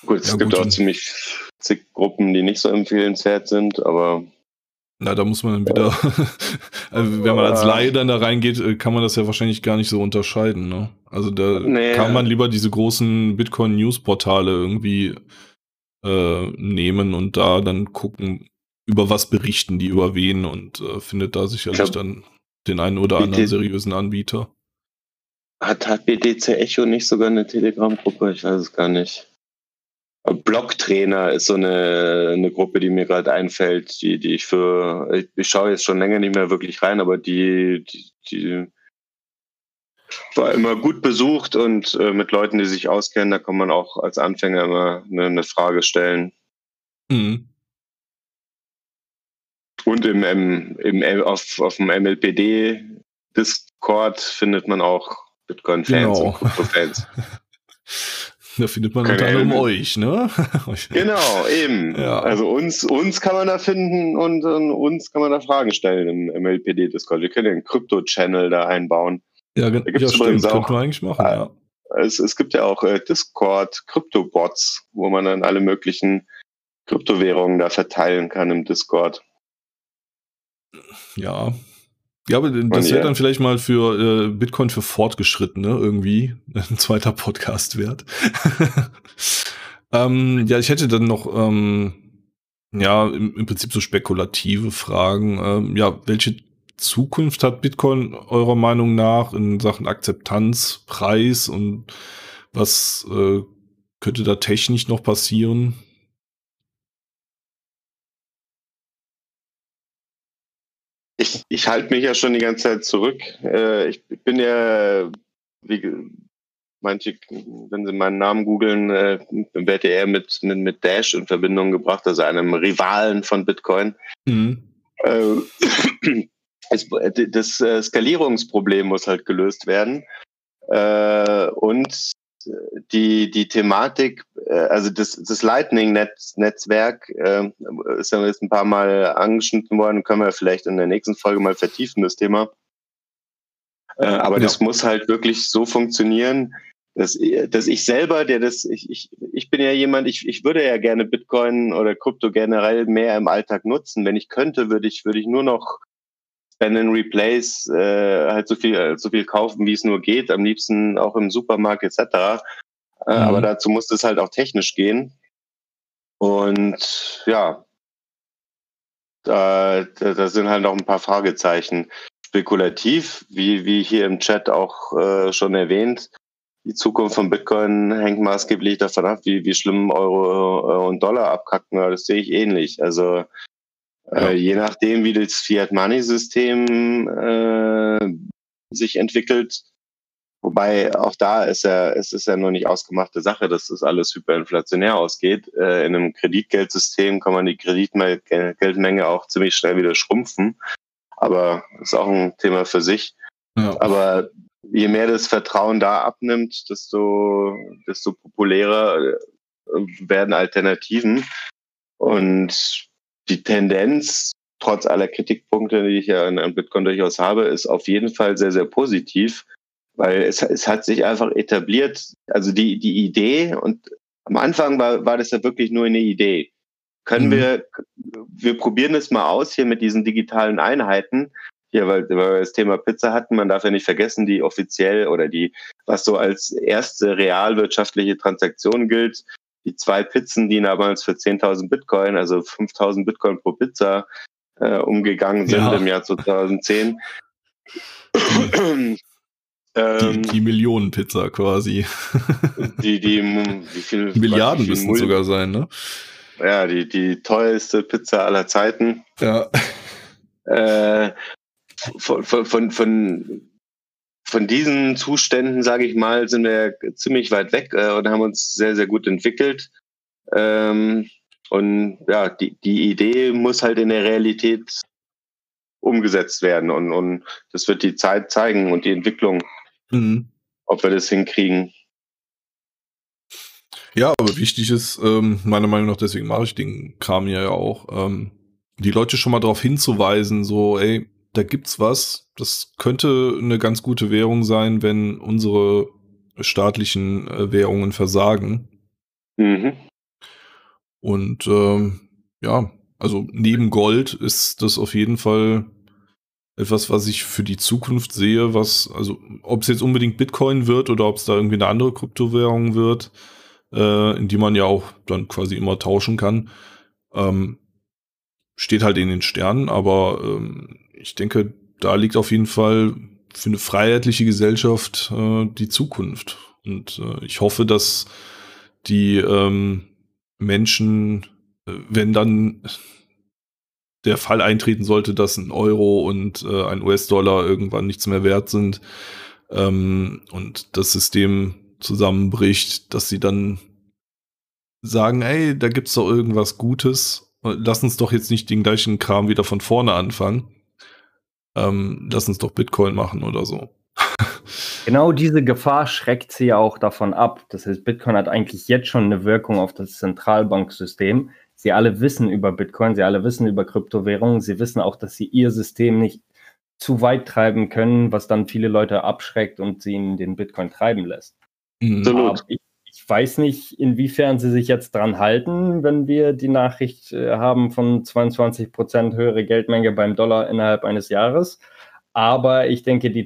Gut, es Ja, gibt gut, auch ziemlich zig Gruppen, die nicht so empfehlenswert sind, aber Na, da muss man dann wieder, also wenn man als Laie dann da reingeht, äh, kann man das ja wahrscheinlich gar nicht so unterscheiden. Ne? Also da Nee. kann man lieber diese großen Bitcoin-News-Portale irgendwie äh, nehmen und da dann gucken, über was berichten die, über wen und äh, findet da sicherlich glaub, dann den einen oder BT anderen seriösen Anbieter. hat, hat BTC Echo nicht sogar eine Telegram-Gruppe? Ich weiß es gar nicht. Blocktrainer ist so eine, eine Gruppe, die mir gerade einfällt, die, die ich für, ich, ich schaue jetzt schon länger nicht mehr wirklich rein, aber die, die, die war immer gut besucht und äh, mit Leuten, die sich auskennen, da kann man auch als Anfänger immer eine, eine Frage stellen. Mhm. Und im, im, im, auf, auf dem MLPD Discord findet man auch Bitcoin-Fans Genau. und Krypto-Fans. Da findet man unter anderem euch, ne? Genau, eben. Ja. Also uns, uns kann man da finden und, und uns kann man da Fragen stellen im MLPD-Discord. Wir können einen Krypto-Channel da einbauen. ja, gen- Da gibt's ja stimmt, auch- könnte man eigentlich machen, Ah, ja. Es, es gibt ja auch äh, Discord-Krypto-Bots, wo man dann alle möglichen Kryptowährungen da verteilen kann im Discord. Ja. Ja, aber das wäre dann vielleicht mal für äh, Bitcoin für Fortgeschrittene irgendwie ein zweiter Podcast wert. ähm, ja, ich hätte dann noch ähm, ja im, im Prinzip so spekulative Fragen. Ähm, ja, welche Zukunft hat Bitcoin eurer Meinung nach in Sachen Akzeptanz, Preis und was äh, könnte da technisch noch passieren? Ich, ich halte mich ja schon die ganze Zeit zurück. Äh, ich bin ja, wie manche, wenn sie meinen Namen googeln, äh, werde eher mit, mit, mit Dash in Verbindung gebracht, also einem Rivalen von Bitcoin. Mhm. Äh, es, das äh, Skalierungsproblem muss halt gelöst werden. Äh, und die, die Thematik, äh, also das, das Lightning-Netzwerk äh, ist ja jetzt ein paar Mal angeschnitten worden, können wir vielleicht in der nächsten Folge mal vertiefen, das Thema. Äh, aber Ja. das muss halt wirklich so funktionieren, dass, dass ich selber, der das, ich, ich, ich bin ja jemand, ich, ich würde ja gerne Bitcoin oder Krypto generell mehr im Alltag nutzen. Wenn ich könnte, würde ich, würde ich nur noch Spend and Replace äh, halt so viel, so viel kaufen, wie es nur geht, am liebsten auch im Supermarkt etc. Äh, Mhm. Aber dazu muss es halt auch technisch gehen. Und ja, da, da, sind halt noch ein paar Fragezeichen. Spekulativ, wie, wie hier im Chat auch äh, schon erwähnt, die Zukunft von Bitcoin hängt maßgeblich davon ab, wie, wie schlimm Euro äh, und Dollar abkacken. Das sehe ich ähnlich. Also Ja. äh, je nachdem, wie das Fiat-Money-System äh, sich entwickelt, wobei auch da ist ja, es ist ja noch nicht ausgemachte Sache, dass das alles hyperinflationär ausgeht. Äh, in einem Kreditgeldsystem kann man die Kreditgeldmenge auch ziemlich schnell wieder schrumpfen. Aber ist auch ein Thema für sich. Ja. Aber je mehr das Vertrauen da abnimmt, desto, desto populärer äh, werden Alternativen. Und die Tendenz, trotz aller Kritikpunkte, die ich ja an, Bitcoin durchaus habe, ist auf jeden Fall sehr, sehr positiv, weil es, es hat sich einfach etabliert. Also die, die Idee, und am Anfang war, war das ja wirklich nur eine Idee. Können Mhm. wir, wir probieren es mal aus hier mit diesen digitalen Einheiten. Hier, weil, weil wir das Thema Pizza hatten, man darf ja nicht vergessen, die offiziell oder die, was so als erste realwirtschaftliche Transaktion gilt, die zwei Pizzen, die damals für 10.000 Bitcoin, also 5.000 Bitcoin pro Pizza, äh, umgegangen sind Ja. im Jahr 2010. Die, ähm, die Millionenpizza quasi. die, die, wie viel, Milliarden wie viel müssen sogar sein, ne? Ja, die, die teuerste Pizza aller Zeiten. Ja. Äh, von, von, von, von diesen Zuständen, sage ich mal, sind wir ziemlich weit weg äh, und haben uns sehr, sehr gut entwickelt. Ähm, und ja, die, die Idee muss halt in der Realität umgesetzt werden. Und, und das wird die Zeit zeigen und die Entwicklung, mhm. ob wir das hinkriegen. Ja, aber wichtig ist, ähm, meiner Meinung nach, deswegen mache ich den Kram ja auch, ähm, die Leute schon mal darauf hinzuweisen, so, ey, da gibt's was, das könnte eine ganz gute Währung sein, wenn unsere staatlichen äh, Währungen versagen. Mhm. Und ähm, ja, also neben Gold ist das auf jeden Fall etwas, was ich für die Zukunft sehe, was, also ob es jetzt unbedingt Bitcoin wird oder ob es da irgendwie eine andere Kryptowährung wird, äh, in die man ja auch dann quasi immer tauschen kann, ähm, steht halt in den Sternen, aber ähm, ich denke, da liegt auf jeden Fall für eine freiheitliche Gesellschaft äh, die Zukunft. Und äh, ich hoffe, dass die ähm, Menschen, äh, wenn dann der Fall eintreten sollte, dass ein Euro und äh, ein US-Dollar irgendwann nichts mehr wert sind ähm, und das System zusammenbricht, dass sie dann sagen, ey, da gibt's doch irgendwas Gutes. Lass uns doch jetzt nicht den gleichen Kram wieder von vorne anfangen. Ähm, lass uns doch Bitcoin machen oder so. Genau diese Gefahr schreckt sie ja auch davon ab. Das heißt, Bitcoin hat eigentlich jetzt schon eine Wirkung auf das Zentralbanksystem. Sie alle wissen über Bitcoin, sie alle wissen über Kryptowährungen, sie wissen auch, dass sie ihr System nicht zu weit treiben können, was dann viele Leute abschreckt und sie in den Bitcoin treiben lässt. Absolut. Ich, ich, weiß nicht, inwiefern sie sich jetzt dran halten, wenn wir die Nachricht äh, haben von 22 Prozent höhere Geldmenge beim Dollar innerhalb eines Jahres. Aber ich denke, die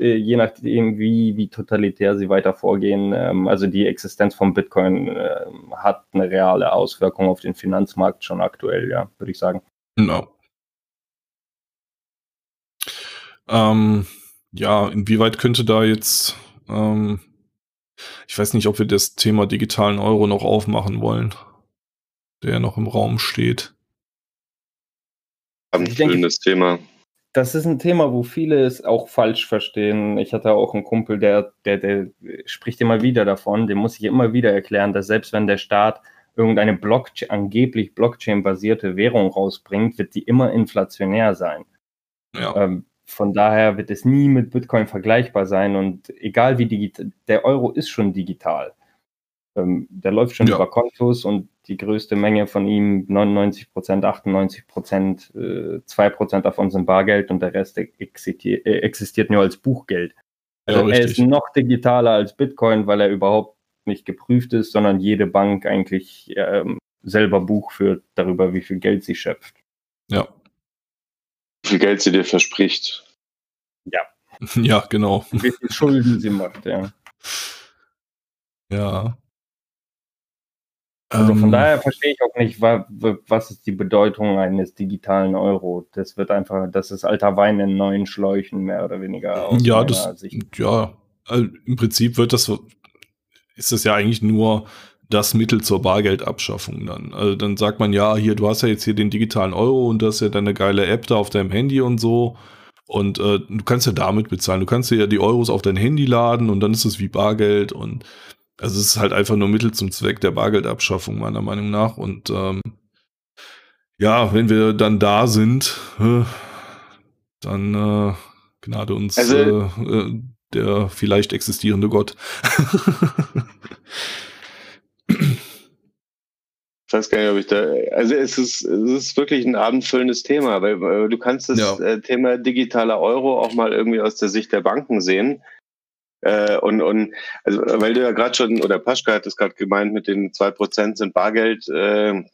äh, je nachdem, wie, wie totalitär sie weiter vorgehen. Ähm, also die Existenz von Bitcoin äh, hat eine reale Auswirkung auf den Finanzmarkt schon aktuell, ja, würde ich sagen. Genau. Ähm, ja, inwieweit könnte da jetzt, ähm, ich weiß nicht, ob wir das Thema digitalen Euro noch aufmachen wollen, der noch im Raum steht. Ein schönes Thema das ist ein Thema, wo viele es auch falsch verstehen. Ich hatte auch einen Kumpel, der, der, der spricht immer wieder davon, dem muss ich immer wieder erklären, dass selbst wenn der Staat irgendeine Blockchain, angeblich Blockchain-basierte Währung rausbringt, wird die immer inflationär sein. Ja. Ähm, von daher wird es nie mit Bitcoin vergleichbar sein und egal wie digital, der Euro ist schon digital. Ähm, der läuft schon ja. über Kontos und die größte Menge von ihm, 99 Prozent, 98 Prozent, äh, 2 Prozent davon sind Bargeld und der Rest existiert, äh, existiert nur als Buchgeld. Also ja, er ist noch digitaler als Bitcoin, weil er überhaupt nicht geprüft ist, sondern jede Bank eigentlich ähm, selber Buch führt darüber, wie viel Geld sie schöpft. Ja. Wie viel Geld sie dir verspricht. Ja. Ja, genau. Wie viel Schulden sie macht, ja. Ja. Also von ähm, daher verstehe ich auch nicht, was ist die Bedeutung eines digitalen Euro. Das wird einfach, das ist alter Wein in neuen Schläuchen, mehr oder weniger. ja, das, Sicht. ja, also im Prinzip wird das, ist das ja eigentlich nur das Mittel zur Bargeldabschaffung dann. Also dann sagt man, ja, hier, du hast ja jetzt hier den digitalen Euro und du hast ja deine geile App da auf deinem Handy und so. Und äh, du kannst ja damit bezahlen. Du kannst ja die Euros auf dein Handy laden und dann ist es wie Bargeld und also es ist halt einfach nur Mittel zum Zweck der Bargeldabschaffung, meiner Meinung nach. Und ähm, ja, wenn wir dann da sind, äh, dann äh, gnade uns also, äh, äh der vielleicht existierende Gott. Ich weiß gar nicht, ob ich da. Also es ist, es ist wirklich ein abendfüllendes Thema, weil du kannst das ja. Äh, Thema digitaler Euro auch mal irgendwie aus der Sicht der Banken sehen. Äh, und, und also, weil du ja gerade schon, oder Paschka hat es gerade gemeint, mit den zwei Prozent sind Bargeld. Äh,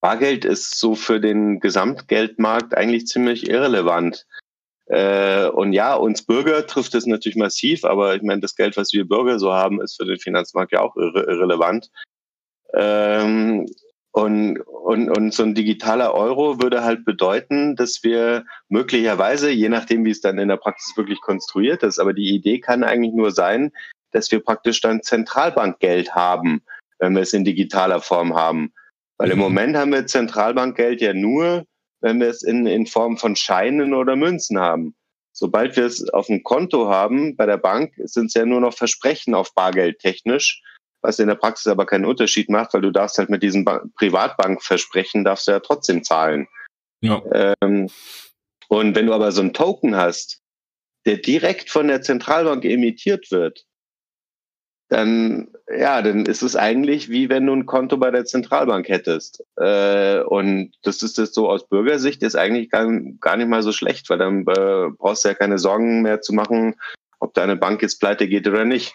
Bargeld ist so für den Gesamtgeldmarkt eigentlich ziemlich irrelevant. Äh, und ja, uns Bürger trifft es natürlich massiv, aber ich meine, das Geld, was wir Bürger so haben, ist für den Finanzmarkt ja auch irre irrelevant. Ähm, und, und, und so ein digitaler Euro würde halt bedeuten, dass wir möglicherweise, je nachdem, wie es dann in der Praxis wirklich konstruiert ist, aber die Idee kann eigentlich nur sein, dass wir praktisch dann Zentralbankgeld haben, wenn wir es in digitaler Form haben. Weil mhm. im Moment haben wir Zentralbankgeld ja nur wenn wir es in, in Form von Scheinen oder Münzen haben. Sobald wir es auf dem Konto haben bei der Bank, sind es ja nur noch Versprechen auf Bargeld technisch, was in der Praxis aber keinen Unterschied macht, weil du darfst halt mit diesem ba Privatbankversprechen darfst du ja trotzdem zahlen. Ja. Ähm, und wenn du aber so einen Token hast, der direkt von der Zentralbank emittiert wird, dann ja, dann ist es eigentlich wie wenn du ein Konto bei der Zentralbank hättest. Äh, und das ist das so aus Bürgersicht ist eigentlich gar, gar nicht mal so schlecht, weil dann äh, brauchst du ja keine Sorgen mehr zu machen, ob deine Bank jetzt pleite geht oder nicht.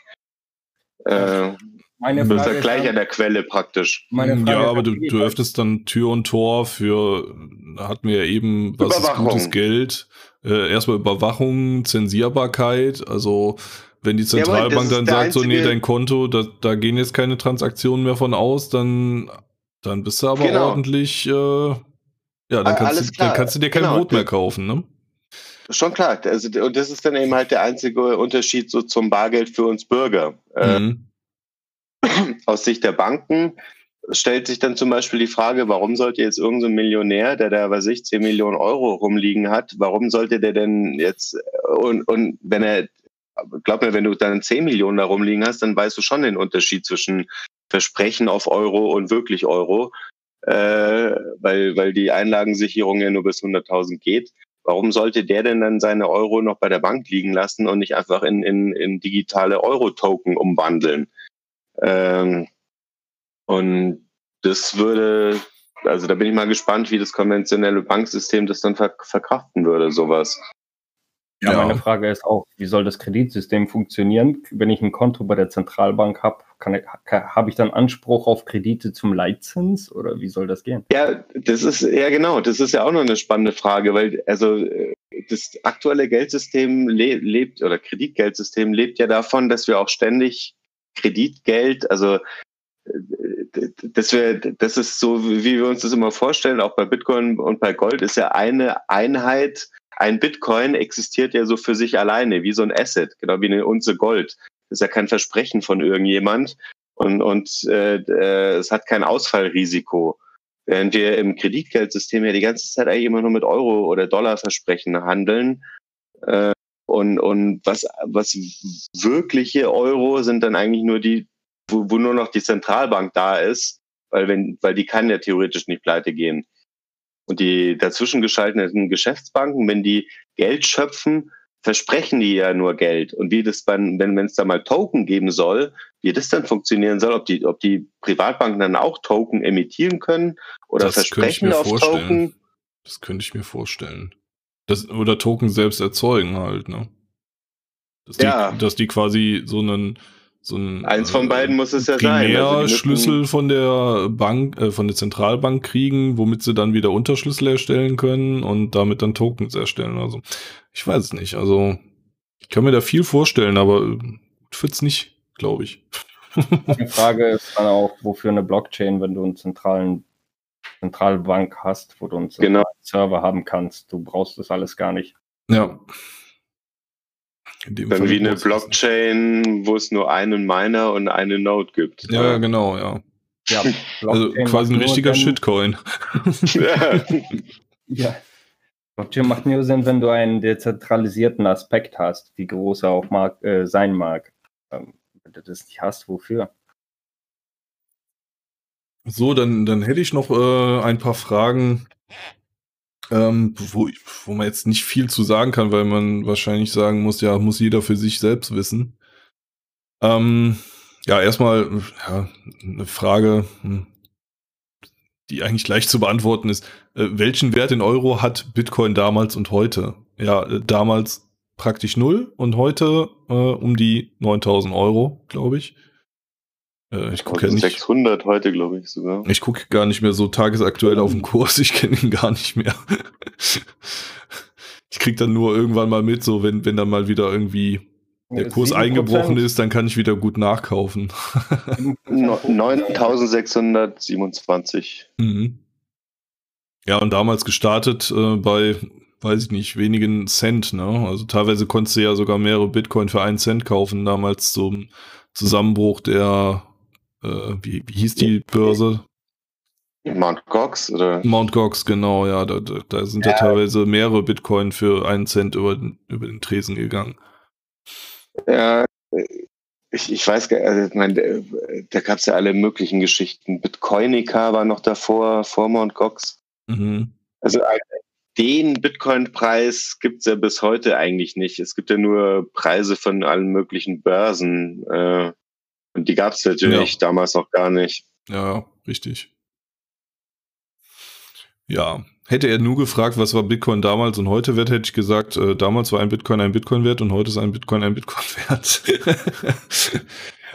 Äh, meine Frage das ist ja gleich an der Quelle praktisch. ja, aber du, du öffnest dann Tür und Tor für, hatten wir ja eben, was ist gutes Geld. Äh, erstmal Überwachung, Zensierbarkeit, also wenn die Zentralbank ja, dann sagt, so, nee, dein Konto, da, da gehen jetzt keine Transaktionen mehr von aus, dann, dann bist du aber genau. ordentlich, äh, ja, dann kannst, du, dann kannst du dir kein genau. Brot mehr kaufen, ne? Schon klar. Also, und das ist dann eben halt der einzige Unterschied so zum Bargeld für uns Bürger. Äh, mhm. Aus Sicht der Banken stellt sich dann zum Beispiel die Frage, warum sollte jetzt irgendein so Millionär, der da, was ich, 10 Millionen Euro rumliegen hat, warum sollte der denn jetzt, und, und wenn er glaub mir, wenn du dann 10 Millionen da rumliegen hast, dann weißt du schon den Unterschied zwischen Versprechen auf Euro und wirklich Euro, äh, weil, weil die Einlagensicherung ja nur bis 100.000 geht. Warum sollte der denn dann seine Euro noch bei der Bank liegen lassen und nicht einfach in, in, in digitale Euro-Token umwandeln? Ähm, und das würde, also da bin ich mal gespannt, wie das konventionelle Banksystem das dann verkraften würde, sowas. Ja, ja, meine Frage ist auch, wie soll das Kreditsystem funktionieren? Wenn ich ein Konto bei der Zentralbank habe, habe ich dann Anspruch auf Kredite zum Leitzins oder wie soll das gehen? Ja, das ist ja genau, das ist ja auch noch eine spannende Frage, weil also das aktuelle Geldsystem le lebt oder Kreditgeldsystem lebt ja davon, dass wir auch ständig Kreditgeld, also dass wir, das ist so, wie wir uns das immer vorstellen, auch bei Bitcoin und bei Gold ist ja eine Einheit ein Bitcoin existiert ja so für sich alleine, wie so ein Asset, genau wie eine Unze Gold. Das ist ja kein Versprechen von irgendjemand und, und äh, äh, es hat kein Ausfallrisiko. Während wir im Kreditgeldsystem ja die ganze Zeit eigentlich immer nur mit Euro- oder Dollarversprechen handeln. Äh, und, und was, was wirkliche Euro sind dann eigentlich nur die, wo, wo nur noch die Zentralbank da ist, weil wenn, weil die kann ja theoretisch nicht pleite gehen. Und die dazwischen geschalteten Geschäftsbanken, wenn die Geld schöpfen, versprechen die ja nur Geld. Und wie das dann, wenn es da mal Token geben soll, wie das dann funktionieren soll, ob die, ob die Privatbanken dann auch Token emittieren können oder das versprechen auf vorstellen. Token. Das könnte ich mir vorstellen. Das, oder Token selbst erzeugen halt, ne? Dass die, ja. dass die quasi so einen, so ein eins von beiden muss es ja sein. Also Schlüssel von der Bank, äh, von der Zentralbank kriegen, womit sie dann wieder Unterschlüssel erstellen können und damit dann Tokens erstellen. Also ich weiß es nicht. Also ich kann mir da viel vorstellen, aber wird's nicht, glaube ich. Die Frage ist dann auch, wofür eine Blockchain, wenn du einen zentralen Zentralbank hast, wo du einen genau. Server haben kannst. Du brauchst das alles gar nicht. Ja. Dann Fall wie eine Blockchain, wo es nur einen Miner und eine Node gibt. Ja, ja. genau, ja. ja also quasi ein richtiger dann, Shitcoin. ja. ja. Blockchain macht nur Sinn, wenn du einen dezentralisierten Aspekt hast, wie groß er auch mag, äh, sein mag. Ähm, wenn du das nicht hast, wofür? So, dann, dann hätte ich noch äh, ein paar Fragen ähm, wo, wo man jetzt nicht viel zu sagen kann, weil man wahrscheinlich sagen muss, ja, muss jeder für sich selbst wissen. Ähm, ja, erstmal ja, eine Frage, hm, die eigentlich leicht zu beantworten ist. Äh, welchen Wert in Euro hat Bitcoin damals und heute? Ja, äh, damals praktisch null und heute äh, um die 9000 Euro, glaube ich. Äh, ich gucke ja nicht. 600 heute, glaube ich sogar. Ich gucke gar nicht mehr so tagesaktuell auf den Kurs. Ich kenne ihn gar nicht mehr. ich krieg dann nur irgendwann mal mit, so wenn, wenn dann mal wieder irgendwie der Kurs eingebrochen ist, dann kann ich wieder gut nachkaufen. 9627. Mhm. Ja, und damals gestartet äh, bei, weiß ich nicht, wenigen Cent, ne? Also teilweise konntest du ja sogar mehrere Bitcoin für einen Cent kaufen, damals zum Zusammenbruch der äh, wie, wie hieß die Börse? Mount Gox oder? Mount Gox, genau, ja. Da, da, sind ja. ja. teilweise mehrere Bitcoin für einen Cent über, über den Tresen gegangen. Ja, ich, ich weiß gar also ich meine, da gab es ja alle möglichen Geschichten. Bitcoinica war noch davor, vor Mount Gox. Mhm. Also den Bitcoin-Preis gibt es ja bis heute eigentlich nicht. Es gibt ja nur Preise von allen möglichen Börsen. Äh, und die gab es natürlich ja. damals noch gar nicht. Ja, richtig. Ja, hätte er nur gefragt, was war Bitcoin damals und heute wert, hätte ich gesagt, äh, damals war ein Bitcoin ein Bitcoin wert und heute ist ein Bitcoin ein Bitcoin wert.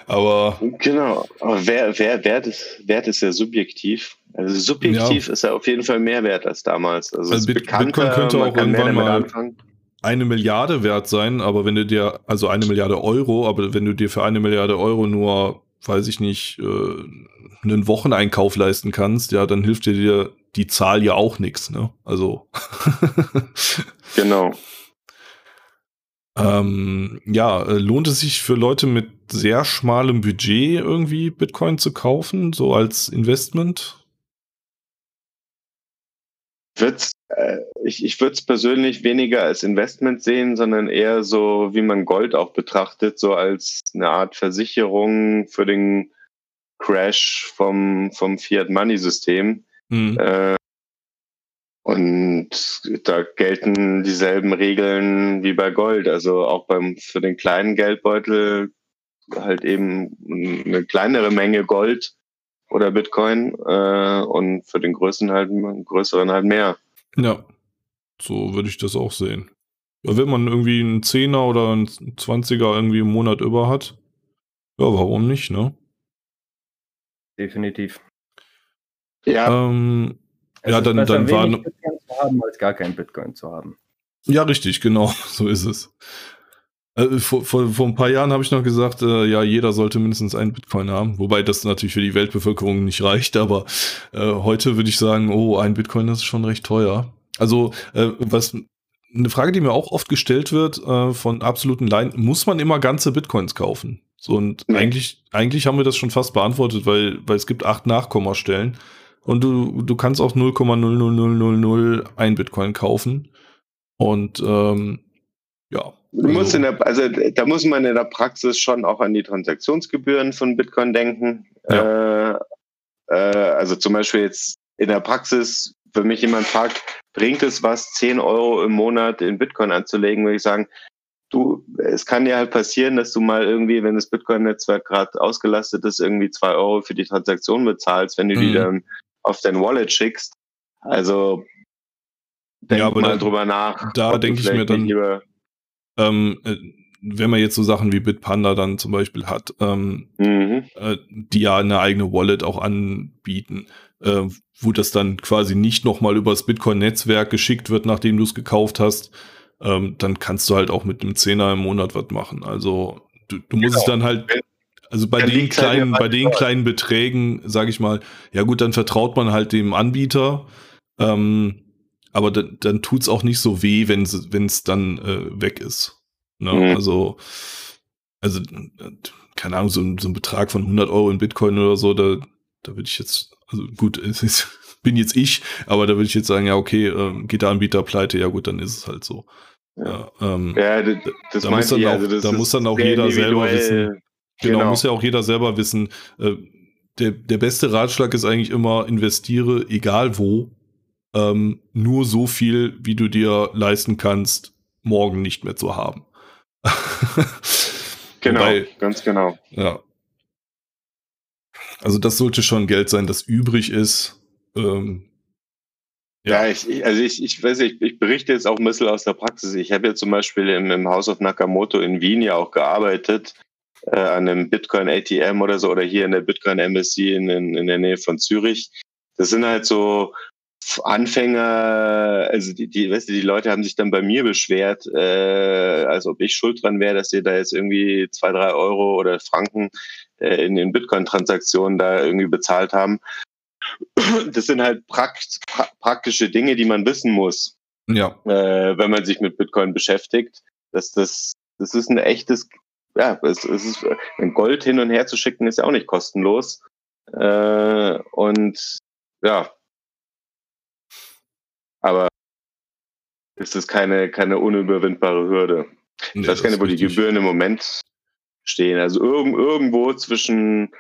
aber. Genau, aber wer, wer, Wert, ist, Wert ist ja subjektiv. Also subjektiv ja. ist er auf jeden Fall mehr wert als damals. Also, also Bit Bitcoin könnte auch irgendwann mal anfangen. Eine Milliarde wert sein, aber wenn du dir, also eine Milliarde Euro, aber wenn du dir für eine Milliarde Euro nur, weiß ich nicht, äh, einen Wocheneinkauf leisten kannst, ja, dann hilft dir die Zahl ja auch nichts, ne? Also. genau. Ähm, ja, äh, lohnt es sich für Leute mit sehr schmalem Budget irgendwie Bitcoin zu kaufen, so als Investment? Wird's, äh, ich ich würde es persönlich weniger als Investment sehen, sondern eher so, wie man Gold auch betrachtet, so als eine Art Versicherung für den Crash vom, vom Fiat-Money-System. Mhm. Äh, und da gelten dieselben Regeln wie bei Gold. Also auch beim für den kleinen Geldbeutel halt eben eine kleinere Menge Gold oder Bitcoin äh, und für den größeren halt größeren halt mehr. Ja, so würde ich das auch sehen. Ja, wenn man irgendwie einen Zehner oder einen Zwanziger irgendwie im Monat über hat, ja, warum nicht, ne? Definitiv. Ja. Ähm, ja, dann, dann war. Bitcoin zu haben, als gar kein Bitcoin zu haben. Ja, richtig, genau, so ist es. Äh, vor, vor, vor ein paar Jahren habe ich noch gesagt, äh, ja, jeder sollte mindestens einen Bitcoin haben, wobei das natürlich für die Weltbevölkerung nicht reicht, aber äh, heute würde ich sagen, oh, ein Bitcoin ist schon recht teuer. Also, äh, was eine Frage, die mir auch oft gestellt wird äh, von absoluten Laien, muss man immer ganze Bitcoins kaufen? So, und ja. eigentlich, eigentlich haben wir das schon fast beantwortet, weil, weil es gibt acht Nachkommastellen und du, du kannst auch 0,00001 Bitcoin kaufen. Und ähm, ja. Du musst also in der, also da muss man in der Praxis schon auch an die Transaktionsgebühren von Bitcoin denken. Ja. Äh, äh, also zum Beispiel jetzt in der Praxis, wenn mich jemand fragt, bringt es was, 10 Euro im Monat in Bitcoin anzulegen, würde ich sagen, du, es kann dir halt passieren, dass du mal irgendwie, wenn das Bitcoin-Netzwerk gerade ausgelastet ist, irgendwie zwei Euro für die Transaktion bezahlst, wenn du mhm. die dann auf dein Wallet schickst. Also denk ja, mal da, drüber nach. Da denke ich mir dann, ähm, äh, wenn man jetzt so Sachen wie Bitpanda dann zum Beispiel hat, ähm, mhm. äh, die ja eine eigene Wallet auch anbieten, äh, wo das dann quasi nicht nochmal übers Bitcoin-Netzwerk geschickt wird, nachdem du es gekauft hast, ähm, dann kannst du halt auch mit einem Zehner im Monat was machen. Also du, du musst genau. es dann halt, also bei den kleinen, bei den kleinen Beträgen, sage ich mal, ja gut, dann vertraut man halt dem Anbieter. Ähm, aber dann, dann tut's auch nicht so weh, wenn es dann äh, weg ist. Ne? Mhm. Also, also, keine Ahnung, so, so ein Betrag von 100 Euro in Bitcoin oder so, da, da würde ich jetzt, also gut, es ist, bin jetzt ich, aber da würde ich jetzt sagen, ja, okay, ähm, geht der Anbieter pleite, ja gut, dann ist es halt so. Ja, ähm, ja das, das da muss dann auch, also da muss dann auch jeder selber wissen. Genau, genau, muss ja auch jeder selber wissen. Äh, der, der beste Ratschlag ist eigentlich immer, investiere, egal wo, ähm, nur so viel, wie du dir leisten kannst, morgen nicht mehr zu haben. genau, Wobei, ganz genau. Ja. Also das sollte schon Geld sein, das übrig ist. Ähm, ja, ja ich, ich, also ich, ich weiß nicht, ich berichte jetzt auch ein bisschen aus der Praxis. Ich habe ja zum Beispiel im, im House of Nakamoto in Wien ja auch gearbeitet, äh, an einem Bitcoin ATM oder so, oder hier in der Bitcoin Embassy in, in, in der Nähe von Zürich. Das sind halt so Anfänger, also die, die, weißt du, die Leute haben sich dann bei mir beschwert, äh, als ob ich schuld dran wäre, dass sie da jetzt irgendwie zwei, drei Euro oder Franken äh, in den Bitcoin-Transaktionen da irgendwie bezahlt haben. Das sind halt prakt, pra praktische Dinge, die man wissen muss, ja. äh, wenn man sich mit Bitcoin beschäftigt. Dass das, das ist ein echtes, ja, es, es ist, ein Gold hin und her zu schicken, ist ja auch nicht kostenlos. Äh, und ja. Aber ist es keine, keine unüberwindbare Hürde. Ich nee, weiß gar nicht, wo die Gebühren im Moment stehen. Also irg irgendwo zwischen,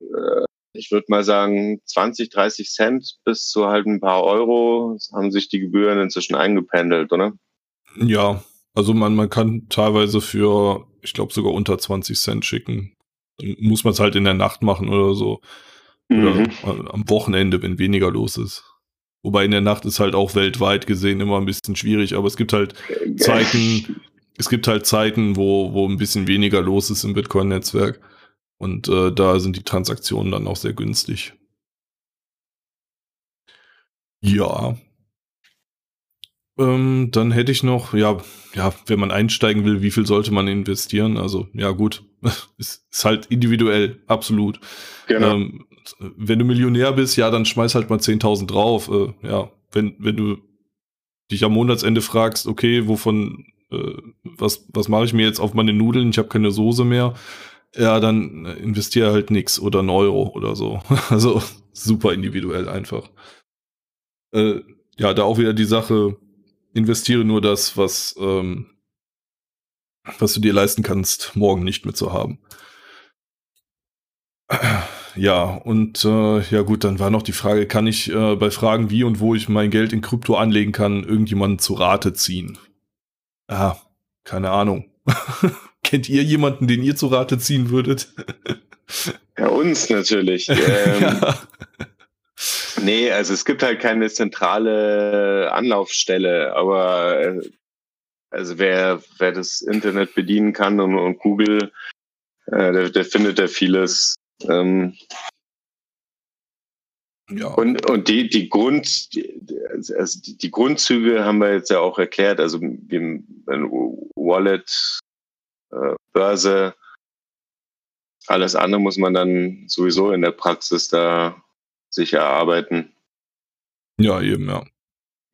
äh, ich würde mal sagen, 20, 30 Cent bis zu halt ein paar Euro haben sich die Gebühren inzwischen eingependelt, oder? Ja, also man, man kann teilweise für, ich glaube, sogar unter 20 Cent schicken. Dann muss man es halt in der Nacht machen oder so. Mhm. Oder am Wochenende, wenn weniger los ist. Wobei in der Nacht ist halt auch weltweit gesehen immer ein bisschen schwierig, aber es gibt halt Zeiten, es gibt halt Zeiten, wo, wo ein bisschen weniger los ist im Bitcoin-Netzwerk. Und äh, da sind die Transaktionen dann auch sehr günstig. Ja. Ähm, dann hätte ich noch, ja, ja, wenn man einsteigen will, wie viel sollte man investieren? Also, ja, gut, ist, ist halt individuell, absolut. Genau. Ähm, wenn du Millionär bist, ja, dann schmeiß halt mal 10.000 drauf. Äh, ja, wenn, wenn du dich am Monatsende fragst, okay, wovon, äh, was, was mache ich mir jetzt auf meine Nudeln? Ich habe keine Soße mehr. Ja, dann investiere halt nix oder ein Euro oder so. Also super individuell einfach. Äh, ja, da auch wieder die Sache, investiere nur das, was, ähm, was du dir leisten kannst, morgen nicht mehr zu haben. Ja, und äh, ja gut, dann war noch die Frage, kann ich äh, bei Fragen, wie und wo ich mein Geld in Krypto anlegen kann, irgendjemanden zu Rate ziehen? Ah, keine Ahnung. Kennt ihr jemanden, den ihr zu Rate ziehen würdet? ja, uns natürlich. Ähm, ja. Nee, also es gibt halt keine zentrale Anlaufstelle, aber äh, also wer, wer das Internet bedienen kann und, und Google, äh, der, der findet ja vieles. Ähm, ja. Und, und die, die Grund, also die, Grundzüge haben wir jetzt ja auch erklärt, also wie ein Wallet, äh, Börse, alles andere muss man dann sowieso in der Praxis da sich erarbeiten. Ja, eben, ja.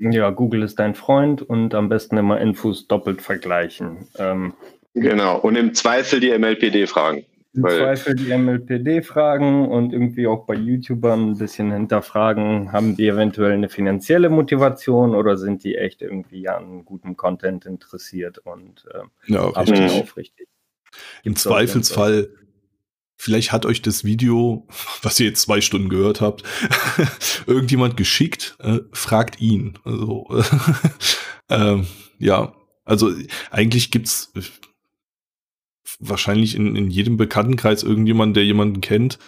Ja, Google ist dein Freund und am besten immer Infos doppelt vergleichen. Ähm, genau, und im Zweifel die MLPD fragen. Im Zweifel die MLPD fragen und irgendwie auch bei YouTubern ein bisschen hinterfragen, haben die eventuell eine finanzielle Motivation oder sind die echt irgendwie an gutem Content interessiert und äh, ja, richtig. aufrichtig. Im Zweifelsfall Vielleicht hat euch das Video, was ihr jetzt zwei Stunden gehört habt, irgendjemand geschickt. Äh, fragt ihn. Also, äh, ja, also eigentlich gibt's äh, wahrscheinlich in, in jedem Bekanntenkreis irgendjemand, der jemanden kennt,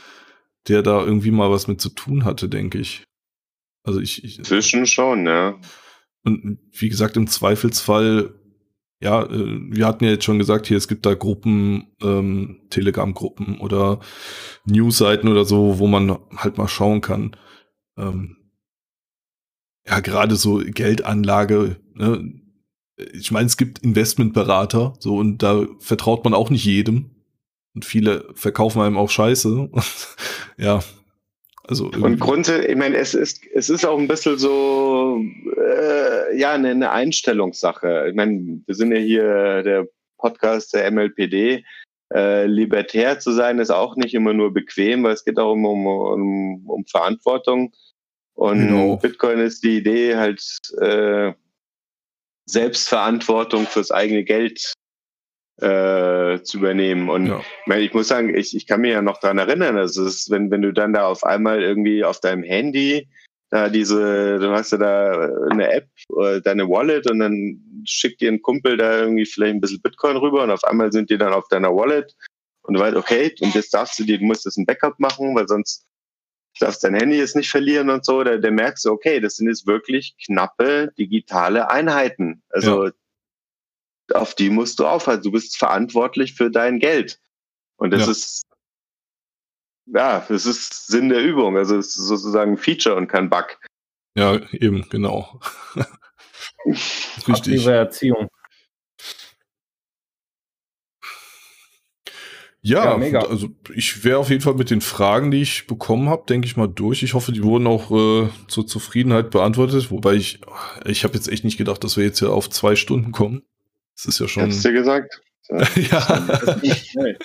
der da irgendwie mal was mit zu tun hatte, denke ich. Also ich, ich Zwischen schon, ja. Und wie gesagt, im Zweifelsfall ja, äh, wir hatten ja jetzt schon gesagt, hier, es gibt da Gruppen, ähm, Telegram-Gruppen oder Newsseiten oder so, wo man halt mal schauen kann. Ähm, ja, gerade so Geldanlage, ne? Ich meine, es gibt Investmentberater, so, und da vertraut man auch nicht jedem. Und viele verkaufen einem auch Scheiße. ja, also und Grunde, ich meine, es ist, es ist auch ein bisschen so, äh, ja, eine, eine Einstellungssache. Ich meine, wir sind ja hier der Podcast der MLPD. Äh, libertär zu sein ist auch nicht immer nur bequem, weil es geht auch um, um, um, um Verantwortung. Und genau. Bitcoin ist die Idee, halt äh, Selbstverantwortung fürs eigene Geld äh, zu übernehmen. Und ja. ich, meine, ich muss sagen, ich, ich kann mich ja noch dran erinnern, also ist, wenn, wenn du dann da auf einmal irgendwie auf deinem Handy da diese, du hast ja da eine App oder deine Wallet und dann schickt dir ein Kumpel da irgendwie vielleicht ein bisschen Bitcoin rüber und auf einmal sind die dann auf deiner Wallet und du weißt, okay, und jetzt darfst du dir, du musst jetzt ein Backup machen, weil sonst darfst dein Handy jetzt nicht verlieren und so, da, da merkst du, okay, das sind jetzt wirklich knappe digitale Einheiten. Also ja auf die musst du aufhalten. Du bist verantwortlich für dein Geld. Und das ja. ist, ja, das ist Sinn der Übung. Also es ist sozusagen ein Feature und kein Bug. Ja, eben, genau. Richtig. Aktive Erziehung. Ja, ja also ich wäre auf jeden Fall mit den Fragen, die ich bekommen habe, denke ich mal durch. Ich hoffe, die wurden auch äh, zur Zufriedenheit beantwortet. Wobei ich, ich habe jetzt echt nicht gedacht, dass wir jetzt hier auf zwei Stunden kommen. Das ist ja schon. Hast du dir gesagt? ja.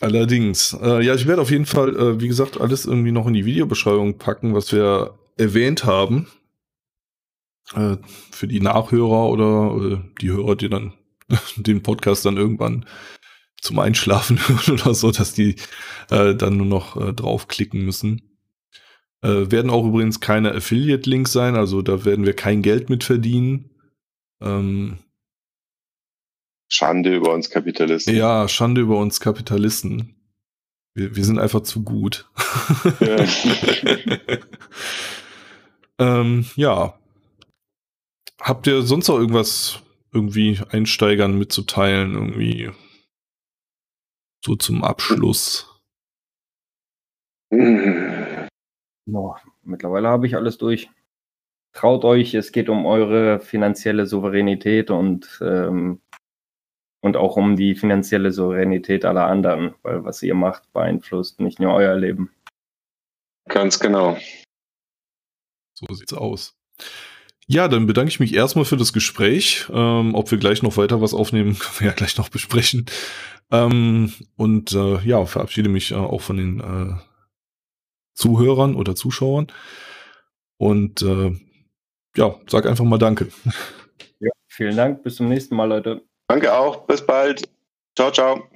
Allerdings. Äh, ja, ich werde auf jeden Fall, äh, wie gesagt, alles irgendwie noch in die Videobeschreibung packen, was wir erwähnt haben. Äh, für die Nachhörer oder äh, die Hörer, die dann den Podcast dann irgendwann zum Einschlafen oder so, dass die äh, dann nur noch äh, draufklicken müssen. Äh, werden auch übrigens keine Affiliate-Links sein, also da werden wir kein Geld mit verdienen. Ähm, Schande über uns Kapitalisten. Ja, Schande über uns Kapitalisten. Wir, wir sind einfach zu gut. Ja. ähm, ja. Habt ihr sonst noch irgendwas irgendwie Einsteigern mitzuteilen? Irgendwie so zum Abschluss? Boah, mittlerweile habe ich alles durch. Traut euch, es geht um eure finanzielle Souveränität und, ähm, und auch um die finanzielle Souveränität aller anderen, weil was ihr macht, beeinflusst nicht nur euer Leben. Ganz genau. So sieht's aus. Ja, dann bedanke ich mich erstmal für das Gespräch. Ähm, ob wir gleich noch weiter was aufnehmen, können wir ja gleich noch besprechen. Ähm, und äh, ja, verabschiede mich äh, auch von den äh, Zuhörern oder Zuschauern. Und äh, ja, sag einfach mal Danke. Ja, vielen Dank. Bis zum nächsten Mal, Leute. Danke auch. Bis bald. Ciao, ciao.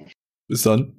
Bis dann.